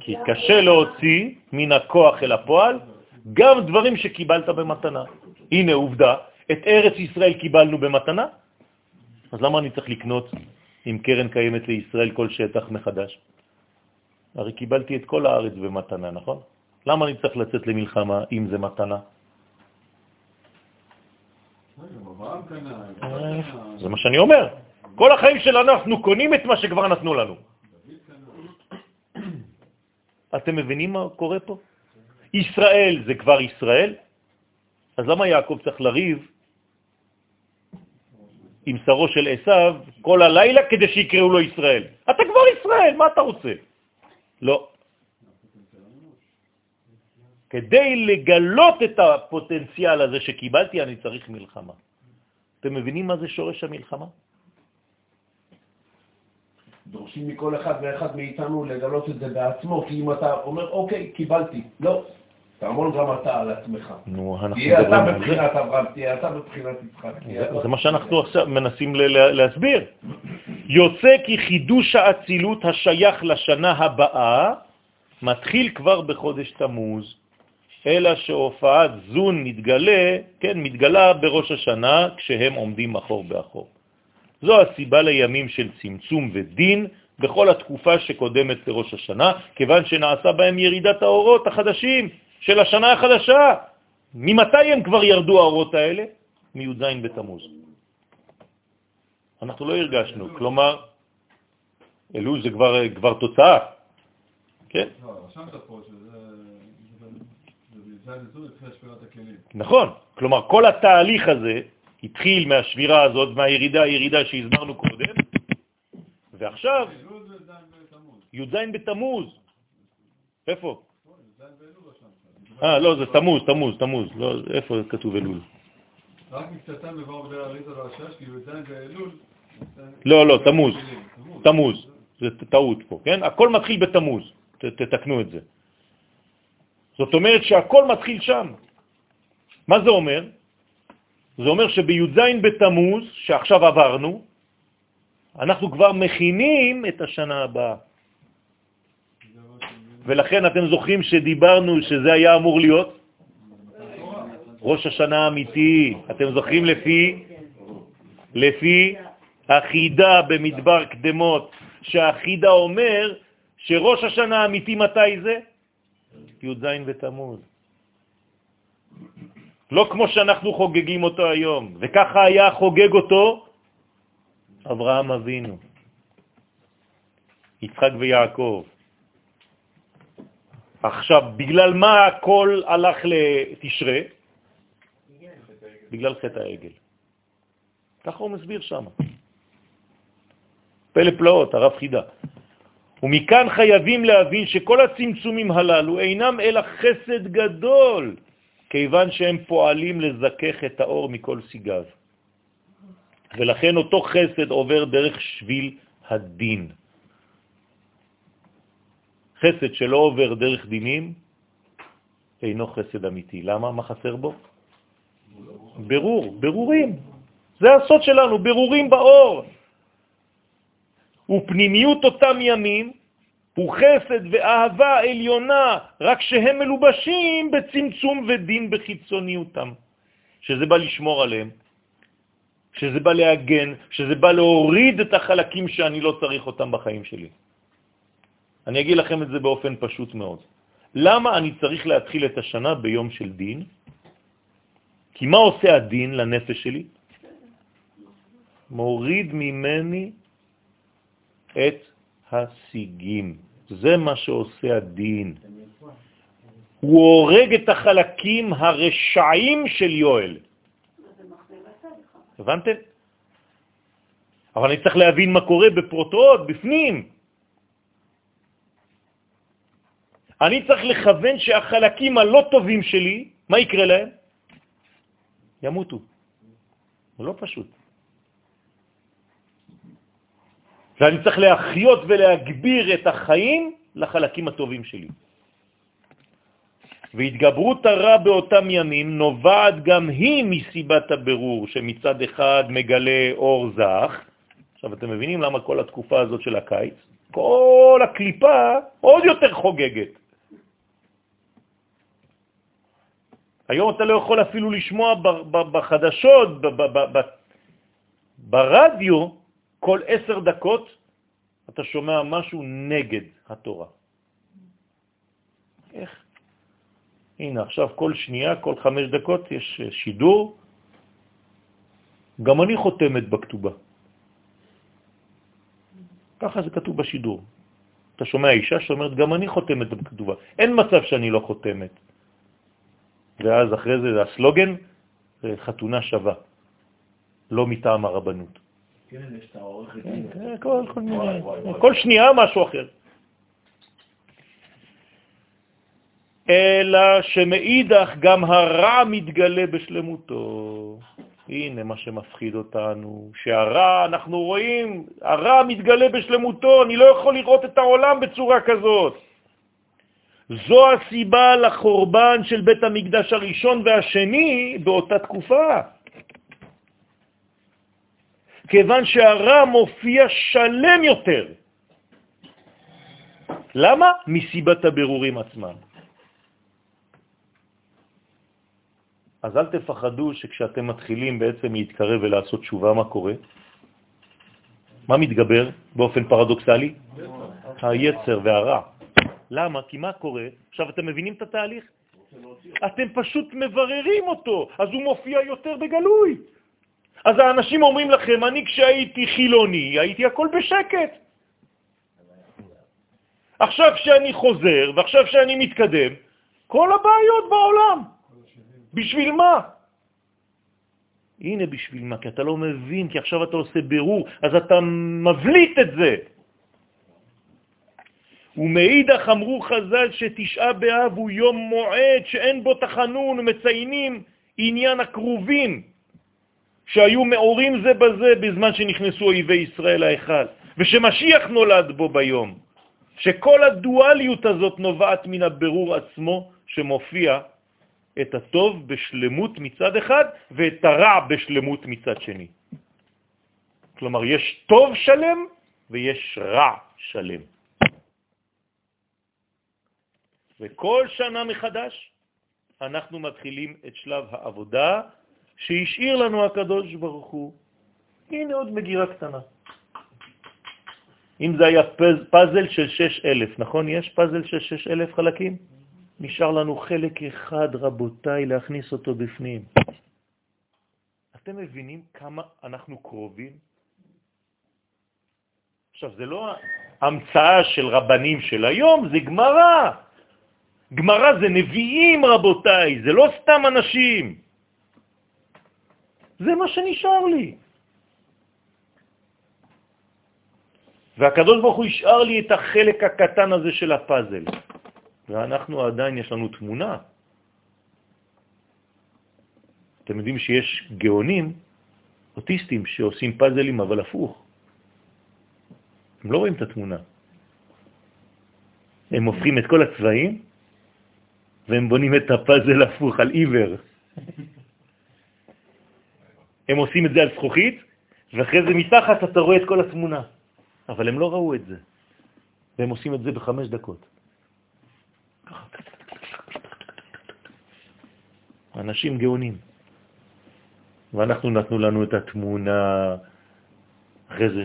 כי קשה להוציא מן הכוח אל הפועל גם דברים שקיבלת במתנה. הנה עובדה, את ארץ ישראל קיבלנו במתנה, אז למה אני צריך לקנות עם קרן קיימת לישראל כל שטח מחדש? הרי קיבלתי את כל הארץ במתנה, נכון? למה אני צריך לצאת למלחמה אם זה מתנה? זה מה שאני אומר. כל החיים שלנו אנחנו קונים את מה שכבר נתנו לנו. אתם מבינים מה קורה פה? ישראל זה כבר ישראל, אז למה יעקב צריך לריב עם שרו של עשיו כל הלילה כדי שיקראו לו ישראל? אתה כבר ישראל, מה אתה רוצה? לא. כדי לגלות את הפוטנציאל הזה שקיבלתי, אני צריך מלחמה. אתם מבינים מה זה שורש המלחמה? דורשים מכל אחד ואחד מאיתנו לגלות את זה בעצמו, כי אם אתה אומר, אוקיי, קיבלתי, לא, תעמול גם אתה על עצמך. נו, אנחנו תהיה אתה בבחינת אברהם, תהיה אתה בבחינת יצחק. זה מה שאנחנו עכשיו מנסים להסביר. יוצא כי חידוש האצילות השייך לשנה הבאה מתחיל כבר בחודש תמוז, אלא שהופעת זון מתגלה, כן, מתגלה בראש השנה כשהם עומדים אחור באחור. זו הסיבה לימים של צמצום ודין בכל התקופה שקודמת לראש השנה, כיוון שנעשה בהם ירידת האורות החדשים של השנה החדשה. ממתי הם כבר ירדו האורות האלה? מי"ז בתמוז. אנחנו לא הרגשנו, כלומר, אלול זה כבר, כבר תוצאה, כן? לא. נכון, כלומר כל התהליך הזה התחיל מהשבירה הזאת, מהירידה, הירידה שהזמרנו קודם, ועכשיו י"ז בתמוז. איפה? אה, לא, זה תמוז, תמוז, תמוז. לא, איפה כתוב אלול? רק מקצתם בבואו בדל אריזה והשש, כי י"ז באלול... לא, לא, תמוז. תמוז. זה טעות פה, כן? הכל מתחיל בתמוז. תתקנו את זה. זאת אומרת שהכל מתחיל שם. מה זה אומר? זה אומר שבי"ז בתמוז, שעכשיו עברנו, אנחנו כבר מכינים את השנה הבאה. ולכן אתם זוכרים שדיברנו שזה היה אמור להיות ראש השנה האמיתי. אתם זוכרים לפי, לפי החידה במדבר קדמות, שהחידה אומר שראש השנה האמיתי מתי זה? י"ז בתמוז. לא כמו שאנחנו חוגגים אותו היום, וככה היה חוגג אותו אברהם אבינו, יצחק ויעקב. עכשיו, בגלל מה הכל הלך לתשרה? בגלל חטא העגל. ככה הוא מסביר שם. פלא פלאות, הרב חידה. ומכאן חייבים להבין שכל הצמצומים הללו אינם אלא חסד גדול, כיוון שהם פועלים לזכך את האור מכל סיגיו. ולכן אותו חסד עובר דרך שביל הדין. חסד שלא עובר דרך דינים אינו חסד אמיתי. למה? מה חסר בו? ברור, ברורים. זה הסוד שלנו, ברורים באור. ופנימיות אותם ימים הוא חסד ואהבה עליונה, רק שהם מלובשים בצמצום ודין בחיצוניותם, שזה בא לשמור עליהם, שזה בא להגן, שזה בא להוריד את החלקים שאני לא צריך אותם בחיים שלי. אני אגיד לכם את זה באופן פשוט מאוד. למה אני צריך להתחיל את השנה ביום של דין? כי מה עושה הדין לנפש שלי? מוריד ממני את השיגים. זה מה שעושה הדין. הוא הורג את החלקים הרשעים של יואל. הבנתם? אבל אני צריך להבין מה קורה בפרוטות, בפנים. אני צריך לכוון שהחלקים הלא טובים שלי, מה יקרה להם? ימותו. זה לא פשוט. ואני צריך להחיות ולהגביר את החיים לחלקים הטובים שלי. והתגברות הרע באותם ימים נובעת גם היא מסיבת הבירור, שמצד אחד מגלה אור זך. עכשיו אתם מבינים למה כל התקופה הזאת של הקיץ, כל הקליפה עוד יותר חוגגת. היום אתה לא יכול אפילו לשמוע בחדשות, ברדיו, כל עשר דקות אתה שומע משהו נגד התורה. איך? הנה, עכשיו כל שנייה, כל חמש דקות יש אה, שידור, גם אני חותמת בכתובה. ככה זה כתוב בשידור. אתה שומע אישה שאומרת, גם אני חותמת בכתובה. אין מצב שאני לא חותמת. ואז אחרי זה הסלוגן, חתונה שווה, לא מטעם הרבנות. כן, יש את העורכת. כן, כן, כל שנייה משהו אחר. אלא שמאידך גם הרע מתגלה בשלמותו. הנה מה שמפחיד אותנו, שהרע, אנחנו רואים, הרע מתגלה בשלמותו, אני לא יכול לראות את העולם בצורה כזאת. זו הסיבה לחורבן של בית המקדש הראשון והשני באותה תקופה. כיוון שהרע מופיע שלם יותר. למה? מסיבת הבירורים עצמם. אז אל תפחדו שכשאתם מתחילים בעצם להתקרב ולעשות תשובה, מה קורה? מה מתגבר באופן פרדוקסלי? היצר והרע. למה? כי מה קורה? עכשיו אתם מבינים את התהליך? אתם פשוט מבררים אותו, אז הוא מופיע יותר בגלוי. אז האנשים אומרים לכם, אני כשהייתי חילוני, הייתי הכל בשקט. עכשיו שאני חוזר, ועכשיו שאני מתקדם, כל הבעיות בעולם. בשביל מה? הנה בשביל מה, כי אתה לא מבין, כי עכשיו אתה עושה בירור, אז אתה מבליט את זה. ומאידך אמרו חז"ל שתשעה באב הוא יום מועד שאין בו תחנון, מציינים עניין הקרובים. שהיו מאורים זה בזה בזמן שנכנסו אויבי ישראל האחד, ושמשיח נולד בו ביום, שכל הדואליות הזאת נובעת מן הבירור עצמו שמופיע את הטוב בשלמות מצד אחד ואת הרע בשלמות מצד שני. כלומר, יש טוב שלם ויש רע שלם. וכל שנה מחדש אנחנו מתחילים את שלב העבודה שהשאיר לנו הקדוש ברוך הוא. הנה עוד מגירה קטנה. אם זה היה פאזל של 6,000, נכון? יש פאזל של 6,000 חלקים? נשאר לנו חלק אחד, רבותיי, להכניס אותו בפנים. אתם מבינים כמה אנחנו קרובים? עכשיו, זה לא המצאה של רבנים של היום, זה גמרא. גמרא זה נביאים, רבותיי, זה לא סתם אנשים. זה מה שנשאר לי. והקדוש ברוך הוא השאר לי את החלק הקטן הזה של הפאזל, ואנחנו עדיין, יש לנו תמונה. אתם יודעים שיש גאונים, אוטיסטים, שעושים פאזלים, אבל הפוך. הם לא רואים את התמונה. הם הופכים את כל הצבעים, והם בונים את הפאזל הפוך על עיוור. הם עושים את זה על זכוכית, ואחרי זה מתחת אתה רואה את כל התמונה. אבל הם לא ראו את זה, והם עושים את זה בחמש דקות. אנשים גאונים. ואנחנו נתנו לנו את התמונה, אחרי זה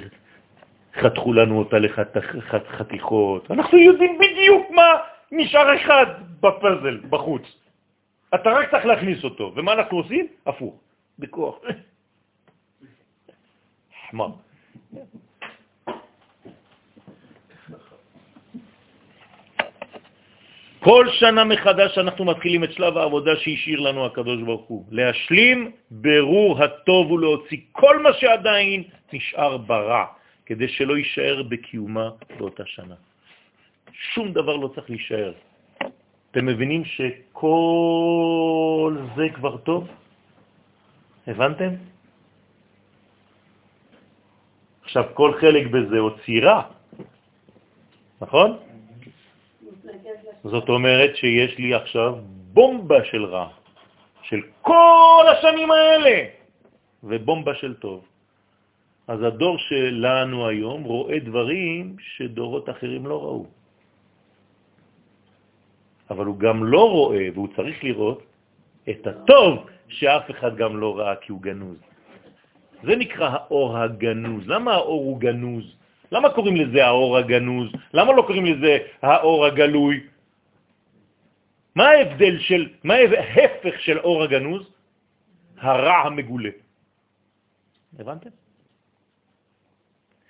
חתכו לנו אותה לחתיכות. אנחנו יודעים בדיוק מה נשאר אחד בפזל, בחוץ. אתה רק צריך להכניס אותו. ומה אנחנו עושים? הפוך, בכוח. חמר. כל שנה מחדש אנחנו מתחילים את שלב העבודה שהשאיר לנו הקדוש ברוך הוא, להשלים ברור הטוב ולהוציא כל מה שעדיין נשאר ברע, כדי שלא יישאר בקיומה באותה שנה. שום דבר לא צריך להישאר. אתם מבינים שכל זה כבר טוב? הבנתם? עכשיו, כל חלק בזה הוא צירה, נכון? זאת אומרת שיש לי עכשיו בומבה של רע, של כל השנים האלה, ובומבה של טוב. אז הדור שלנו היום רואה דברים שדורות אחרים לא ראו. אבל הוא גם לא רואה, והוא צריך לראות, את הטוב שאף אחד גם לא ראה כי הוא גנוז. זה נקרא האור הגנוז. למה האור הוא גנוז? למה קוראים לזה האור הגנוז? למה לא קוראים לזה האור הגלוי? מה ההבדל של, מה ההפך של אור הגנוז? הרע המגולה. הבנתם?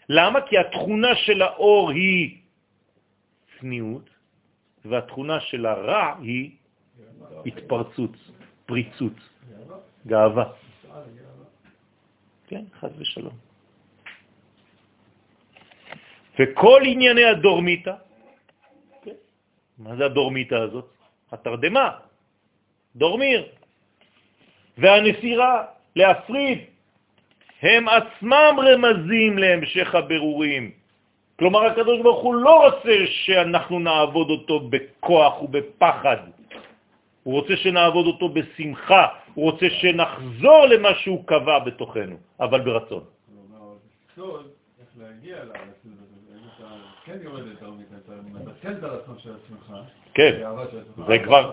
למה? כי התכונה של האור היא צניעות, והתכונה של הרע היא התפרצות, פריצות, גאווה. כן, חד ושלום. וכל ענייני הדורמיתא, כן, מה זה הדורמיתא הזאת? התרדמה, דורמיר, והנסירה, להפריד, הם עצמם רמזים להמשך הבירורים. כלומר, הקדוש ברוך הוא לא רוצה שאנחנו נעבוד אותו בכוח ובפחד. הוא רוצה שנעבוד אותו בשמחה, הוא רוצה שנחזור למה שהוא קבע בתוכנו, אבל ברצון. איך להגיע כן יורד יותר מכן, אתה מתסכל את הרצון של עצמך, כן, זה כבר,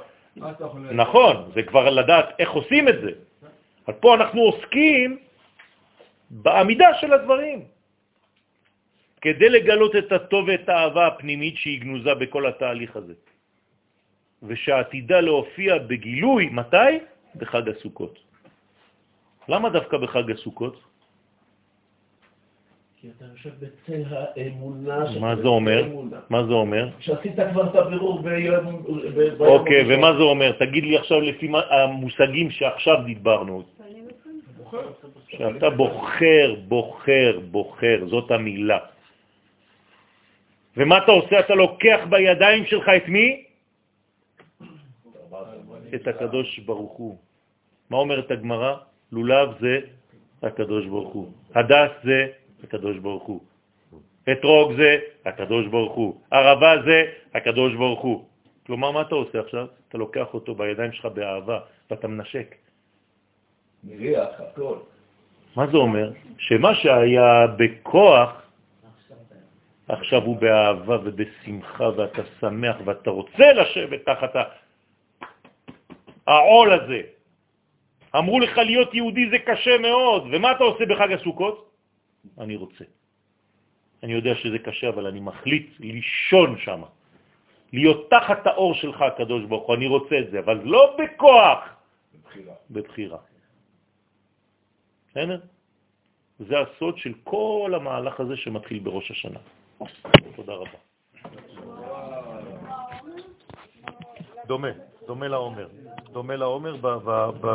נכון, זה כבר לדעת איך עושים את זה. אז פה אנחנו עוסקים בעמידה של הדברים, כדי לגלות את הטוב ואת האהבה הפנימית שהיא גנוזה בכל התהליך הזה, ושעתידה להופיע בגילוי, מתי? בחג הסוכות. למה דווקא בחג הסוכות? כי אתה יושב בצל האמונה. מה זה אומר? מה זה אומר? שעשית כבר את הבירור ביום... אוקיי, ומה זה אומר? תגיד לי עכשיו לפי המושגים שעכשיו דיברנו. שאתה בוחר, בוחר, בוחר, זאת המילה. ומה אתה עושה? אתה לוקח בידיים שלך את מי? את הקדוש ברוך הוא. מה אומרת הגמרא? לולב זה הקדוש ברוך הוא. הדס זה הקדוש ברוך הוא. אתרוג זה הקדוש ברוך הוא. ערבה זה הקדוש ברוך הוא. כלומר, מה אתה עושה עכשיו? אתה לוקח אותו בידיים שלך באהבה ואתה מנשק. מריח, הכל. מה זה אומר? שמה שהיה בכוח, עכשיו הוא באהבה ובשמחה ואתה שמח ואתה רוצה לשבת תחת העול הזה. אמרו לך להיות יהודי זה קשה מאוד, ומה אתה עושה בחג הסוכות? אני רוצה. אני יודע שזה קשה, אבל אני מחליט לישון שם, להיות תחת האור שלך, הקדוש ברוך הוא, אני רוצה את זה, אבל לא בכוח, בבחירה. בבחירה. בסדר? זה הסוד של כל המהלך הזה שמתחיל בראש השנה. תודה רבה. דומה, דומה לעומר. דומה לעומר